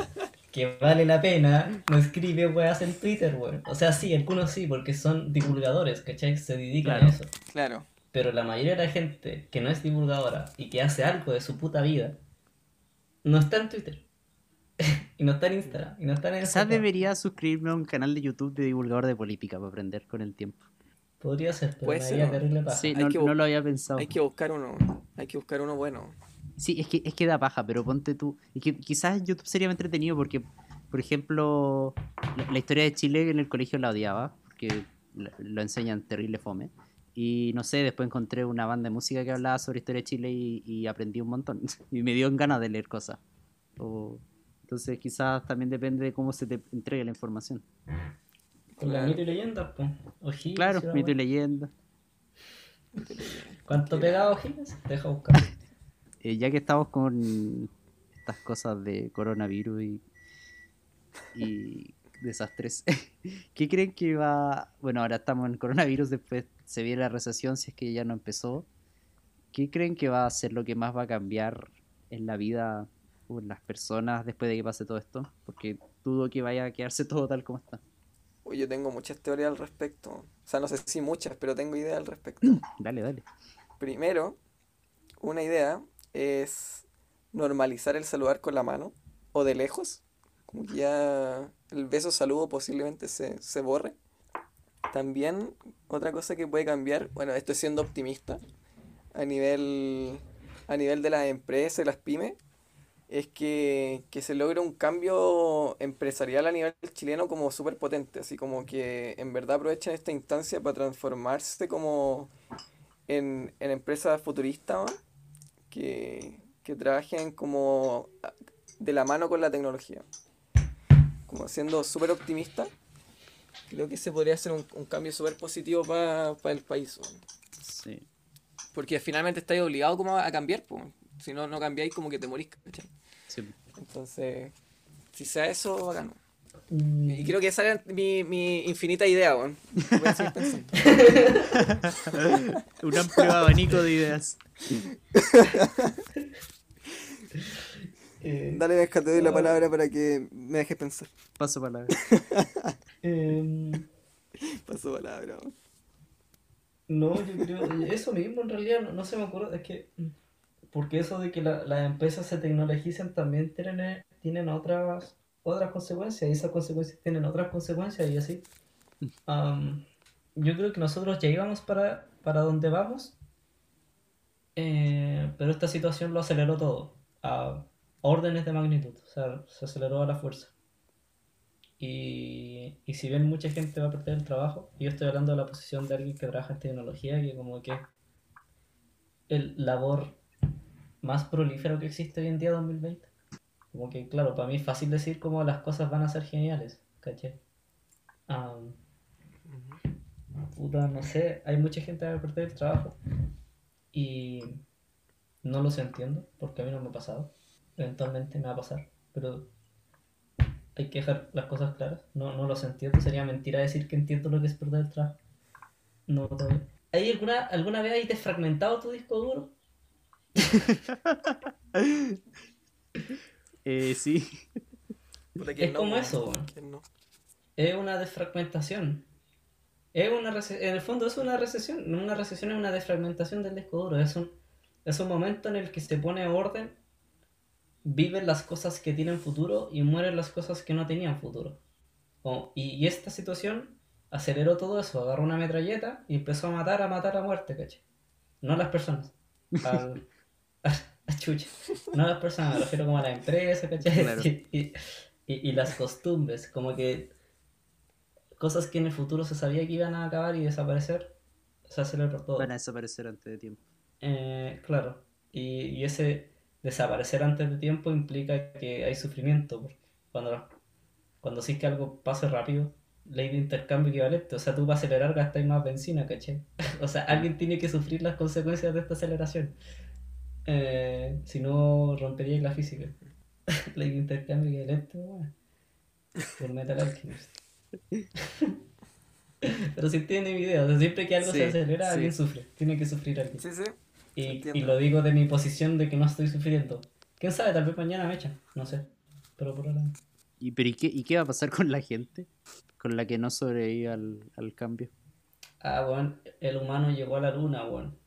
que vale la pena no escribe weas en Twitter, weón. O sea, sí, algunos sí, porque son divulgadores, ¿cachai? Se dedican Claro. a eso. Claro. Pero la mayoría de la gente que no es divulgadora y que hace algo de su puta vida, no está en Twitter. y no está en Instagram. Y no está en Quizás debería suscribirme a un canal de YouTube de divulgador de política para aprender con el tiempo. Podría ser, pero Puede me ser, haría ¿no? paja. Sí, Hay no, que no lo había pensado. Hay que buscar uno. Hay que buscar uno bueno. Sí, es que, es que da paja, pero ponte tú. Es que quizás YouTube sería más entretenido porque, por ejemplo, la, la historia de Chile en el colegio la odiaba, porque lo enseñan terrible fome. Y no sé, después encontré una banda de música que hablaba sobre historia de Chile y, y aprendí un montón. Y me dio ganas de leer cosas. O- entonces quizás también depende de cómo se te entregue la información. Con la Claro. mito y leyendas, pues. Claro, mito y wea. leyenda. ¿Cuánto pegado O'Higgins? Deja buscar. Eh, ya que estamos con estas cosas de coronavirus y, y desastres, ¿qué creen que va? Bueno, ahora estamos en coronavirus, después se viene la recesión si es que ya no empezó. ¿Qué creen que va a ser lo que más va a cambiar en la vida o en las personas después de que pase todo esto? Porque dudo que vaya a quedarse todo tal como está. Uy, yo tengo muchas teorías al respecto. O sea, no sé si muchas, pero tengo ideas al respecto. Dale, dale. Primero, una idea es normalizar el saludar con la mano o de lejos. Como que ya el beso saludo posiblemente se, se borre. También, otra cosa que puede cambiar, bueno, estoy siendo optimista a nivel, a nivel de las empresas y las pymes, es que, que se logre un cambio empresarial a nivel chileno como súper potente, así como que en verdad aprovechen esta instancia para transformarse como en, en empresas futuristas. Que, que trabajen como de la mano con la tecnología. Como siendo súper optimista, creo que se podría hacer un, un cambio súper positivo para el país. Sí. Porque finalmente estáis obligados como a cambiar, pues. Si no, no cambiáis como que te morís, ¿cachai? sí. Entonces, si sea eso, bacano. Mm, Y creo que esa era mi, mi infinita idea, weón. Un amplio abanico de ideas. eh, Dale, Benja, te doy la palabra para que me dejes pensar. Paso palabra. em, Paso palabra. No, yo creo, eso mismo en realidad no, no se me ocurre, es que, porque eso de que la- las empresas se tecnologicen también tienen, tienen otras, otras consecuencias, y esas consecuencias tienen otras consecuencias y así. Am, yo creo que nosotros ya íbamos para, para donde vamos, eh, pero esta situación lo aceleró todo, a órdenes de magnitud, o sea, se aceleró a la fuerza. Y, y si bien mucha gente va a perder el trabajo, yo estoy hablando de la posición de alguien que trabaja en tecnología, que como que el labor más prolífero que existe hoy en día 2020. Como que, claro, para mí es fácil decir cómo las cosas van a ser geniales, ¿caché? Puta, no sé, hay mucha gente a perder el trabajo. Y no los entiendo, porque a mí no me ha pasado. Eventualmente me va a pasar, pero hay que dejar las cosas claras. No, no los entiendo. Sería mentira decir que entiendo lo que es perder el trabajo. No, todavía. ¿Hay alguna, alguna vez hay desfragmentado tu disco duro? Eh, sí. Es como eso. Es una desfragmentación. Es una en el fondo es una recesión. No Una recesión es una desfragmentación del disco duro. Es un, es un momento en el que se pone orden, viven las cosas que tienen futuro y mueren las cosas que no tenían futuro. Como- y, y esta situación aceleró todo eso. Agarró una metralleta y empezó a matar, a matar a muerte, ¿cachai? No a las personas. Al, chucha. No a las personas, me refiero como a la empresa, ¿cachai? Claro. Y, y- y- y las costumbres, como que cosas que en el futuro se sabía que iban a acabar y desaparecer, se aceleró todo. Van a desaparecer antes de tiempo. Eh, claro, y, y ese desaparecer antes de tiempo implica que hay sufrimiento, porque cuando, cuando sí que algo pase rápido, ley de intercambio equivalente, o sea, tú para acelerar gastas más benzina, ¿cachai? o sea, alguien tiene que sufrir las consecuencias de esta aceleración, Eh, si no rompería la física. de intercambio equivalente, bueno, por Metal Alchemist. Pero si tiene mi idea, o sea, siempre que algo Sí, se acelera, sí. alguien sufre, tiene que sufrir alguien. Sí, sí. Y, y lo digo de mi posición de que no estoy sufriendo. ¿Quién sabe? Tal vez mañana me echan. No sé. Pero por ahora. ¿Y, pero ¿y, qué, ¿Y qué va a pasar con la gente? Con la que no sobrevive al, al cambio. Ah, weón, el humano llegó a la luna, weón.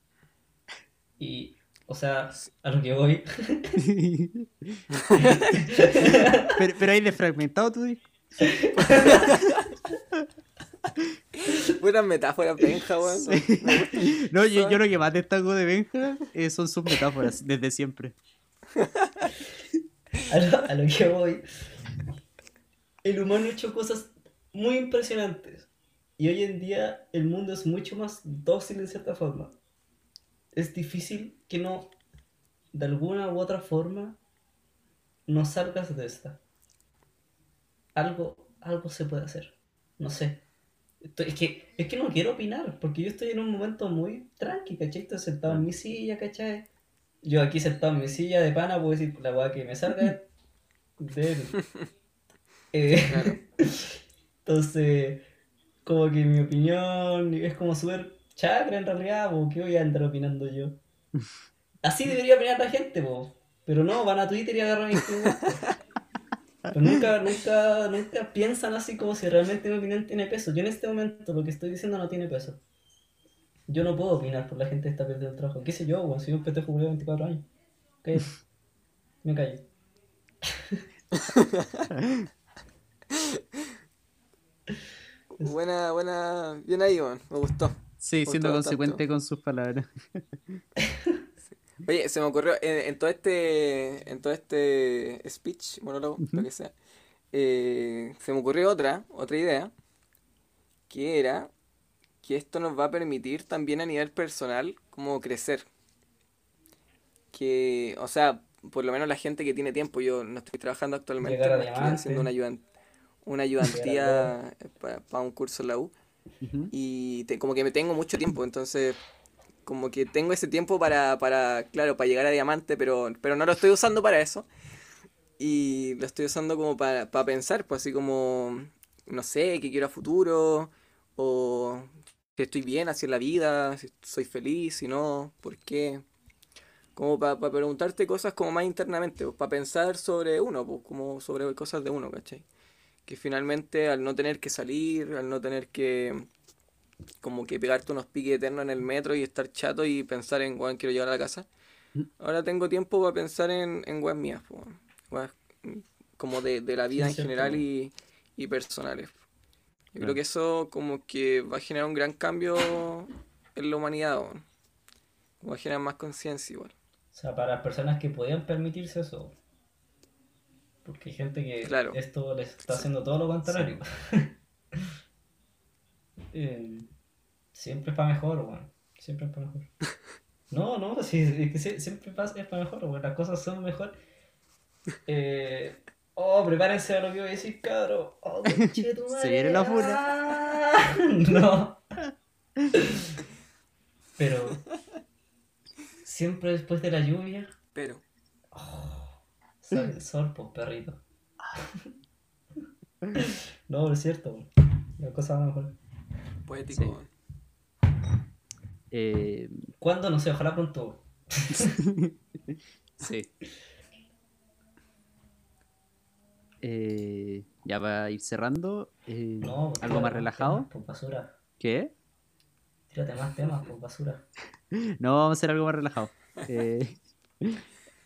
Y, o sea, a lo que voy. pero, pero hay desfragmentado tú dices. Buenas metáforas, Benja, weón. No, yo, yo lo que más destaco de Benja eh, son sus metáforas, desde siempre. A lo, a lo que voy. El humano ha hecho cosas muy impresionantes. Y hoy en día el mundo es mucho más dócil en cierta forma. Es difícil que no, de alguna u otra forma, no salgas de esta. Algo, algo se puede hacer. No sé. Estoy- es, que, es que no quiero opinar, porque yo estoy en un momento muy tranqui, ¿cachai? Estoy sentado en mi silla, ¿cachai? Yo aquí sentado en mi silla de pana puedo decir la weá que me salga de él. Eh, entonces, como que mi opinión es como súper chacra en realidad, po, ¿qué voy a andar opinando yo? Así debería opinar la gente, po. pero no, van a Twitter y agarran tweets. Pero nunca, nunca, nunca piensan así como si realmente mi opinión tiene peso. Yo en este momento lo que estoy diciendo no tiene peso. Yo no puedo opinar por la gente que está perdiendo el trabajo. ¿Qué sé yo, weón? Soy un pendejo de 24 años. ¿Qué? Me callo. Buena, buena. Bien ahí. Me gustó. Sí, Por siendo consecuente tanto. con sus palabras. Oye, se me ocurrió en, en todo este en todo este speech, monólogo, lo que sea, eh, se me ocurrió otra, otra idea, que era que esto nos va a permitir también a nivel personal como crecer. Que, o sea, por lo menos la gente que tiene tiempo, yo no estoy trabajando actualmente, estoy haciendo una ayudan- una ayudantía para un curso en la U Y como que me tengo mucho tiempo, entonces como que tengo ese tiempo para, para claro, para llegar a diamante, pero, pero no lo estoy usando para eso. Y lo estoy usando como para, para pensar, pues así como, no sé, qué quiero a futuro, o si estoy bien en la vida, si soy feliz, si no, por qué. Como para preguntarte cosas como más internamente, para pensar sobre uno, pues, como sobre cosas de uno, ¿cachai? Que finalmente al no tener que salir, al no tener que como que pegarte unos piques eternos en el metro y estar chato y pensar en, weón, quiero llegar a la casa. Ahora tengo tiempo para pensar en, en weas mías. Weas, mm, como de, de la vida Sí, en general y, y personales. Yo Claro. creo que eso como que va a generar un gran cambio en la humanidad, weón. Va a generar más conciencia igual. O sea, para las personas que podían permitirse eso. Porque hay gente que Claro. esto les está haciendo todo lo contrario. Eh, siempre es para mejor, weón. Siempre es para mejor. No, no, sí, siempre es para mejor, weón. Las cosas son mejor. Eh, oh, prepárense a lo que voy a decir, cabrón. Oh, conchetumare. Se viene la funa. No. Pero siempre después de la lluvia Pero, sale el sol, pues perrito. No, es cierto. La cosa va mejor. poético, Sí. Eh, ¿Cuándo? No sé, ojalá pronto. sí. Eh, ya para ir cerrando, eh, No, pues, algo más relajado. temas, pues basura. ¿Qué? Tírate más temas, pues basura. No, vamos a hacer algo más relajado. Eh,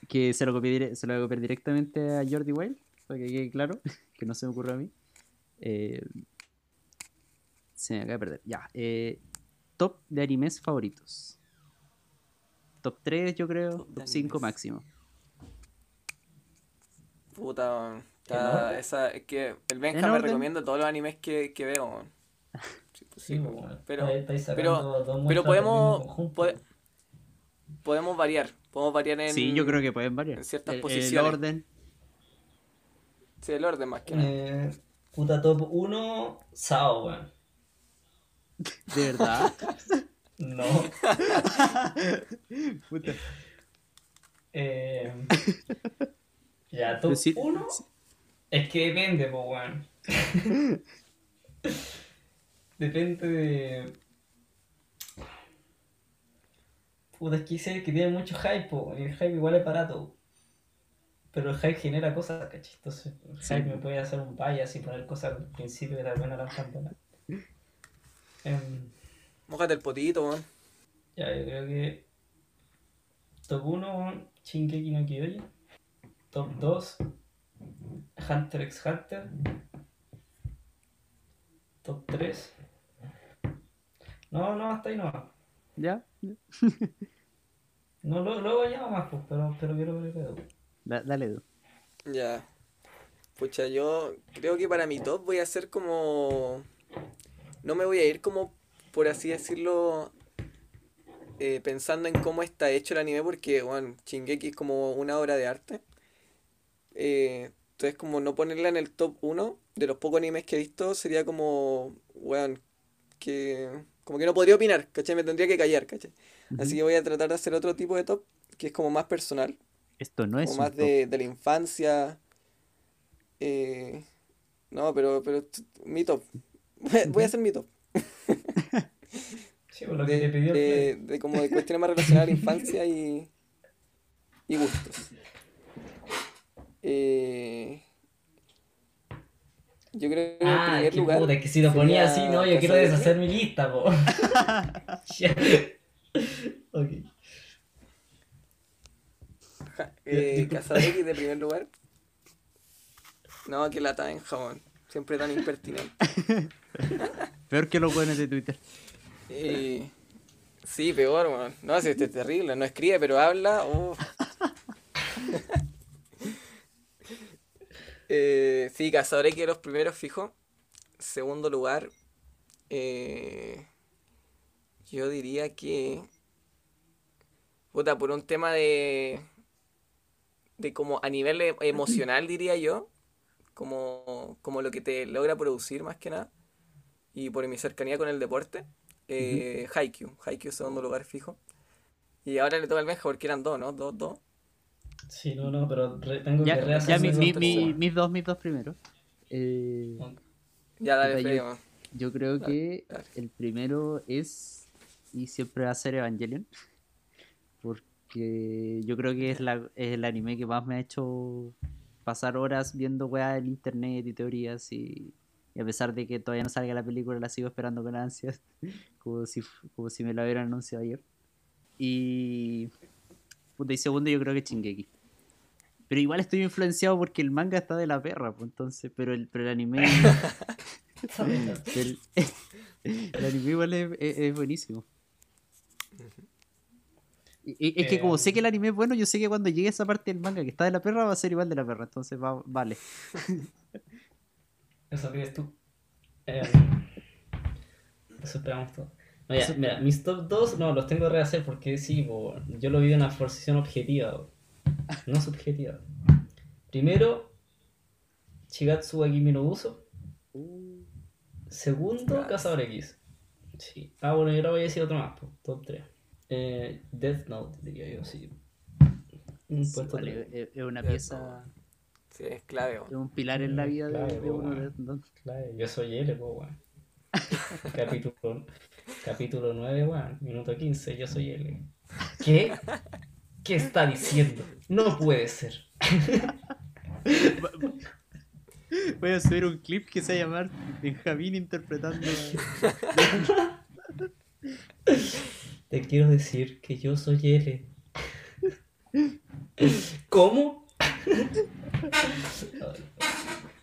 que se lo, copié se lo voy a copiar directamente a Jordi Wild, para que quede claro, que no se me ocurrió a mí. Eh, se me acaba de perder. Ya. eh, top de animes favoritos. Top 3, yo creo. Top de Top 5 animes. máximo. Puta, weón. ¿En Está- orden? esa, es que el Benja ¿En me orden? recomienda todos los animes que, que veo, weón. Sí, pues Sí, sí, weón. bueno, pero, pero, podemos, podemos variar. Podemos variar en, Sí, yo creo que pueden variar. en ciertas El- posiciones. El orden. Sí, el orden más que nada. Eh, puta top 1, Sao, weón. De verdad. No. Puta. Eh, ya, top Pero sí- 1 es que depende, weón. depende de. Puta, es que sé que tiene mucho hype, po, y el hype igual es barato. Pero el hype genera cosas, ¿cachai? Entonces, el Sí. hype me puede hacer un bias y poner cosas al principio que tal vez no las. Em, Mójate el potito, weón. ya, yo creo que. Top 1, Shingeki no Kyojin. Top 2, Hunter x Hunter. Top 3. No, no, hasta ahí no va. ¿Ya? No, luego, luego ya más, pues, pero, pero quiero ver el pedo. Da- dale tú. Ya. Pucha, yo creo que para mi top voy a hacer como. No me voy a ir como, por así decirlo, eh, pensando en cómo está hecho el anime, porque, bueno, Shingeki es como una obra de arte. Eh, entonces, como no ponerla en el top 1 de los pocos animes que he visto, sería como, bueno, que. Como que no podría opinar, ¿cachai? Me tendría que callar, ¿cachai? Así que voy a tratar de hacer otro tipo de top, que es como más personal Esto no es como un más top. de, de la infancia. Eh, no, pero, pero mi top. Voy a hacer mi top. Sí, por lo que De, te pidió de, de como de cuestiones más relacionadas a la infancia y, y gustos. Eh, yo creo que en Ah, primer qué lugar. puta, es que si lo ponía así, no, yo quiero deshacer mi lista, po. Ok. Ja- eh. Cazadeki de primer lugar. No, que lata en jabón. Siempre tan impertinente. Peor que los buenos de Twitter. Eh, sí, peor, weón. No, si este es terrible. No escribe, pero habla. eh, sí, Cazadores que los primeros fijo. Segundo lugar. eh, yo diría que. Puta, por un tema de. De como a nivel e- emocional, diría yo. Como, como lo que te logra producir más que nada. Y por mi cercanía con el deporte. Eh, Haikyuu, Haikyuu segundo lugar fijo. Y ahora le toca al Benja porque eran dos, ¿no? Dos, dos. Sí, no, no, pero re- tengo Ya, que ya rehacer mi- mi mi- mi- mis dos, mis dos primeros. Eh, Ya, dale, yo- yo creo Dale, que dale. el primero es y siempre va a ser Evangelion. Porque yo creo que es, la, es el anime que más me ha hecho pasar horas viendo weas en internet y teorías y, y a pesar de que todavía no salga la película la sigo esperando con ansias como si, como si me la hubieran anunciado ayer. Y y segundo yo creo que Chingeki pero igual estoy influenciado porque el manga está de la perra pues entonces pero el, pero el anime el, el anime igual es, es- es buenísimo y- es que como sé que el anime es bueno, yo sé que cuando llegue esa parte del manga que está de la perra va a ser igual de la perra, entonces va, vale. Eso crees tú. Eh, eso esperamos todo. No, ya, mira, mis top 2 no, los tengo que rehacer porque sí, yo lo vi de una posición objetiva, no subjetiva. Primero, Shigatsu wa Kimi no Uso. Segundo, Cazador X. Sí. Ah, bueno, y ahora voy a decir otro más, po, top 3. Eh, Death Note, diría yo, sí. Un Sí, puesto vale, tres. es, una pieza, Sí, es clave, es un pilar en la vida de, uno. de- de- Claro, yo soy L, po, weón. capítulo, capítulo 9, weón. Minuto 15, yo soy L. ¿Qué? ¿Qué está diciendo? No puede ser. Voy a subir un clip que se va a llamar Benjamín interpretando. Te quiero decir que yo soy L. ¿Cómo?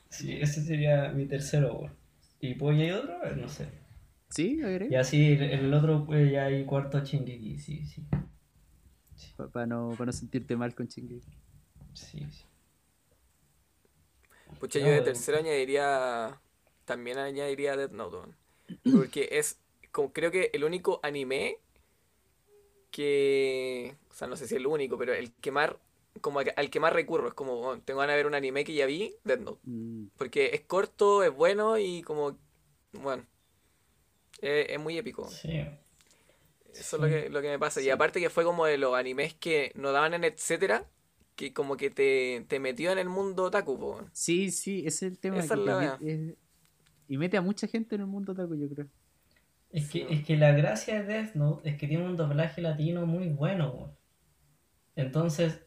Sí, ese sería mi tercero. ¿Y pues ya hay otro? No sé. ¿Sí? A ver, Y así el, el otro, pues ya hay cuarto Shingeki, sí, sí. Para no, pa no sentirte mal con Chingeki. Sí, sí. Pucha, yo de tercero añadiría. También añadiría Death Note. Porque es. Como, creo que el único anime que. O sea, no sé si es el único, pero el que más. Como al que más recurro. Es como, tengo ganas de ver un anime que ya vi, Death Note. Mm, Porque es corto, es bueno y como. Bueno. Es, es muy épico. Sí. Eso es lo que, lo que me pasa. Y aparte que fue como de los animes que no daban en etcétera, que como que te, te metió en el mundo otaku, po. Sí, sí, ese es el tema. Esa que es la y mete a mucha gente en el mundo otaku, yo creo. Es que, Sí. es que la gracia de Death Note es que tiene un doblaje latino muy bueno, weón. Entonces,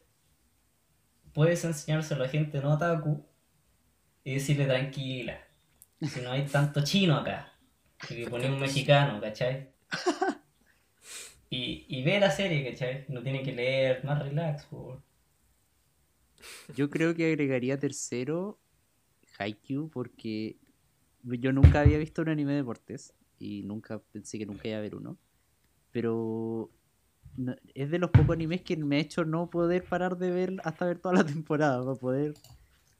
puedes enseñárselo a gente no otaku y decirle tranquila. Si no hay tanto chino acá. Y que poner un mexicano, ¿cachai? Y, y ve la serie, ¿cachai? No tiene que leer, más relax, por favor. Yo creo que agregaría tercero Haikyuu porque yo nunca había visto un anime de deportes y nunca pensé que nunca iba a ver uno. Pero es de los pocos animes que me ha hecho no poder parar de ver hasta ver toda la temporada para poder,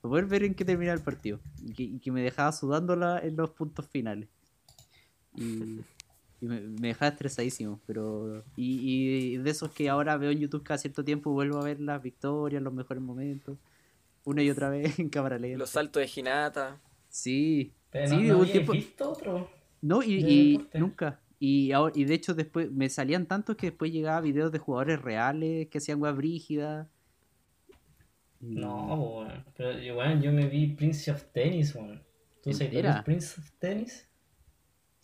para poder ver en qué termina el partido y que, y que me dejaba sudándola en los puntos finales. Y, y me, me dejaba estresadísimo, pero y, y de esos que ahora veo en YouTube cada cierto tiempo vuelvo a ver las victorias, los mejores momentos, una y otra vez en cámara lenta. Los saltos de Hinata. Sí, Pero sí, no, de no un habíais tiempo- visto otro? no, y, y nunca. Y, ahora, y de hecho después me salían tantos que después llegaba videos de jugadores reales que hacían weas brígidas. No, weón. Pero yo, weón, yo me vi Prince of Tennis, weón. ¿Tú sabes Prince of Tennis?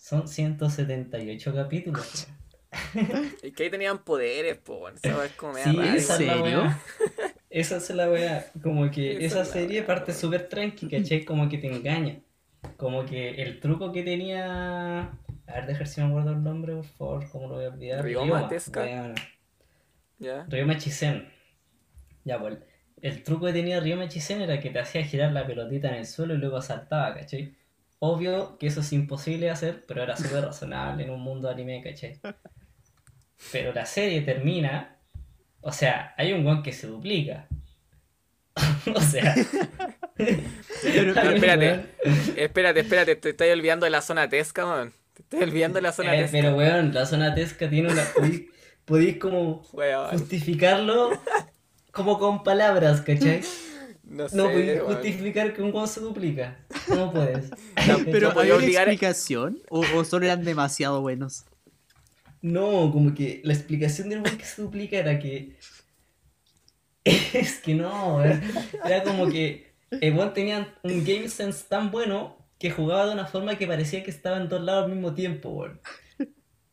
Son 178 capítulos. Y que ahí tenían poderes, po. Esa es como Sí, esa es la serio? weá. Esa es la weá. Como que Esa es serie parte súper tranqui, ¿cachai? Como que te engaña. Como que el truco que tenía. A ver, dejar si me acuerdo el nombre, por favor, ¿cómo lo voy a olvidar? Ryoma weón. ¿Ya? Ryoma Chisen. Ya, pues. El truco que tenía Ryoma Chisen era que te hacía girar la pelotita en el suelo y luego saltaba, ¿cachai? Obvio que eso es imposible de hacer, pero era súper razonable en un mundo de anime, ¿cachai? Pero la serie termina. O sea, hay un guan que se duplica. o sea. Pero- espérate. Espérate, espérate, te estoy olvidando de la zona tesca, weón. Te estoy olvidando de la zona Eh, tesca. pero weón, la zona tesca tiene una. Podéis, podéis como Weón, justificarlo como con palabras, ¿cachai? No sé, No puedes justificar que un guan se duplica. No puedes. Pero No podía ¿había obligar- explicación? ¿O, o solo eran demasiado buenos? No, como que la explicación del weón que se duplica era que. Es que no, weón. Era como que el weón tenía un game sense tan bueno que jugaba de una forma que parecía que estaba en dos lados al mismo tiempo, weón.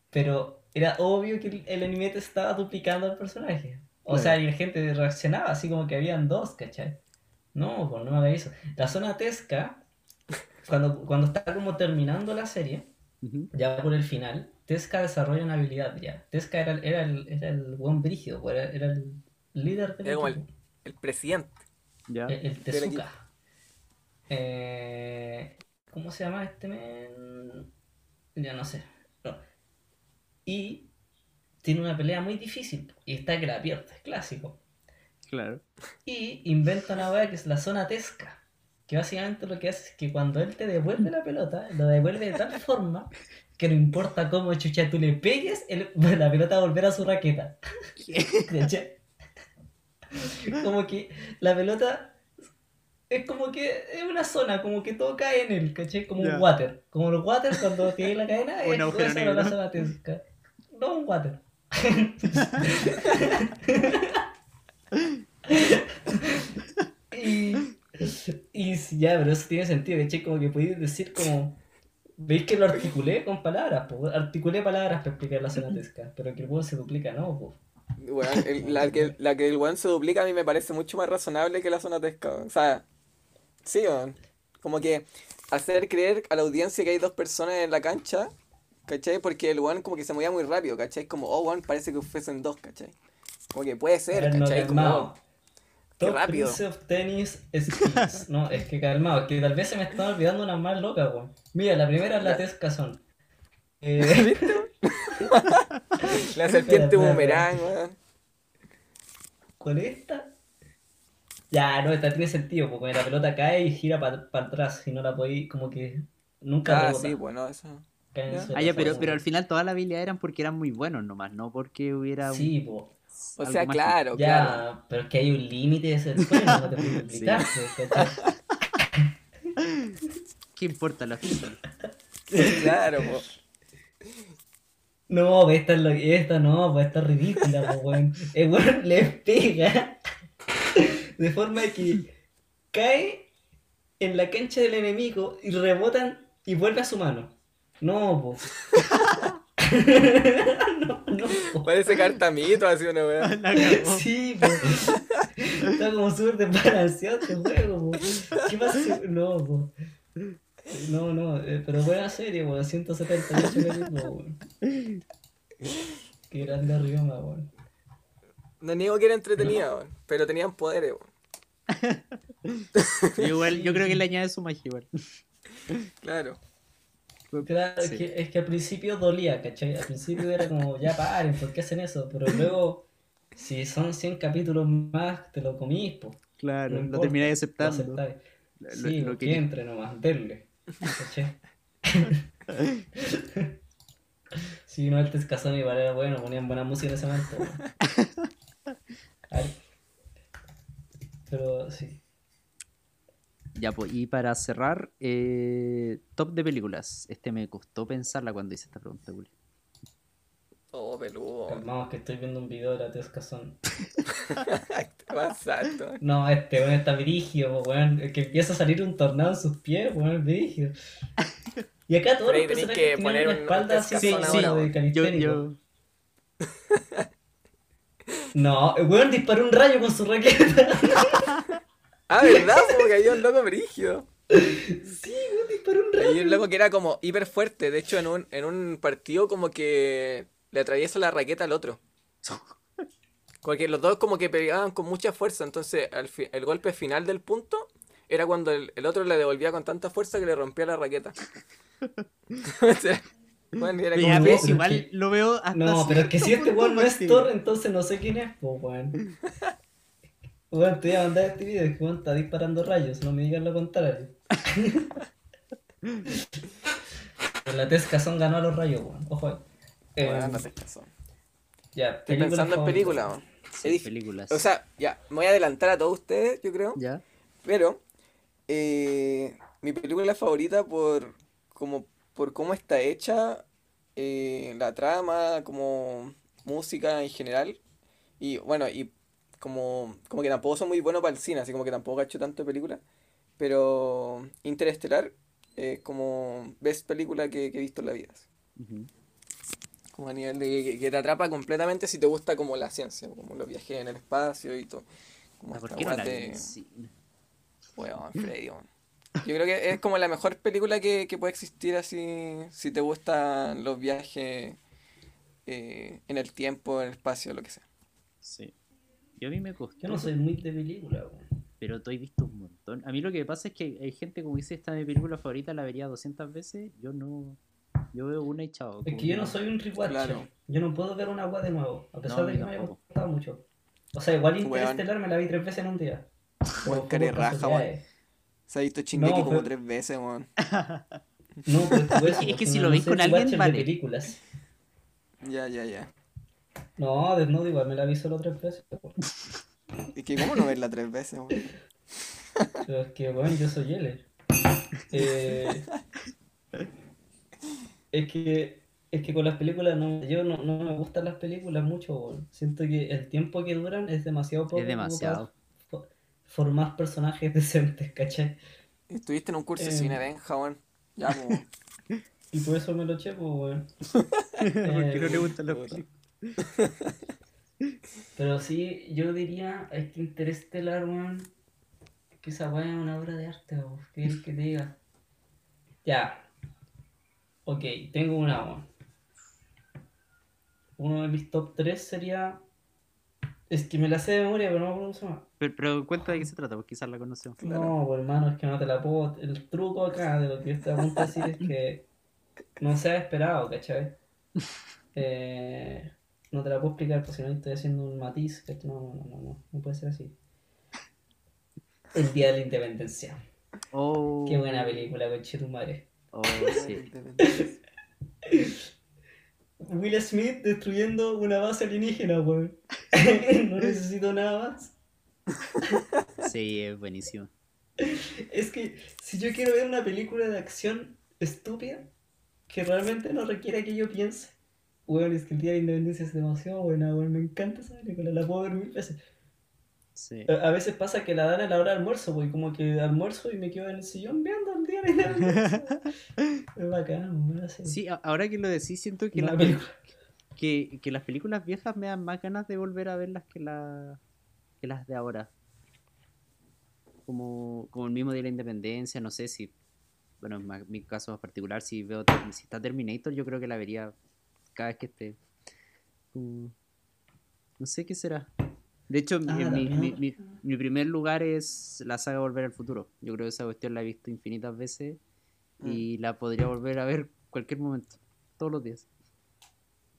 Pero era obvio que el, el anime te estaba duplicando al personaje. O sea, y la gente reaccionaba así como que habían dos, ¿cachai? No, pues no me haga eso. La zona Tesca, cuando, cuando está como terminando la serie, ya por el final, Tesca desarrolla una habilidad ya. Tesca era, era el, era el buen brígido, pues, era, era el líder del Era como el, presidente. Ya. El, el Tezuka. Eh, ¿Cómo se llama este men? Ya no sé. No. Y tiene una pelea muy difícil. Y está que la pierde, es clásico. Claro. Y inventa una weá que es la zona tesca. Que básicamente lo que hace es que cuando él te devuelve la pelota, lo devuelve de tal forma que no importa cómo chucha tú le pegues, él- la pelota va a volver a su raqueta. Como que la pelota es como que es una zona, como que todo cae en él, ¿cachai? Como un water. Como los water cuando tiene la cadena, es era la zona tesca. No un water. y, y ya, pero eso tiene sentido, ¿cachai? Como que podéis decir como... ¿Veis que lo articulé con palabras? po? Articulé palabras para explicar la zona tesca, pero que el juego se duplica, ¿no? po. Weón, el- la, que, la que el weón se duplica a mí me parece mucho más razonable que la zona tesca. weón. O sea, sí, weón. Como que hacer creer a la audiencia que hay dos personas en la cancha, ¿cachai? Porque el weón como que se movía muy rápido, ¿cachai? Como, oh, weón, parece que fuesen dos, ¿cachai? Como que puede ser, ¿cachai? Como, qué Top rápido. Prince of Tennis Skills. No, es que calmado, que tal vez se me están olvidando unas más locas, weón. Mira, la primera es la Ya. Tesca son. Eh, la serpiente espera, boomerang, weón. ¿Cuál es esta? Ya, no, esta tiene sentido, porque la pelota cae y gira para atrás y no la podéis, como que nunca Ah, rebota. sí, bueno, eso. Ah, ya, pero, pero al final todas las habilidades eran porque eran muy buenos nomás, no porque hubiera un- Sí, po. O sea, mágico. claro, Ya, claro. pero es que hay un límite de ser bueno, no te puedes explicar, pues. ¿Qué importa la física? Claro, po. No, pues esta, es lo- esta no, pues esta es ridícula, pues, weón. El weón le pega de forma que cae en la cancha del enemigo y rebotan y vuelve a su mano. No, pues. no, no, po. Parece cartamito, así una weá. Sí, po. Está como súper desbalanceado este juego, po. ¿Qué pasa? si- No, po. No, no, eh, pero buena serie, weón. 178 capítulos, weón. Qué grande Ryoma, weón. No niego que era entretenida, weón, pero tenían poderes, weón. Igual, yo creo que le añade su magia igual. Claro. Claro, es, que, es que al principio dolía, ¿cachai? Al principio era como, ya paren, ¿por qué hacen eso? Pero luego, si son 100 capítulos más, te lo comís, po. Claro, No lo importa, termináis Lo aceptando. aceptáis. Lo- Sí, lo lo que- entre nomás, denle. ¿Cachai? Sí, no, el Tescazón igual era bueno, ponían buena música en ese momento. Pero sí. Ya, pues, y para cerrar, eh, top de películas. Este me costó pensarla cuando hice esta pregunta, Juli. Oh, peludo. Calmamos que estoy viendo un video de la Tescazón. Te pasaste, weón. No, este weón está virigio, po, weón. Es Que empieza a salir un tornado en sus pies, weón, virigio. Y acá todos Pero los personajes que tienen poner una un espalda así Tescazón como ahora, de. Yo, yo, No, el weón disparó un rayo con su raqueta. Ah, ¿verdad? Como que había un loco brígido. sí, disparó un rayo. Hay un loco que era como hiper fuerte. De hecho, en un, en un partido como que le atraviesa la raqueta al otro. Porque los dos como que pegaban con mucha fuerza. Entonces, al fi- el golpe final del punto era cuando el, el otro le devolvía con tanta fuerza que le rompía la raqueta. O sea, bueno, era Ya, como ves, pero igual lo veo hasta No, pero es que si este weón no es. Thor, entonces no sé quién es, po, weón. Weón, te voy a mandar este video, es que weón está disparando rayos, no me digas lo contrario. La Tescazón ganó a los rayos, weón. Ojo ahí. Eh, Bueno, no te caso. ya, Estoy película pensando en películas. weón. Sí, películas. O sea, ya, me voy a adelantar a todos ustedes, yo creo. ya. Pero eh, mi película favorita por como por cómo está hecha, eh, la trama, como música en general. Y bueno, y como, como que tampoco soy muy bueno para el cine, así como que tampoco hecho tanto de película. Pero Interestelar es como best película que, que he visto en la vida. así. Ujú. Como a nivel de que, que te atrapa completamente si te gusta como la ciencia, como los viajes en el espacio y todo. Como Ah, ¿Por qué no la de-? Weón, Freddy, weón. Yo creo que es como la mejor película que, que puede existir así si te gustan los viajes eh, en el tiempo, en el espacio, lo que sea. Sí. Yo a mí me costó. Yo no soy muy de película, weón. Pero tú has visto un montón. A mí lo que pasa es que hay gente como dice, esta es mi película favorita, la vería 200 veces. Yo no. Yo veo una y chao. Es que yo no soy un rewatcher. Claro. Yo no puedo ver una agua de nuevo, a pesar No, de que me haya gustado mucho. O sea, igual Weón. Interestelar me la vi tres veces en un día. Weón, raja, casualidades. Se ha visto Shingeki No, como tres veces, weón. No, pero es que, si lo soy con alguien, vale. películas. Ya, ya, ya. No, Desnudo igual me la vi solo tres veces. Es que cómo no verla tres veces. Pero es que, bueno, yo soy Yeller. Eh, es que es que con las películas no, yo no, no me gustan las películas mucho, weón. Siento que el tiempo que duran es demasiado poco. Es demasiado. para Formar personajes decentes, ¿cachai? Estuviste en un curso de Eh. cine, Benja, weón. Ya, weón. Y por eso me lo eché, pues, weón. ¿Por qué no le Eh, gustan las películas? Pero sí, yo diría, es que Interestelar, weón, que esa weá es una obra de arte, weón. ¿Qué quieres que te diga? Ya. Ok, tengo una, weón. Uno de mis top 3 sería... Es que me la sé de memoria, pero no me acuerdo cómo se llama. Pero, pero cuenta de qué se trata, porque quizás la conocemos. Claro. No, pues, hermano, es que no te la puedo... El truco acá de lo que yo estoy a punto de decir es que no se ha esperado, ¿cachai? Eh, no te la puedo explicar, porque si no estoy haciendo un matiz, que no, no, no, no, no puede ser así. El Día de la Independencia. Oh, Qué buena película, conche tu madre. Oh, sí. Will Smith destruyendo una base alienígena, weón. no necesito nada más. Sí, es buenísimo. Es que si yo quiero ver una película de acción estúpida, que realmente no requiera que yo piense, weón, es que el Día de la Independencia es demasiado buena, weón. Me encanta esa película, la puedo ver mil veces. Sí. A a veces pasa que la dan a la hora de almuerzo, güey, como que almuerzo y me quedo en el sillón viendo el Día de la Independencia. es bacán, weón. así. Sí, ahora que lo decís, siento que la, película. que, que las películas viejas me dan más ganas de volver a verlas que, la, que las de ahora. Como, como el mismo de la independencia, no sé si, bueno, en mi caso particular, si veo si está Terminator, yo creo que la vería cada vez que esté. No sé qué será. De hecho, mi- Ah, mi, mi- mi- mi primer lugar es la saga Volver al Futuro. Yo creo que esa cuestión la he visto infinitas veces y la podría volver a ver cualquier momento, todos los días.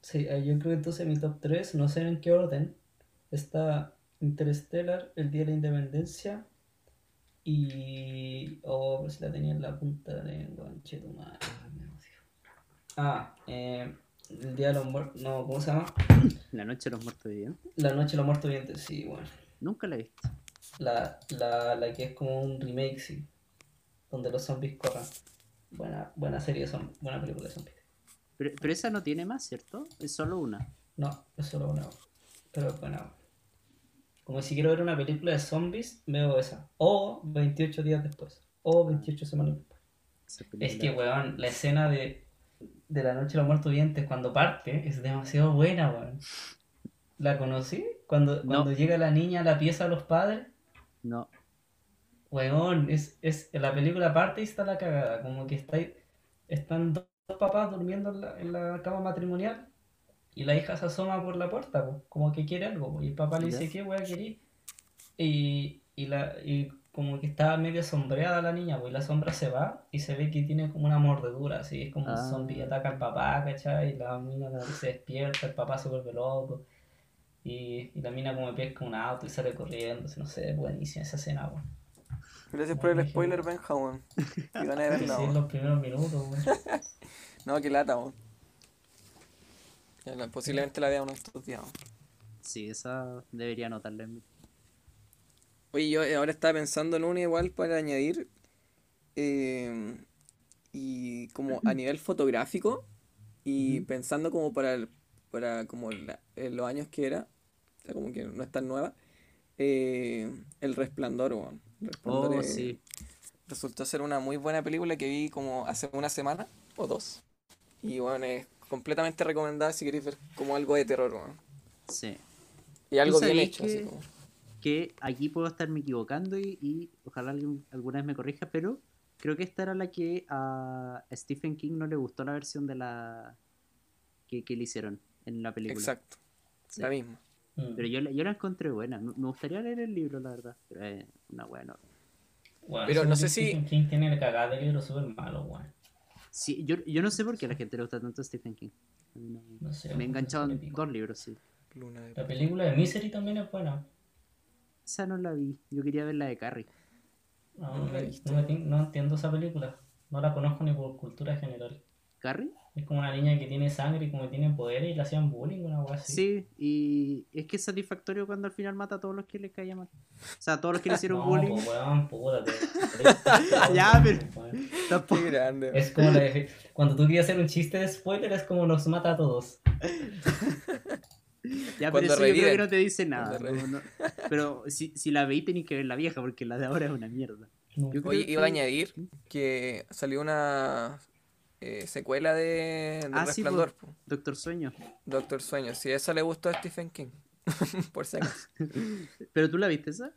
Sí, eh, yo creo que entonces mi top 3, no sé en qué orden, está Interstellar, El Día de la Independencia y... Oh, pues la tenía en la punta de la lengua. Ah, eh, El Día de los Muertos, no, ¿cómo se llama? La noche de los muertos vivientes. La Noche de los Muertos Vivientes, sí, bueno. Nunca la he visto. La, la, la que es como un remake, sí, donde los zombies corran. Buena, buena serie de zombies, buena película de zombies. Pero, pero esa no tiene más, ¿cierto? Es solo una. No, es solo una. Pero es buena. Como si quiero ver una película de zombies, veo esa. O 28 días después. O 28 semanas después. Es que, weón, la escena de, de la noche de los muertos vivientes cuando parte es demasiado buena, weón. ¿La conocí? Cuando, cuando llega la niña a la pieza de los padres. No. Weón, es, es, la película parte y está la cagada. Como que está, están dos papás durmiendo en la, en la cama matrimonial y la hija se asoma por la puerta, como que quiere algo. y el papá le dice. ¿qué weá querí? Y, y, la, y como que está medio sombreada la niña, pues, y la sombra se va y se ve que tiene como una mordedura, así es como un Ah. zombie ataca al papá, ¿cachai? Y la mina como que se despierta, el papá se vuelve loco. Y, y la mina como pesca un auto y sale corriendo, no sé, buenísima esa escena, weón. Gracias por el spoiler, Benja, weón. Y van a verla, sí, los primeros minutos, weón. No, que lata, weón. Posiblemente la vea uno estos días. Sí, esa debería anotarla en mi. Oye, yo ahora estaba pensando en una igual para añadir. eh, y como a nivel fotográfico. Y pensando como para, el- para como la- en los años que era. O sea, como que no es tan nueva. eh, el Resplandor, weón. El Resplandor Oh, es- sí. resultó ser una muy buena película que vi como hace una semana o dos. Y bueno, es completamente recomendada si queréis ver como algo de terror, weón. Sí. Y algo bien sabías hecho, así que- como. Que aquí puedo estarme equivocando y, y ojalá alguien alguna vez me corrija, pero creo que esta era la que a Stephen King no le gustó la versión de la que, que le hicieron en la película. Exacto, Sí. la misma. Mm. Pero yo, la- yo la encontré buena. Me gustaría leer el libro, la verdad. Pero es una buena. Pero no sé Stephen si- King tiene el cagada de libro súper malo, weón. Sí, yo, yo no sé por qué a la gente le gusta tanto Stephen King. No- No sé. me he enganchado en dos libros, sí. Luna de La película de Misery también es buena. Esa no la vi. Yo quería ver la de Carrie. No, No no, la no me tin- no entiendo esa película. No la conozco ni por cultura general. ¿Carrie? Es como una niña que tiene sangre y como que tiene poderes y le hacían bullying, una weá así. Sí, y es que es satisfactorio cuando al final mata a todos los que le caían mal. O sea, a todos los que le hicieron No, bullying. pues weón, puta, te- Ya, pero- Weón. Tampoco. Qué grande. Es como la de- cuando tú quieres hacer un chiste de spoiler, es como nos mata a todos. Ya, pero Cuando eso yo creo reviven. que no te dice nada. Cuando no, no. Pero si, si la veis tenéis que ver la vieja, porque la de ahora es una mierda. No. Yo creo Oye, que- iba a añadir que salió una eh, secuela de, de Ah, sí, Resplandor, po. Doctor Sueño. Doctor Sueño. Si esa le gustó a Stephen King, por si acaso. ¿Pero tú la viste esa?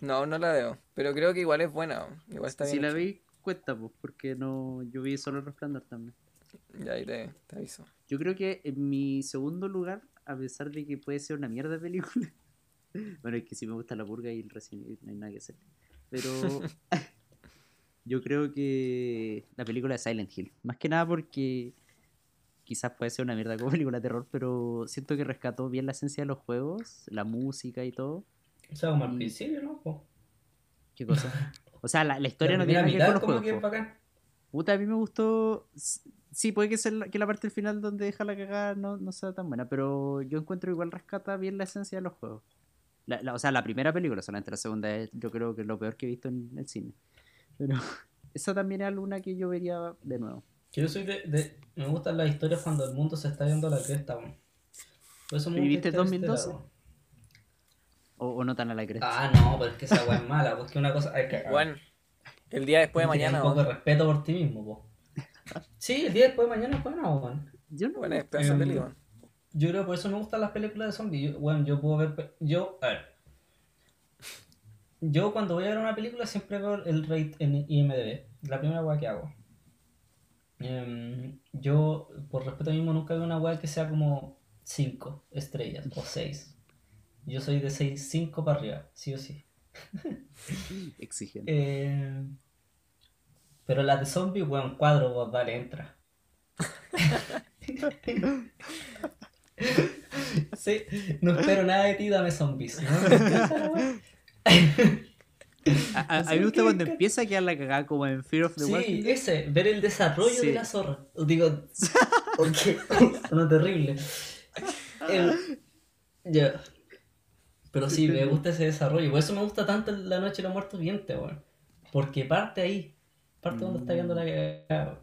No, no la veo. Pero creo que igual es buena. Igual está si bien. la veis, cuesta, pues, porque no, yo vi solo el resplandor también. Ya ahí te, te aviso. Yo creo que en mi segundo lugar, a pesar de que puede ser una mierda de película, bueno, es que si me gusta la purga y el Evil no hay nada que hacer. Pero yo creo que la película de Silent Hill, más que nada porque quizás puede ser una mierda como película de terror, pero siento que rescató bien la esencia de los juegos, la música y todo. O sea, como al principio, ¿no? Po. ¿Qué cosa? O sea, la, la historia La no tiene nada que ver con los como que es juegos. po. bacán. Puta, a mí me gustó. Sí, puede que, sea la, que la parte del final donde deja la cagada no, no sea tan buena, pero yo encuentro igual rescata bien la esencia de los juegos. La- la- o sea, la primera película, solamente la segunda es yo creo que es lo peor que he visto en el cine. Pero esa también es alguna que yo vería de nuevo. Que Yo soy de, de- Me gustan las historias cuando el mundo se está yendo a la cresta, weón. Por eso me ¿Y gusta viste Interestelar, 2012? weón. O, o no tan a la cresta. Ah, no, pero es que esa weá es mala, porque una cosa. Hay que, Bueno, el día después de mañana. Un poco de respeto por ti mismo, po. Sí, el día después de mañana es buena, weón. yo no. Bueno, es pedazo de Em, peli, weón. Yo creo que por eso me gustan las películas de zombies. Yo- bueno, yo puedo ver. Yo, a ver. Yo cuando voy a ver una película siempre veo el rate en IMDb. La primera weá que hago. Em, yo, por respeto mismo, nunca veo una weá que sea como 5 estrellas o 6. Yo soy de 6, 5 para arriba, sí o sí. Exigente. Eh, pero las de zombies, weón, cuadro, vos, dale, entra. Sí, no espero nada de ti, dame zombies. ¿no? La. A, a- a mí me gusta cuando qué- empieza a quedar la cagada como en Fear of the Walking Sí, ese, ver el desarrollo Sí. de la zorra. Digo, porque no terrible. El- ya. Pero sí, me gusta ese desarrollo. Por eso me gusta tanto La Noche de los Muertos Vivientes, weón. Porque parte ahí. Parte cuando está viendo la cagada.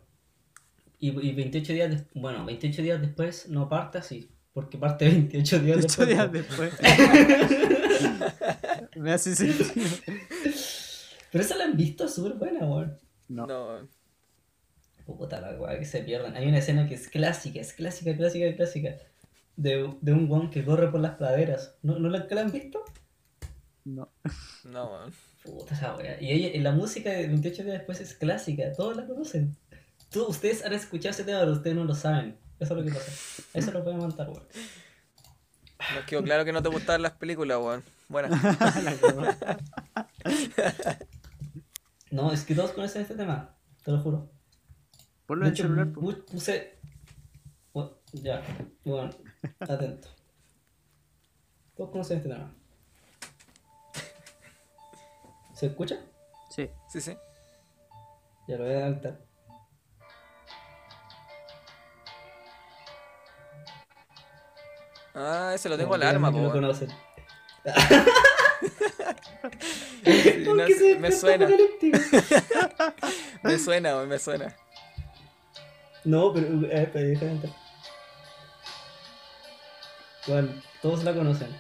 Y, y 28 días des- bueno, 28 días después no parte así. Porque parte 28 días Ocho después. días después. me hace sentido. Pero esa la han visto, súper buena, weón. No. No, Puta la weá que se pierden. Hay una escena que es clásica, es clásica, clásica, clásica. De, de un guan que corre por las praderas. ¿No, ¿no la, la han visto? No. no, weón. Puta esa weá. Y ella, y la música de 28 días después es clásica, todos la conocen. Tú, ustedes han escuchado ese tema, pero ustedes no lo saben. Eso es lo que pasa. Eso lo pueden montar, weón. Nos quedó claro que no te gustaban las películas, weón. Buena. La cagó. No, es que todos conocen este tema, te lo juro. Ponlo De en el hecho, celular. puse. Bu- Ya, bueno, atento. Todos conocen este tema. ¿Se escucha? Sí. Sí, sí. Ya lo voy a adelantar. Ah, ese lo tengo Como al arma, que lo po. conocen. Sí, no se me suena, me suena, me suena. No, pero. Eh, pero déjame entrar. Bueno, todos la conocen.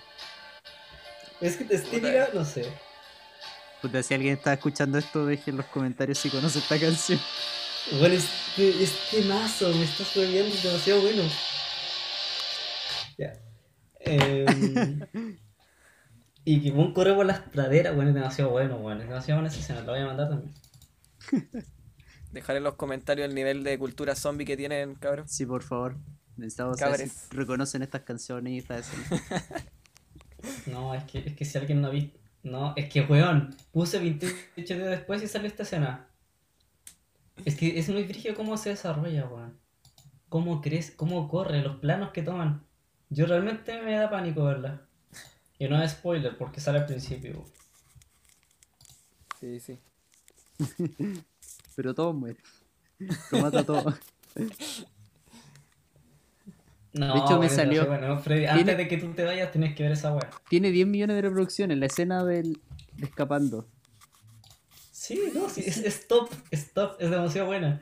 Es que es típica, no sé. Puta, si alguien está escuchando esto, deje en los comentarios si conoce esta canción. Bueno, este, este mazo me estás bebiendo, es demasiado bueno. Ya. Em, y que Bon corre por las praderas, bueno, es demasiado bueno, bueno, es demasiado buena esa escena, la voy a mandar también. Dejar en los comentarios el nivel de cultura zombie que tienen, cabrón. Sí, por favor. Necesitamos saber si reconocen estas canciones y estas escenas. No, es que, es que si alguien no ha visto. No, es que weón, puse 28 días después y salió esta escena. Es que es muy brígido cómo se desarrolla, weón. Cómo crees, cómo corre, los planos que toman. Yo realmente me da pánico verla. Y no es spoiler porque sale al principio. Sí, sí. Pero todos mueren. Lo mata todo. No, De hecho, me salió- bueno, Freddy, Tiene- antes de que tú te vayas tenés que ver esa weá. Tiene 10 millones de reproducciones. La escena del de escapando. Sí, no, sí, es, es top, es top, es demasiado buena.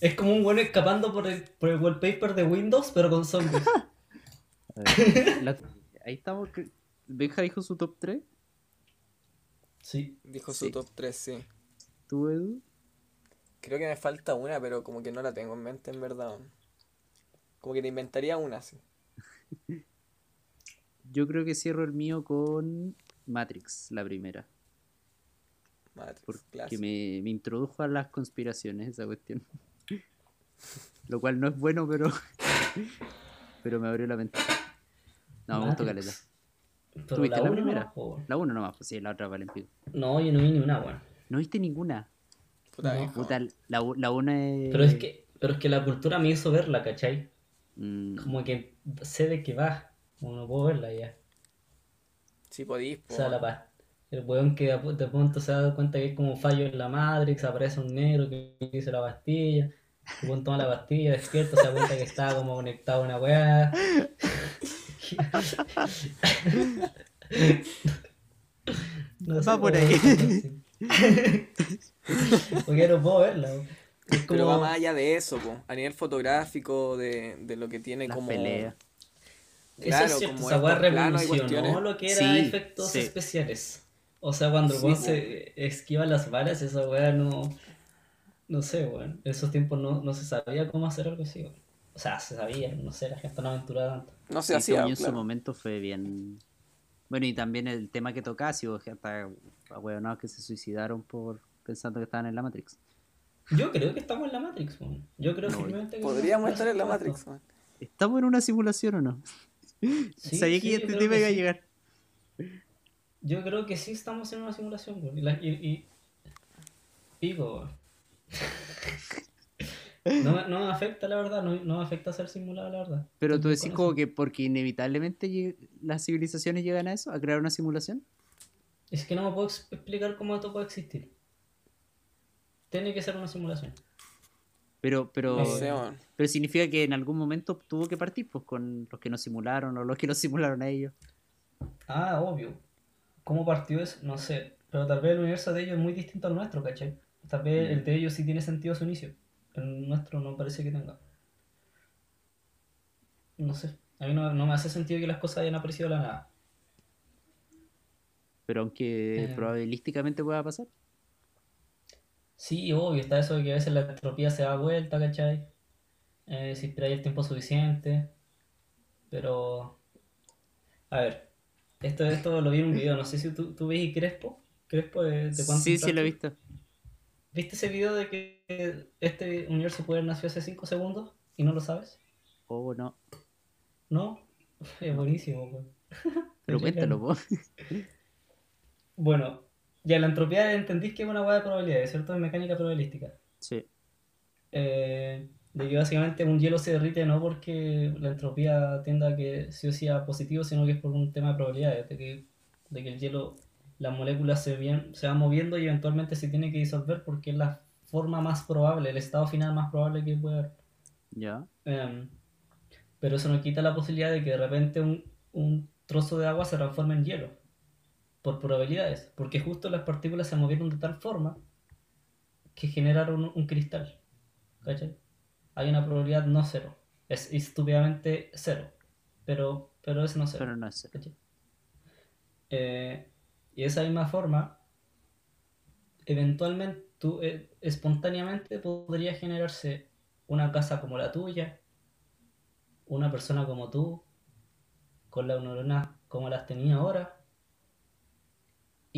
Es como un bueno escapando por el, por el wallpaper de Windows, pero con zombies. Ver, la- ahí estamos. Benja dijo su top 3. Sí. Dijo Sí. su top 3, sí. ¿Tú, Edu? Creo que me falta una, pero como que no la tengo en mente, en verdad. Como que te inventaría una, sí. Yo creo que cierro el mío con Matrix, la primera. Matrix, Porque clásico. me, me introdujo a las conspiraciones esa cuestión. Lo cual no es bueno, pero. pero me abrió la mente. No, me gustó Matrix. caleta. ¿Tuviste la primera? nomás. La uno nomás, pues sí, la otra vale. No, yo no vi ni una, weón. No viste ninguna. Puta, no. Puta, la, la una es. Pero es que, pero es que la cultura me hizo verla, ¿cachai? Mm, Como que sé de qué va. Como no puedo verla ya. Sí podís, po. O sea, la pa- El weón que de pronto se da cuenta que hay como un fallo en la Matrix, aparece un negro que dice la pastilla. El weón toma la pastilla, despierta, se da cuenta que estaba como conectado a una weá. No Va sé, por ahí. Porque no puedo verla. weón. Es Pero va más allá de eso, po. A nivel fotográfico, de, de lo que tiene como... peleas. Eso Claro, es cierto, como esa revolucionó lo que era Sí, efectos sí. especiales. O sea, cuando el Sí, se esquiva las balas, esa weá no. No sé, weón. En esos tiempos no, no se sabía cómo hacer algo así, weón. O sea, se sabía, no sé, la gente no aventuraba tanto. No se hacía, yo en su claro. momento fue bien. Bueno, y también el tema que tocaba, si hubo gente que se suicidaron por pensando que estaban en la Matrix. Yo creo que estamos en la Matrix, weón. Yo creo No, que Podríamos estar en la. Matrix, man. ¿Estamos en una simulación o no? Sí, Sabía sí, que este tema iba a llegar. Yo creo que sí estamos en una simulación, weón. Y, la- y, y- Pico, weón. No, no me afecta, la verdad, no, no me afecta ser simulado, la verdad. Pero tú decís como que porque inevitablemente las civilizaciones llegan a eso, a crear una simulación. Es que no me puedo ex- explicar cómo esto puede existir. Tiene que ser una simulación. Pero, pero, No sé, man. pero significa que en algún momento tuvo que partir pues con los que nos simularon o los que nos simularon a ellos. Ah, obvio. ¿Cómo partió eso? No sé. Pero tal vez el universo de ellos es muy distinto al nuestro, ¿cachai? Tal vez el de ellos sí tiene sentido su inicio. El nuestro no parece que tenga. No sé. A mí no, no me hace sentido que las cosas hayan aparecido de la nada. Pero aunque Eh. probabilísticamente pueda pasar. Sí, obvio, está eso de que a veces la entropía se da vuelta, ¿cachai? Eh, si esperáis el tiempo suficiente. Pero. A ver. Esto, esto lo vi en un video. No sé si tú, tú ves Crespo. Crespo de, de Quantum Sí, sí lo he visto. ¿Viste ese video de que este universo poder nació hace 5 segundos y no lo sabes? Oh, no. ¿No? Es buenísimo, weón. Pero cuéntalo, po. Bueno, ya la entropía entendís que es una hueá de probabilidades, ¿cierto? Es mecánica probabilística. Sí. Eh, de que básicamente un hielo se derrite no porque la entropía tienda a que sí o sí a positivo, sino que es por un tema de probabilidades, de que, de que el hielo, las moléculas se, bien- se van moviendo y eventualmente se tiene que disolver porque es la forma más probable, el estado final más probable que puede haber. Ya. Em, pero eso no quita la posibilidad de que de repente un, un trozo de agua se transforme en hielo. Por probabilidades. Porque justo las partículas se movieron de tal forma que generaron un, un cristal. ¿Cachai? Hay una probabilidad no cero. Es estúpidamente cero. Pero, pero es no cero. Pero no es cero. Eh, y de esa misma forma, eventualmente, tú, eh, espontáneamente podría generarse una casa como la tuya, una persona como tú, con las neuronas como las tenía ahora,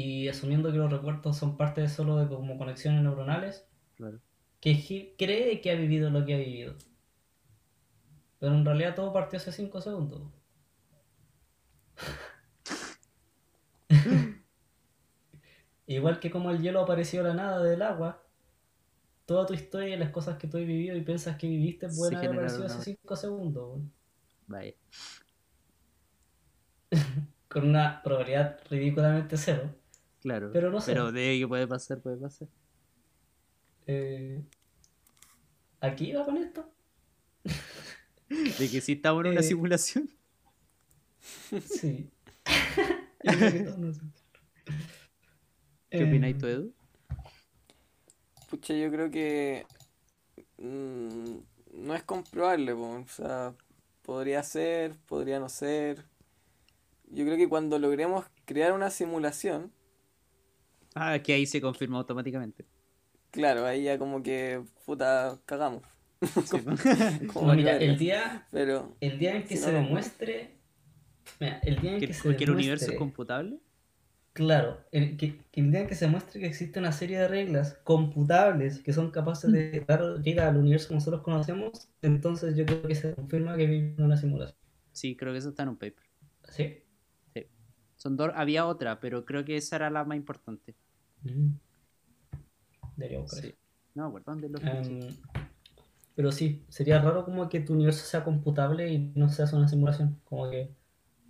y asumiendo que los recuerdos son parte solo de como conexiones neuronales, Claro. que cree que ha vivido lo que ha vivido. Pero en realidad todo partió hace 5 segundos. Igual que como el hielo apareció de la nada del agua, toda tu historia y las cosas que tú has vivido y piensas que viviste pueden haber aparecido hace ahora. 5 segundos. Vaya. Con una probabilidad ridículamente cero. Claro. Pero no sé. Pero de que puede pasar, puede pasar. Eh, ¿Aquí va con esto? De que sí estamos en una Eh, simulación. Sí. ¿Qué Eh, opináis tú, Edu? Pucha, yo creo que mm, no es comprobable, po. O sea, podría ser, podría no ser. Yo creo que cuando logremos crear una simulación, Ah, que ahí se confirma automáticamente. claro, ahí ya como que, puta, cagamos. Sí. Como mira, el día, Pero, el día en que Si se no. demuestre. Mira, el día en ¿Que, que se porque el universo es demuestre- computable? Claro, el, que, que el día en que se muestre que existe una serie de reglas computables que son capaces de dar vida al universo que nosotros conocemos, entonces yo creo que se confirma que vivimos una simulación. Sí, creo que eso está en un paper. ¿Sí? Son dos, había otra, pero creo que esa era la más importante. Mm. Debería buscar Sí. eso. No me acuerdo dónde lo escuché. Em, pero sí, sería raro como que tu universo sea computable y no seas una simulación. Como que,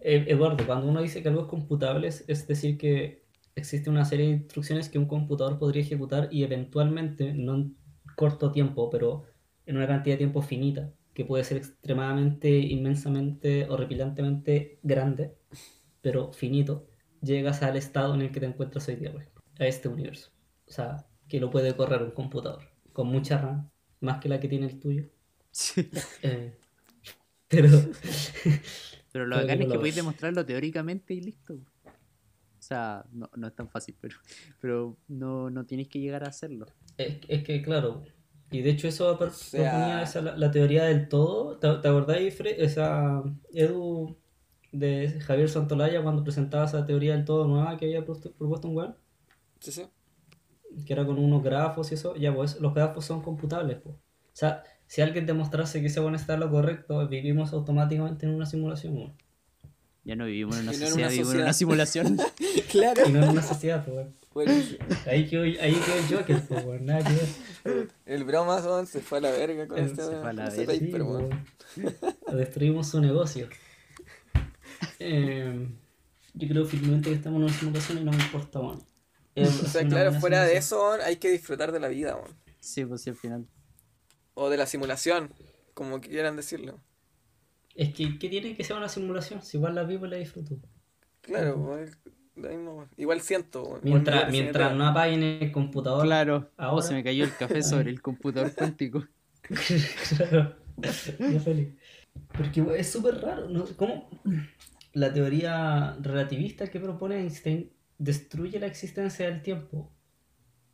Eh, Eduardo, cuando uno dice que algo es computable, es, es decir que existe una serie de instrucciones que un computador podría ejecutar y eventualmente, no en corto tiempo, pero en una cantidad de tiempo finita, que puede ser extremadamente, inmensamente, horripilantemente grande, pero finito, llegas al estado en el que te encuentras hoy día, por ejemplo, a este universo. O sea, que lo puede correr un computador, con mucha RAM, más que la que tiene el tuyo. Sí. Eh, pero... Pero lo bacán es que podéis demostrarlo teóricamente y listo. O sea, no, no es tan fácil, pero, pero no, no tienes que llegar a hacerlo. Es, es que, claro, Y de hecho eso per- sea- proponía esa, la, la teoría del todo. ¿Te, te acordáis, Fre- esa Edu de Javier Santolaya cuando presentaba esa teoría del todo nueva que había propuesto, un weón? Sí, sí. Que era con unos grafos y eso. Ya, pues los grafos son computables, pues. O sea, si alguien demostrase que ese weón está lo correcto, vivimos automáticamente en una simulación. Ya no vivimos en una Y no en sociedad, una vivimos en una sociedad. simulación. Claro. Y no en una sociedad, pues. Buenísimo. Ahí quedó, ahí quedó el Joker, pues, weón. Nada que ver. El bromas, se fue a la verga con El- este se fue a la verga. Sí. Destruimos su negocio. Eh, yo creo firmemente que estamos en una simulación y no me importa, weón. Eh, O sea, claro, fuera de eso, weón, hay que disfrutar de la vida, weón. Sí, pues sí, al final. O de la simulación, como quieran decirlo. Es que, ¿qué tiene que ser una simulación? Si igual la vivo y la disfruto. Claro, mismo. Igual siento. Igual Mientras, mientras no apaguen el computador. Claro. Ahora- Oh, se me cayó el café sobre el computador cuántico. claro. Yo feliz. Porque weón, es súper raro, ¿no? ¿Cómo la teoría relativista que propone Einstein destruye la existencia del tiempo?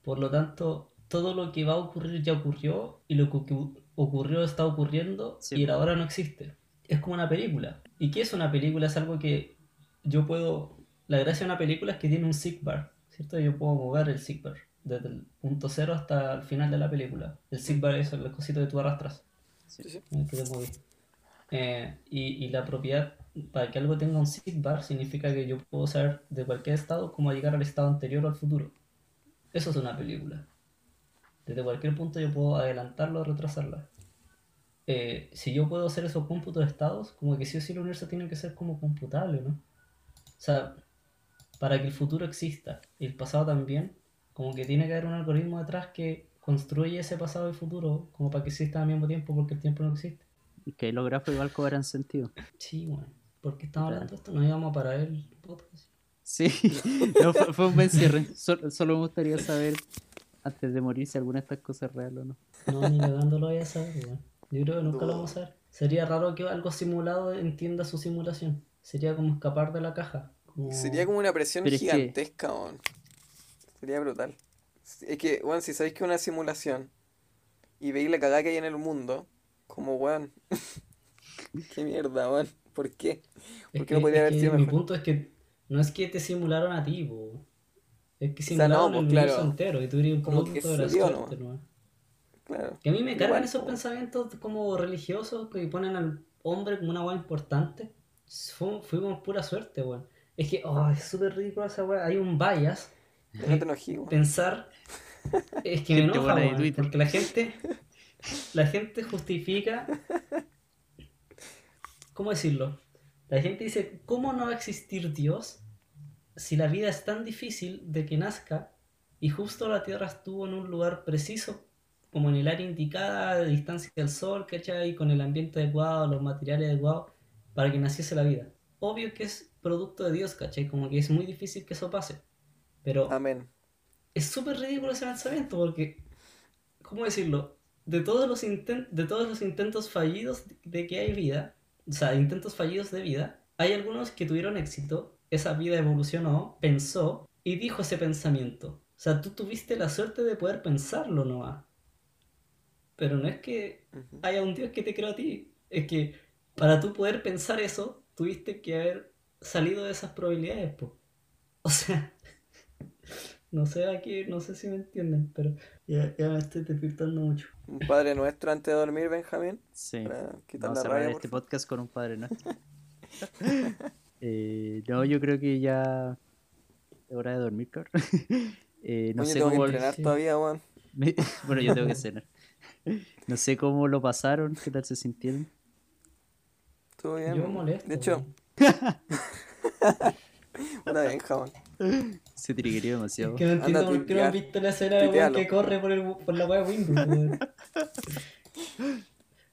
Por lo tanto, todo lo que va a ocurrir ya ocurrió y lo que ocu- ocurrió está ocurriendo Sí, y el ahora no existe. Es como una película. ¿Y qué es una película? Es algo que yo puedo... La gracia de una película es que tiene un bar, ¿cierto? Yo puedo mover el bar desde el punto cero hasta el final de la película. El bar es el cosito que tú arrastras. Sí, sí. en que te moví. Eh, y, y la propiedad, para que algo tenga un sig bar, significa que yo puedo saber de cualquier estado cómo llegar al estado anterior o al futuro. Eso es una película. Desde cualquier punto yo puedo adelantarlo o retrasarla. Eh, si yo puedo hacer esos cómputos de estados, como que sí o sí el universo tiene que ser como computable, ¿no? O sea, para que el futuro exista y el pasado también, como que tiene que haber un algoritmo detrás que construye ese pasado y futuro como para que exista al mismo tiempo porque el tiempo no existe. Y que los grafos igual cobran sentido. Sí, bueno. ¿Por qué estamos hablando de esto? No íbamos a parar el podcast. Sí, no, fue, fue un buen cierre. Sol- solo me gustaría saber, antes de morir, si alguna de estas cosas es real o no. No, ni cagando lo voy a saber, weón. Yo creo que nunca lo vamos a saber. Sería raro que algo simulado entienda su simulación. Sería como escapar de la caja. Como... Sería como una presión Pero es que- gigantesca, weón. Sería brutal. Es que, weón, si sabéis que es una simulación y veis la cagada que hay en el mundo, como, weón. Qué mierda, weón. ¿Por qué? Es ¿Por qué que- no podría haber sido Mi mejor? punto es que no es que te simularon a ti, po. Es que sea, no, simularon pues, el universo claro. entero y tú eres un producto de la suerte, ¿no? ¿no? Claro. Que a mí me cargan esos pensamientos como religiosos que ponen al hombre como una weá importante. Fu- Fuimos pura suerte, weón. Es que, oh, es súper ridículo esa weá. Hay un bias. No te enojí. Pensar. Es que me enoja, weón, porque la gente. La gente justifica. ¿Cómo decirlo? La gente dice, ¿cómo no va a existir Dios si la vida es tan difícil de que nazca y justo la Tierra estuvo en un lugar preciso, como en el área indicada, de distancia del Sol, ¿cachai? Con el ambiente adecuado, los materiales adecuados, para que naciese la vida. Obvio que es producto de Dios, ¿cachai? Como que es muy difícil que eso pase. Pero Amén. es súper ridículo ese pensamiento porque, ¿cómo decirlo? De todos los inten- de todos los intentos fallidos de que hay vida, o sea, intentos fallidos de vida, hay algunos que tuvieron éxito, esa vida evolucionó, pensó y dijo ese pensamiento. O sea, tú tuviste la suerte de poder pensarlo nomás. Pero no es que haya un Dios que te creó a ti. Es que para tú poder pensar eso, tuviste que haber salido de esas probabilidades, po. O sea, no sé aquí, no sé si me entienden, pero ya, ya me estoy despiertando mucho. Un padre nuestro antes de dormir, Benjamín. Sí. Vamos a cerrar raya, este favor. podcast con un padre nuestro. Eh, no, yo creo que ya es hora de dormir, cabrón. Eh, no Oye, sé tengo que cómo... entrenar sí. todavía, me- Bueno, yo tengo que cenar. No sé cómo lo pasaron, qué tal se sintieron. Estuvo bien. Yo weón. molesto. De hecho, una Benja, weón. Se trigueó es demasiado. que no entiendo Anda por qué no han visto la escena de que corre por, el, por la wea de Windows.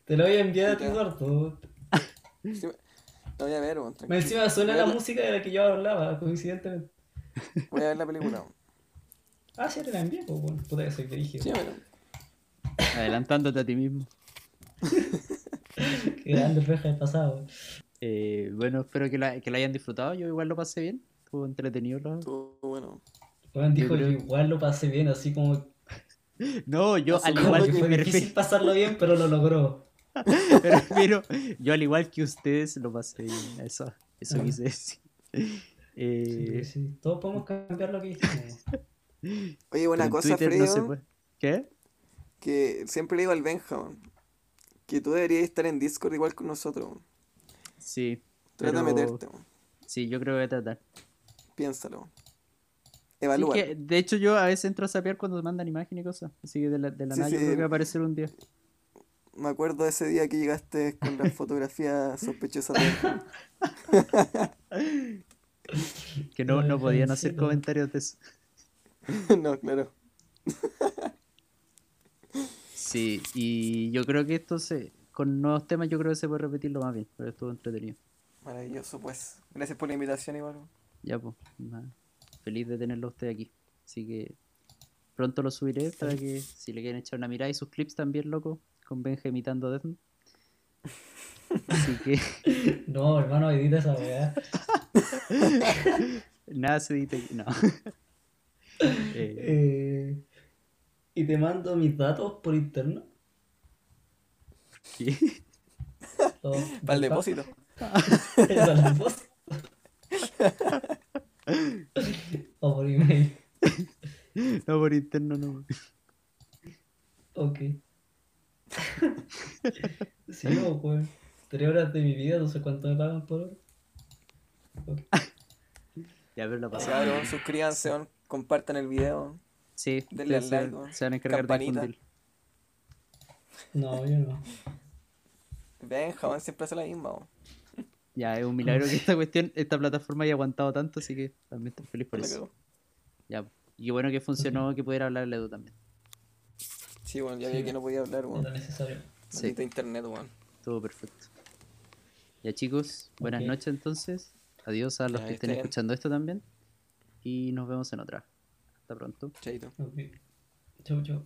Te lo voy a enviar a ti, Tuitea. Eduardo. Sí, me- Lo voy a ver, weón. Me encima suena la música de la que yo hablaba, coincidentemente. Voy a ver la película, weón. Ah, sí, te la envié, pues bueno, puta que soy dirigido. Sí, bueno. Adelantándote a ti mismo. Qué grande feja del pasado. Eh, bueno, espero que la, que la hayan disfrutado. Yo igual lo pasé bien. Estuvo entretenido. Estuvo bueno. Weón dijo, Yo igual lo pasé bien, así como No, yo Eso al igual que que fue difícil pasarlo bien, pero lo logró. me refiero- yo al igual que ustedes lo pasé bien. Eso, eso Ah. quise decir. Eh, Sí, sí. Todos podemos cambiar lo que dijimos. Oye, pero una en cosa, Twitter Freddy, no se puede. ¿Qué? que siempre le digo al Benja, weón, que tú deberías estar en Discord igual con nosotros. Sí. Trata de pero- meterte. Sí, yo creo que voy a tratar. Piénsalo. Sí, Evalúa. que, de hecho, yo a veces entro a sapear cuando mandan imágenes y cosas. Así que de la, de la Sí, nada yo creo que va a aparecer un día. Me acuerdo de ese día que llegaste con la fotografía sospechosa de Que no, no podían hacer comentarios de eso. No, claro. Sí, y yo creo que esto se. Con nuevos temas, yo creo que se puede repetirlo más bien. Pero estuvo entretenido. Maravilloso, pues. Gracias por la invitación, igual. Ya, pues. Feliz de tenerlo a usted aquí. Así que pronto lo subiré para que si le quieren echar una mirada y sus clips también, loco. Con Benja imitando a Death. Así que No, hermano, edita esa weá. nada se edita aquí. No. Eh, Eh, y te mando mis datos por interno. ¿qué? Para el depósito. Para el depósito. O por email. No, por interno no. Ok. sí, o pues. Tres horas de mi vida, no sé cuánto me pagan por hora. Ok. Ya, pero la pasamos. cabrón, suscríbanse, weón, compartan el video. Sí, Denle al se, like, se van a encargar de difundir. No, yo no. Benja, weón, siempre hace la misma. Ya, es un milagro que esta cuestión, esta plataforma haya aguantado tanto, así que también estoy feliz por eso. Ya, y bueno que funcionó, que pudiera hablarle tú también. Sí, bueno, ya Sí. vi que no podía hablar, weón. Era necesario. Sí. Internet, weón. Todo perfecto. Ya chicos, buenas noches entonces. Adiós a los Ya, que estén bien. escuchando esto también. Y nos vemos en otra. Hasta pronto. Chaito. Chau, chau.